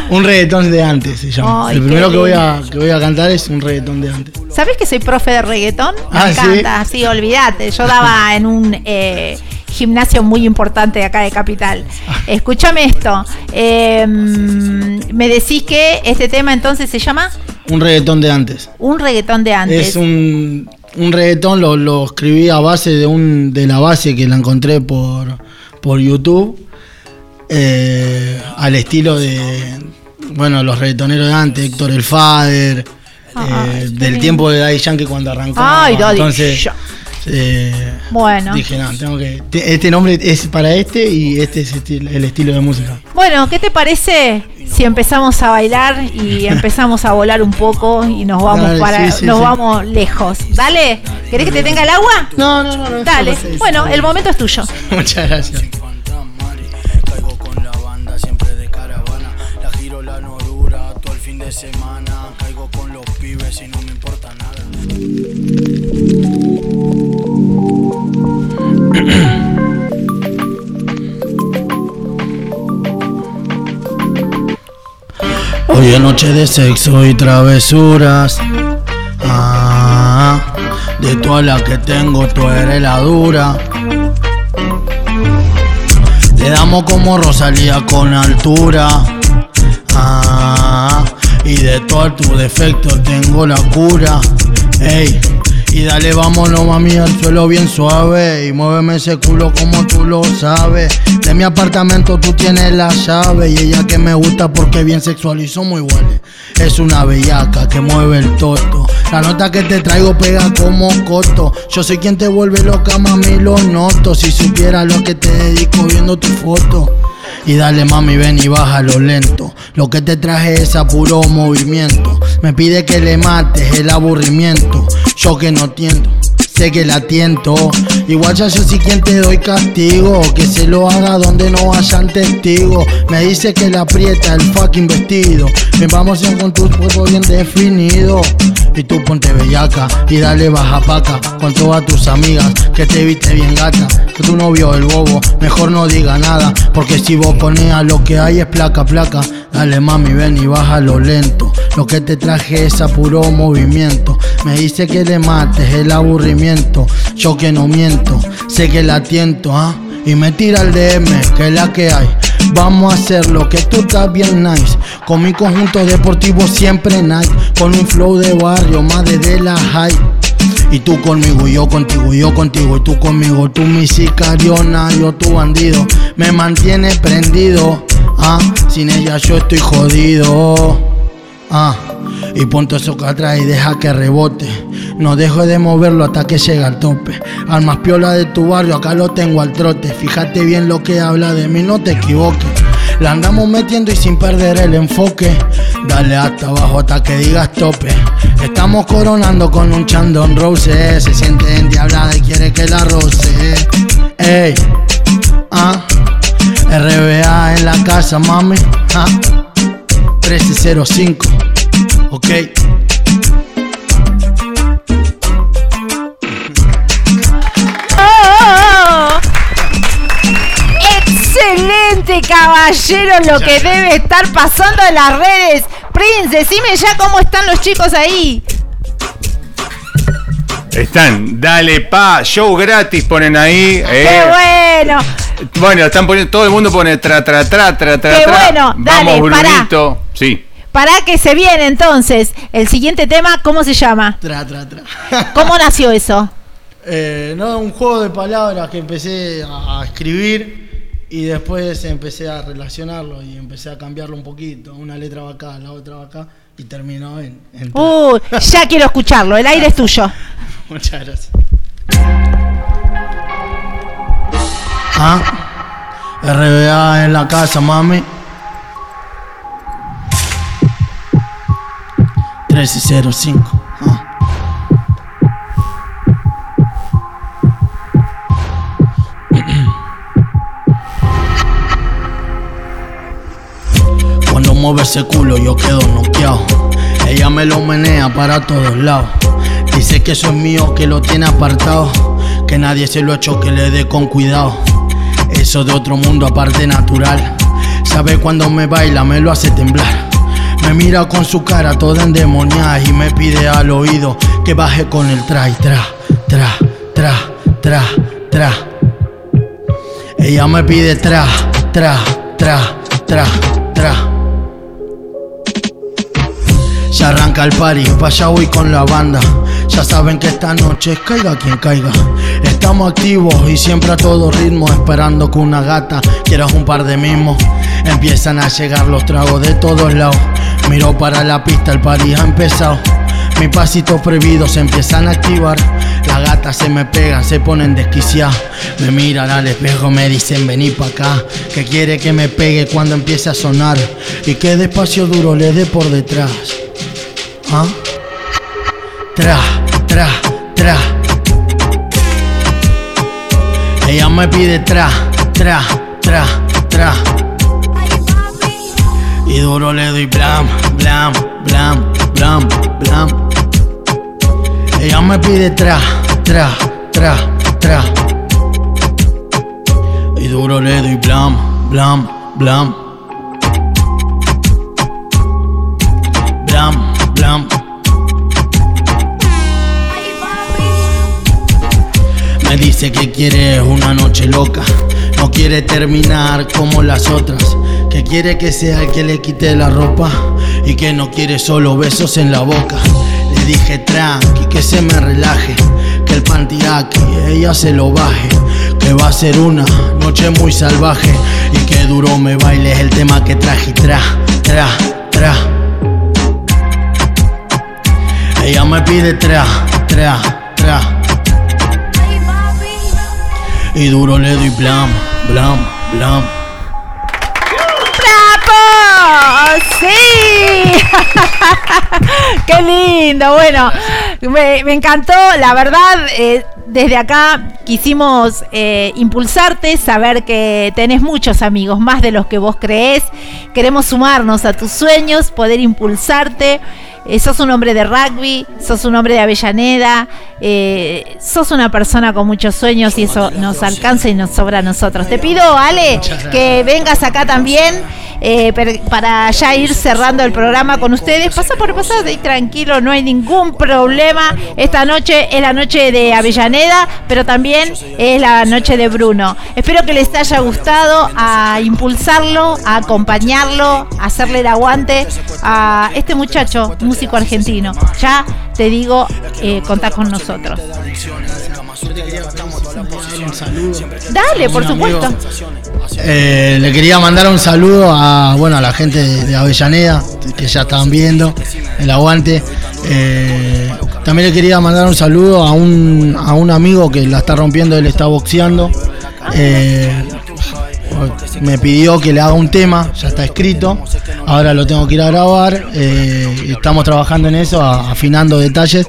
Speaker 12: un reggaetón de antes se llama.
Speaker 2: Ay,
Speaker 12: el primero que voy, a, que voy a cantar es un reggaetón de antes.
Speaker 2: ¿Sabés que soy profe de reggaetón? Me
Speaker 12: Ah, ¿sí?
Speaker 2: encanta, sí, olvídate. Yo daba en un eh, gimnasio muy importante de acá de Capital. Escúchame esto. eh, me decís que este tema entonces se llama
Speaker 12: Un reggaetón de antes.
Speaker 2: Un reggaetón de antes.
Speaker 12: Es un, un reggaetón, lo, lo escribí a base de un de la base que la encontré por, por YouTube. eh, al estilo de bueno los reggaetoneros de antes, Héctor el Fader, eh,
Speaker 2: Ay, qué
Speaker 12: del tiempo de Daddy Yankee cuando arrancó.
Speaker 2: Ay, Daddy
Speaker 12: Entonces,
Speaker 2: Yankee.
Speaker 12: Eh,
Speaker 2: Bueno.
Speaker 12: dije, no, tengo que. te- Este nombre es para este y este es estil- el estilo de música.
Speaker 2: Bueno, ¿qué te parece si empezamos a bailar y empezamos a volar un poco y nos vamos
Speaker 12: Dale,
Speaker 2: para
Speaker 12: sí, sí,
Speaker 2: nos
Speaker 12: sí.
Speaker 2: vamos lejos? Dale. ¿Querés que te tenga el agua?
Speaker 12: No, no, no, no.
Speaker 2: Dale. Bueno, el momento es tuyo.
Speaker 12: Muchas gracias.
Speaker 16: La giro la no dura todo el fin de semana. Caigo con los pibes y no me importa nada.
Speaker 12: Hoy es noche de sexo y travesuras. Ah, de todas las que tengo, tú eres la dura. Le damos como Rosalía con altura. Ah, y de todos tus defectos tengo la cura. Ey, y dale, vámonos, mami, al suelo bien suave. Y muéveme ese culo como tú lo sabes. De mi apartamento tú tienes la llave. Y ella que me gusta porque bien sexual y somos iguales. Es una bellaca que mueve el toto. La nota que te traigo pega como coto. Yo soy quien te vuelve loca, mami, lo noto. Si supiera lo que te dedico viendo tu foto. Y dale mami, ven y bájalo lento. Lo que te traje es a puro movimiento. Me pide que le mates el aburrimiento. Yo que no tiento, que la tiento. Igual ya yo sí quien te doy castigo. Que se lo haga donde no hayan testigos. Me dice que le aprieta el fucking vestido. Ven, vamos en con tu bien definido. Y tú ponte bellaca y dale baja paca con todas tus amigas que te viste bien gata. Que tu novio el bobo, mejor no diga nada. Porque si vos pones a lo que hay es placa, placa. Dale mami, ven y bájalo lento. Lo que te traje es a puro movimiento. Me dice que le mates el aburrimiento. Yo que no miento, sé que la tiento, ¿ah? Y me tira el DM, que es la que hay. Vamos a hacer lo que tú estás bien nice. Con mi conjunto deportivo siempre nice. Con un flow de barrio, más de la high. Y tú conmigo, y yo contigo, y yo contigo, y tú conmigo. Tú mi sicariona, yo tu bandido. Me mantiene prendido. Ah, sin ella yo estoy jodido. Ah, y ponte eso que atrás y deja que rebote. No dejo de moverlo hasta que llega al tope. Al más piola de tu barrio, acá lo tengo al trote. Fíjate bien lo que habla de mí, no te equivoques. La andamos metiendo y sin perder el enfoque. Dale hasta abajo hasta que digas tope. Estamos coronando con un chandon rose. Se siente endiablada y quiere que la roce. Ey, ah, RBA en la casa, mami. Ah, 1305, ok.
Speaker 2: Excelente caballero lo que debe estar pasando en las redes. Prince, decime ya cómo están los chicos ahí.
Speaker 1: Están, dale pa, show gratis ponen ahí.
Speaker 2: ¡Qué
Speaker 1: eh.
Speaker 2: bueno!
Speaker 1: Bueno, están poniendo, todo el mundo pone tra, tra, tra, tra, tra,
Speaker 2: Qué
Speaker 1: tra.
Speaker 2: bueno, dale,
Speaker 1: Vamos,
Speaker 2: pará.
Speaker 1: Brunito. Sí.
Speaker 2: Para que se viene entonces. El siguiente tema, ¿cómo se llama?
Speaker 12: Tra, tra, tra.
Speaker 2: ¿Cómo nació eso?
Speaker 12: Eh, no, un juego de palabras que empecé a a escribir y después empecé a relacionarlo y empecé a cambiarlo un poquito. Una letra va acá, la otra va acá y terminó en. en
Speaker 2: Uh, ya quiero escucharlo. El aire es tuyo.
Speaker 12: Muchas gracias. Ah, RBA en la casa, mami. 1305. Ah. Mueve culo yo quedo noqueado. Ella me lo menea para todos lados. Dice que eso es mío, que lo tiene apartado. Que nadie se lo ha hecho, que le dé con cuidado. Eso de otro mundo aparte natural. Sabe cuando me baila, me lo hace temblar. Me mira con su cara toda endemoniada y me pide al oído que baje con el tra tra, tra, tra, tra, tra. Ella me pide tra, tra, tra, tra, tra. Se arranca el party, pa' allá con la banda. Ya saben que esta noche caiga quien caiga. Estamos activos y siempre a todo ritmo, esperando que una gata quiera un par de mismos. Empiezan a llegar los tragos de todos lados. Miro para la pista, el party ha empezado. Mis pasitos prohibidos se empiezan a activar. Las gatas se me pegan, se ponen desquiciadas. Me miran al espejo, me dicen vení pa' acá. Que quiere que me pegue cuando empiece a sonar. Y que despacio duro le dé por detrás. ¿Ah? Tra, tra, tra. Ella me pide tra, tra, tra, tra. Y duro le doy blam, blam, blam, blam, blam. Ella me pide tra, tra, tra, tra. Y duro le doy blam, blam, blam. Blam, blam. Me dice que quiere una noche loca. No quiere terminar como las otras. Que quiere que sea el que le quite la ropa. Y que no quiere solo besos en la boca. Le dije tranqui, que se me relaje. Que el panty aquí ella se lo baje. Que va a ser una noche muy salvaje. Y que duro me baile es el tema que traje. Tra, tra, tra. Ella me pide tra, tra, tra. Y duro le doy blam, blam, blam.
Speaker 2: ¡Sí! ¡Qué lindo! Bueno, me, encantó. La verdad, eh, desde acá quisimos eh, impulsarte, saber que tenés muchos amigos, más de los que vos creés. Queremos sumarnos a tus sueños, poder impulsarte. Eh, sos un hombre de rugby, sos un hombre de Avellaneda, eh, sos una persona con muchos sueños y eso nos alcanza y nos sobra a nosotros. Te pido, Ale, que vengas acá también eh, para ya ir cerrando el programa con ustedes. Pasa por pasar tranquilo, no hay ningún problema. Esta noche es la noche de Avellaneda, pero también es la noche de Bruno. Espero que les haya gustado a impulsarlo, a acompañarlo, a hacerle el aguante a este muchacho, músico argentino. Ya te digo, eh, contá con nosotros. Dale, por supuesto.
Speaker 12: Eh, le quería mandar un saludo a bueno a la gente de, de Avellaneda que ya estaban viendo el aguante. Eh, también le quería mandar un saludo a un, a un amigo que la está rompiendo, él está boxeando. Eh, me pidió que le haga un tema, ya está escrito. Ahora lo tengo que ir a grabar. eh, estamos trabajando en eso, afinando detalles.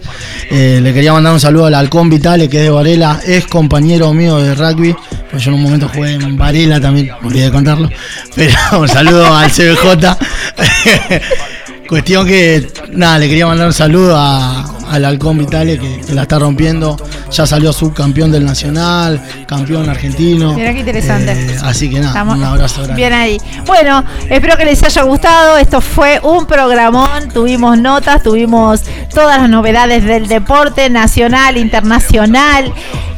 Speaker 12: Eh, le quería mandar un saludo al Halcón Vitale, que es de Varela, es compañero mío de rugby. Pues yo en un momento jugué en Varela también, olvidé de contarlo. Pero un saludo al CBJ. Cuestión que, nada, le quería mandar un saludo a- al Halcón Vitale que, que la está rompiendo. Ya salió subcampeón del Nacional, campeón argentino.
Speaker 2: Mira qué interesante.
Speaker 12: Eh, así que nada,
Speaker 2: Estamos
Speaker 12: un abrazo grande.
Speaker 2: Bien ahí. Bueno, espero que les haya gustado. Esto fue un programón. Tuvimos notas, tuvimos todas las novedades del deporte nacional, internacional.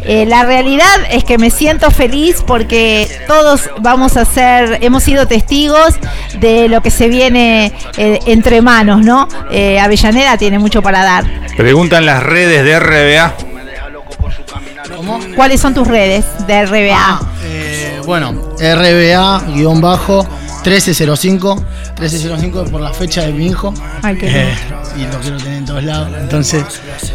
Speaker 2: Eh, la realidad es que me siento feliz porque todos vamos a ser, hemos sido testigos de lo que se viene eh, entre manos, ¿no? Eh, Avellaneda tiene mucho para dar.
Speaker 1: Preguntan las redes de RBA.
Speaker 2: ¿Cuáles son tus redes de RBA?
Speaker 12: Eh, bueno, RBA-1305. 1305 es por la fecha de mi hijo.
Speaker 2: Ay, qué
Speaker 12: Eh, y lo quiero tener en todos lados. Entonces,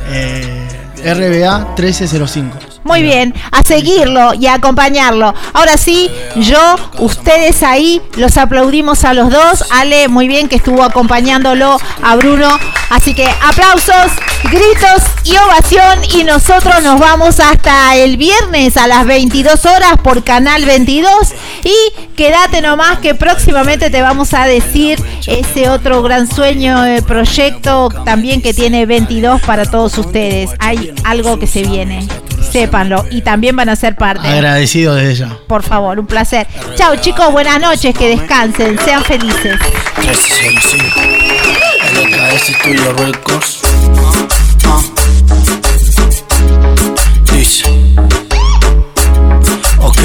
Speaker 12: eh, RBA 1305.
Speaker 2: Muy bien, a seguirlo y a acompañarlo. Ahora sí, yo, ustedes ahí, los aplaudimos a los dos. Ale, muy bien que estuvo acompañándolo a Bruno. Así que aplausos, gritos y ovación. Y nosotros nos vamos hasta el viernes a las 22 horas por Canal 22. Y quédate nomás que próximamente te vamos a decir ese otro gran sueño, el proyecto también que tiene 22 para todos ustedes. Hay algo que se viene. Sépanlo y también van a ser parte.
Speaker 12: Agradecido desde ya.
Speaker 2: Por favor, un placer. Chao chicos, buenas noches, que descansen, sean felices.
Speaker 16: 1305 LKS Studio Records. Dice Ok,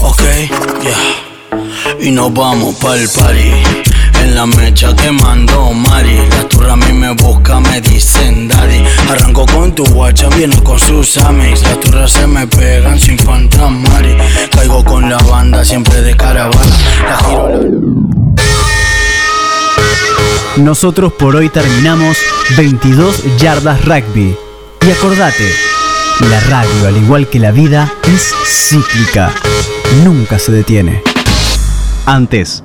Speaker 16: ok, yeah Y nos vamos pa'l party En la mecha quemando Mari Las turras a mí me buscan, me dicen daddy Arranco con tu guacha, viene con sus amigs Las turras se me pegan sin fantasmari Caigo con la banda, siempre de caravana La giro la...
Speaker 6: Nosotros por hoy terminamos 22 yardas rugby. Y acordate, la radio, al igual que la vida, es cíclica. Nunca se detiene. Antes,